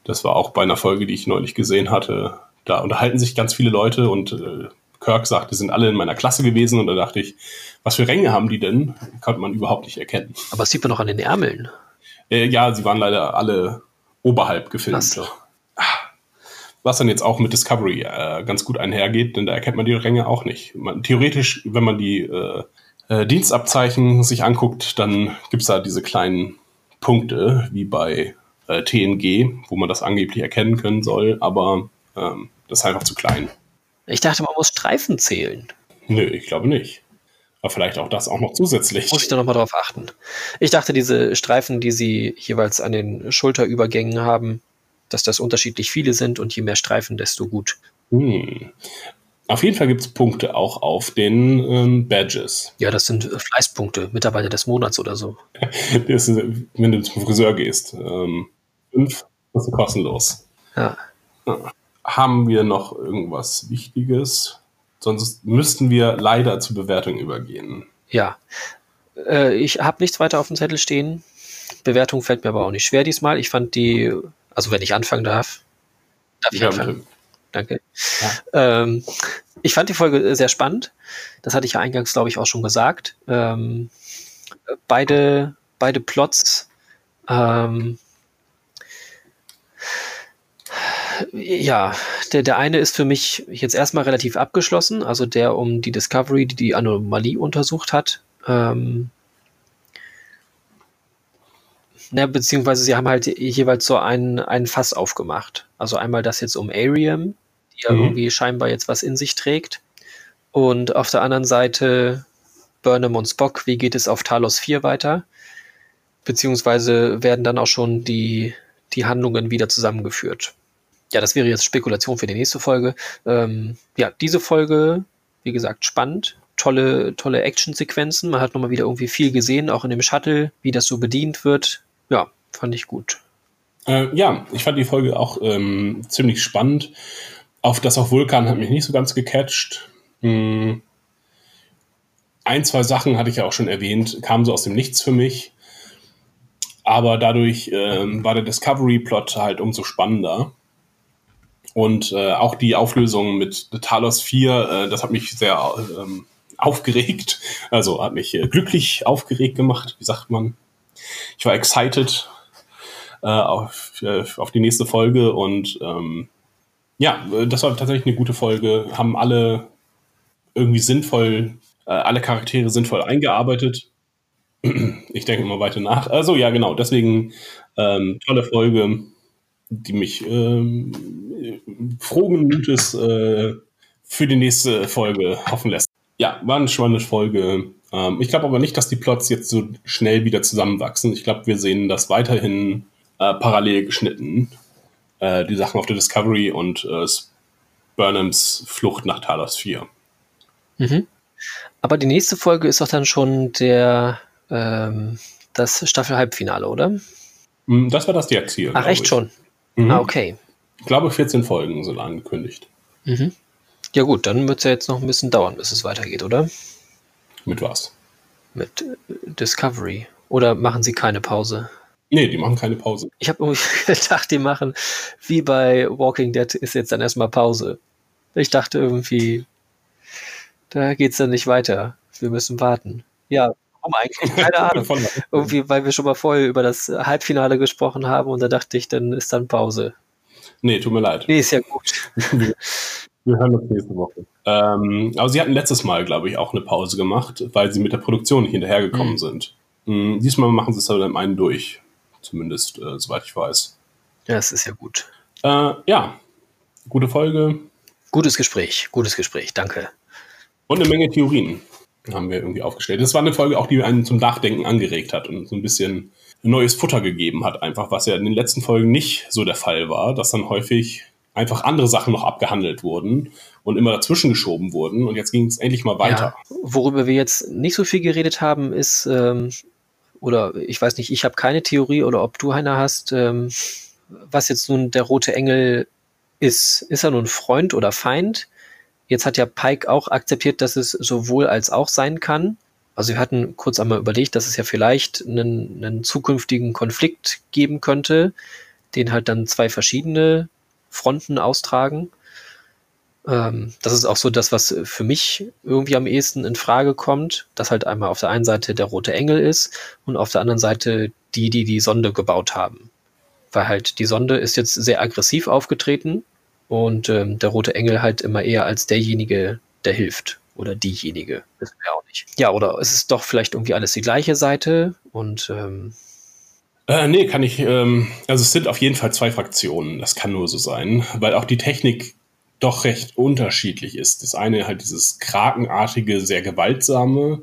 Das war auch bei einer Folge, die ich neulich gesehen hatte. Da unterhalten sich ganz viele Leute und äh, Kirk sagt, die sind alle in meiner Klasse gewesen und da dachte ich, was für Ränge haben die denn? Konnte man überhaupt nicht erkennen. Aber das sieht man noch an den Ärmeln. Äh, ja, sie waren leider alle oberhalb gefilmt. So. Was dann jetzt auch mit Discovery äh, ganz gut einhergeht, denn da erkennt man die Ränge auch nicht. Man, theoretisch, wenn man die äh, äh Dienstabzeichen sich anguckt, dann gibt es da diese kleinen Punkte wie bei äh, TNG, wo man das angeblich erkennen können soll, aber ähm, das ist einfach zu klein. Ich dachte, man muss Streifen zählen. Nö, ich glaube nicht. Aber vielleicht auch das auch noch zusätzlich. Muss ich da nochmal drauf achten. Ich dachte, diese Streifen, die sie jeweils an den Schulterübergängen haben, dass das unterschiedlich viele sind und je mehr Streifen, desto gut. Hm. Auf jeden Fall gibt es Punkte auch auf den ähm, Badges. Ja, das sind Fleißpunkte, Mitarbeiter des Monats oder so. [laughs] das ist, wenn du zum Friseur gehst. Ähm, fünf, das ist kostenlos. Ja. Haben wir noch irgendwas Wichtiges? Sonst müssten wir leider zur Bewertung übergehen. Ja. Äh, ich habe nichts weiter auf dem Zettel stehen. Bewertung fällt mir aber auch nicht schwer diesmal. Ich fand die, also wenn ich anfangen darf, darf ich ja, anfangen. Danke. Ja. Ähm, ich fand die Folge sehr spannend. Das hatte ich ja eingangs, glaube ich, auch schon gesagt. Ähm, beide, beide Plots ähm, ja, der, der eine ist für mich jetzt erstmal relativ abgeschlossen, also der um die Discovery, die die Anomalie untersucht hat. Ähm, na, beziehungsweise sie haben halt jeweils so einen, einen Fass aufgemacht. Also einmal das jetzt um Ariam, die ja mhm. irgendwie scheinbar jetzt was in sich trägt. Und auf der anderen Seite Burnham und Spock, wie geht es auf Talos 4 weiter? Beziehungsweise werden dann auch schon die, die Handlungen wieder zusammengeführt ja, das wäre jetzt Spekulation für die nächste Folge. Ähm, ja, diese Folge, wie gesagt, spannend. Tolle, tolle Actionsequenzen. Man hat nochmal wieder irgendwie viel gesehen, auch in dem Shuttle, wie das so bedient wird. Ja, fand ich gut. Äh, ja, ich fand die Folge auch ähm, ziemlich spannend. Auf das auf Vulkan hat mich nicht so ganz gecatcht. Hm. Ein, zwei Sachen hatte ich ja auch schon erwähnt, kamen so aus dem Nichts für mich. Aber dadurch ähm, war der Discovery-Plot halt umso spannender. Und äh, auch die Auflösung mit Talos 4, äh, das hat mich sehr ähm, aufgeregt. Also hat mich äh, glücklich aufgeregt gemacht, wie sagt man. Ich war excited äh, auf, äh, auf die nächste Folge und ähm, ja, das war tatsächlich eine gute Folge. Haben alle irgendwie sinnvoll, äh, alle Charaktere sinnvoll eingearbeitet. Ich denke mal weiter nach. Also ja, genau, deswegen ähm, tolle Folge die mich ähm, frohen Mutes äh, für die nächste Folge hoffen lässt. Ja, war eine spannende Folge. Ähm, ich glaube aber nicht, dass die Plots jetzt so schnell wieder zusammenwachsen. Ich glaube, wir sehen das weiterhin äh, parallel geschnitten. Äh, die Sachen auf der Discovery und äh, Burnhams Flucht nach Talos 4. Mhm. Aber die nächste Folge ist doch dann schon der ähm, das Staffel-Halbfinale, oder? Hm, das war das Ziel. Ach, echt ich. schon? Mhm. Ah, okay. Ich glaube, 14 Folgen sind angekündigt. Mhm. Ja gut, dann wird es ja jetzt noch ein bisschen dauern, bis es weitergeht, oder? Mit was? Mit äh, Discovery. Oder machen sie keine Pause? Nee, die machen keine Pause. Ich habe irgendwie [laughs] gedacht, die machen, wie bei Walking Dead, ist jetzt dann erstmal Pause. Ich dachte irgendwie, da geht es dann nicht weiter. Wir müssen warten. Ja, Warum eigentlich? Keine [laughs] Ahnung. Irgendwie, weil wir schon mal vorher über das Halbfinale gesprochen haben und da dachte ich, dann ist dann Pause. Nee, tut mir leid. Nee, ist ja gut. wir hören uns nächste Woche. Ähm, aber sie hatten letztes Mal, glaube ich, auch eine Pause gemacht, weil sie mit der Produktion nicht hinterhergekommen mhm. sind. Mhm, diesmal machen sie es aber dann einen durch. Zumindest, äh, soweit ich weiß. Ja, das ist ja gut. Äh, ja, gute Folge. Gutes Gespräch, gutes Gespräch, danke. Und eine Menge Theorien haben wir irgendwie aufgestellt. Das war eine Folge auch, die einen zum Nachdenken angeregt hat und so ein bisschen neues Futter gegeben hat, einfach, was ja in den letzten Folgen nicht so der Fall war, dass dann häufig einfach andere Sachen noch abgehandelt wurden und immer dazwischen geschoben wurden und jetzt ging es endlich mal weiter. Ja, worüber wir jetzt nicht so viel geredet haben, ist, ähm, oder ich weiß nicht, ich habe keine Theorie oder ob du eine hast, ähm, was jetzt nun der rote Engel ist. Ist er nun Freund oder Feind? Jetzt hat ja Pike auch akzeptiert, dass es sowohl als auch sein kann. Also wir hatten kurz einmal überlegt, dass es ja vielleicht einen, einen zukünftigen Konflikt geben könnte, den halt dann zwei verschiedene Fronten austragen. Ähm, das ist auch so das, was für mich irgendwie am ehesten in Frage kommt, dass halt einmal auf der einen Seite der rote Engel ist und auf der anderen Seite die, die die Sonde gebaut haben. Weil halt die Sonde ist jetzt sehr aggressiv aufgetreten und ähm, der rote Engel halt immer eher als derjenige, der hilft. Oder diejenige. Wissen wir auch nicht. Ja, oder ist es doch vielleicht irgendwie alles die gleiche Seite und ähm äh, nee, kann ich, ähm, also es sind auf jeden Fall zwei Fraktionen, das kann nur so sein, weil auch die Technik doch recht unterschiedlich ist. Das eine halt dieses krakenartige, sehr gewaltsame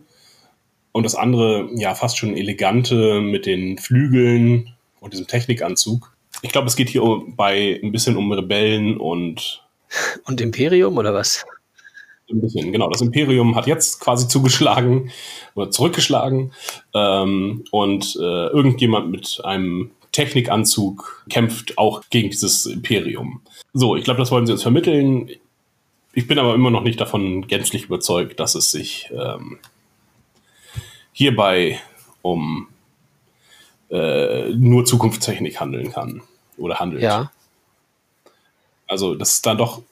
und das andere ja fast schon elegante mit den Flügeln und diesem Technikanzug. Ich glaube, es geht hier bei ein bisschen um Rebellen und. Und Imperium oder was? ein bisschen, genau. Das Imperium hat jetzt quasi zugeschlagen oder zurückgeschlagen ähm, und äh, irgendjemand mit einem Technikanzug kämpft auch gegen dieses Imperium. So, ich glaube, das wollen sie uns vermitteln. Ich bin aber immer noch nicht davon gänzlich überzeugt, dass es sich ähm, hierbei um äh, nur Zukunftstechnik handeln kann oder handelt. Ja. Also, dass es da doch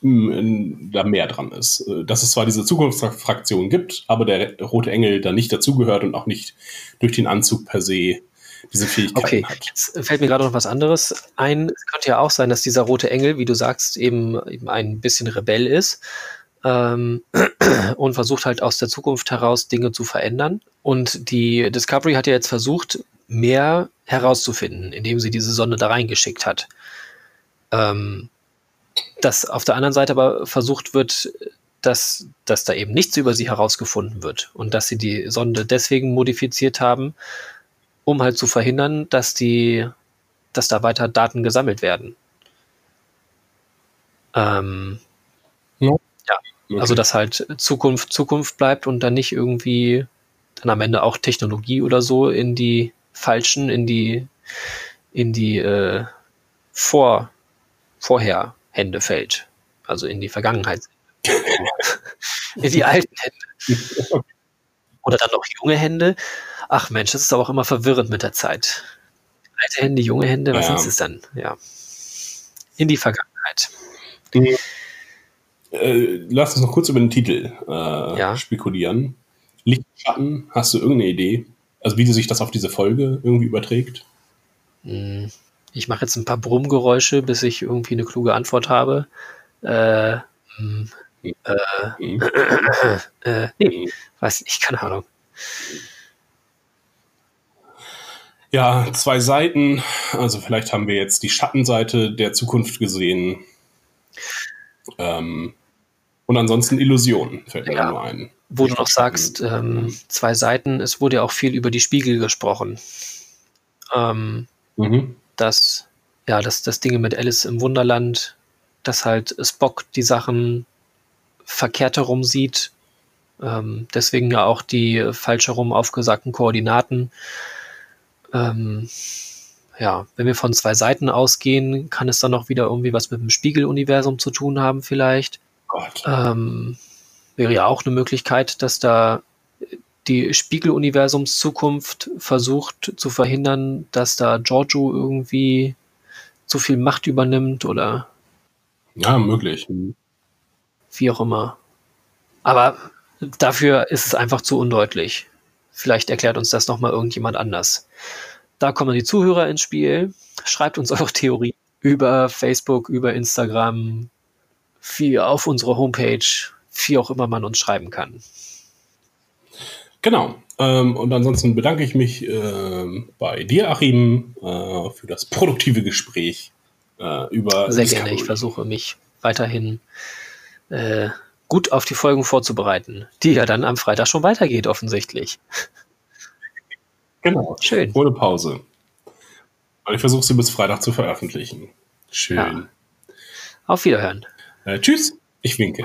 mh, hm, da mehr dran ist. Äh, dass es zwar diese Zukunftsfraktion gibt, aber der rote Engel da nicht dazugehört und auch nicht durch den Anzug per se diese Fähigkeiten okay. hat. Jetzt fällt mir gerade noch was anderes ein. Es könnte ja auch sein, dass dieser rote Engel, wie du sagst, eben, eben ein bisschen Rebell ist ähm, [clears throat] und versucht halt aus der Zukunft heraus Dinge zu verändern. Und die Discovery hat ja jetzt versucht, mehr herauszufinden, indem sie diese Sonde da reingeschickt hat. Ähm, dass auf der anderen Seite aber versucht wird, dass, dass da eben nichts über sie herausgefunden wird und dass sie die Sonde deswegen modifiziert haben, um halt zu verhindern, dass die, dass da weiter Daten gesammelt werden. Ähm, ja. ja. Okay. Also dass halt Zukunft Zukunft bleibt und dann nicht irgendwie dann am Ende auch Technologie oder so in die falschen, in die in die äh, vor vorher Hände fällt. Also in die Vergangenheit. [laughs] in die alten Hände. Oder dann noch junge Hände. Ach Mensch, das ist aber auch immer verwirrend mit der Zeit. Alte Hände, junge Hände, was ja. ist es dann? Ja. In die Vergangenheit. Die, äh, lass uns noch kurz über den Titel äh, ja. spekulieren. Lichtschatten, hast du irgendeine Idee? Also wie sich das auf diese Folge irgendwie überträgt? Hm. Ich mache jetzt ein paar Brummgeräusche, bis ich irgendwie eine kluge Antwort habe. Äh, hm, äh, äh, nee, weiß nicht, keine Ahnung. Ja, zwei Seiten. Also vielleicht haben wir jetzt die Schattenseite der Zukunft gesehen. Ähm, und ansonsten Illusionen fällt mir ja, nur ein. Wo du noch sagst, ähm, zwei Seiten, es wurde ja auch viel über die Spiegel gesprochen. Ähm, mhm dass, ja, dass das Dinge mit Alice im Wunderland, dass halt Spock die Sachen verkehrt herum sieht. Ähm, deswegen ja auch die falsch herum aufgesagten Koordinaten. Ähm, ja, wenn wir von zwei Seiten ausgehen, kann es dann noch wieder irgendwie was mit dem Spiegeluniversum zu tun haben, vielleicht. Gott. Ähm, wäre ja auch eine Möglichkeit, dass da die Spiegeluniversums-Zukunft versucht zu verhindern, dass da Giorgio irgendwie zu viel Macht übernimmt oder. Ja, möglich. Wie auch immer. Aber dafür ist es einfach zu undeutlich. Vielleicht erklärt uns das nochmal irgendjemand anders. Da kommen die Zuhörer ins Spiel. Schreibt uns eure Theorie über Facebook, über Instagram, wie auf unsere Homepage, wie auch immer man uns schreiben kann. Genau. Ähm, und ansonsten bedanke ich mich äh, bei dir, Achim, äh, für das produktive Gespräch äh, über. Sehr Discovery. gerne. Ich versuche mich weiterhin äh, gut auf die Folgen vorzubereiten, die ja dann am Freitag schon weitergeht, offensichtlich. Genau. Schön. Ohne Pause. Weil ich versuche sie bis Freitag zu veröffentlichen. Schön. Ja. Auf Wiederhören. Äh, tschüss. Ich winke.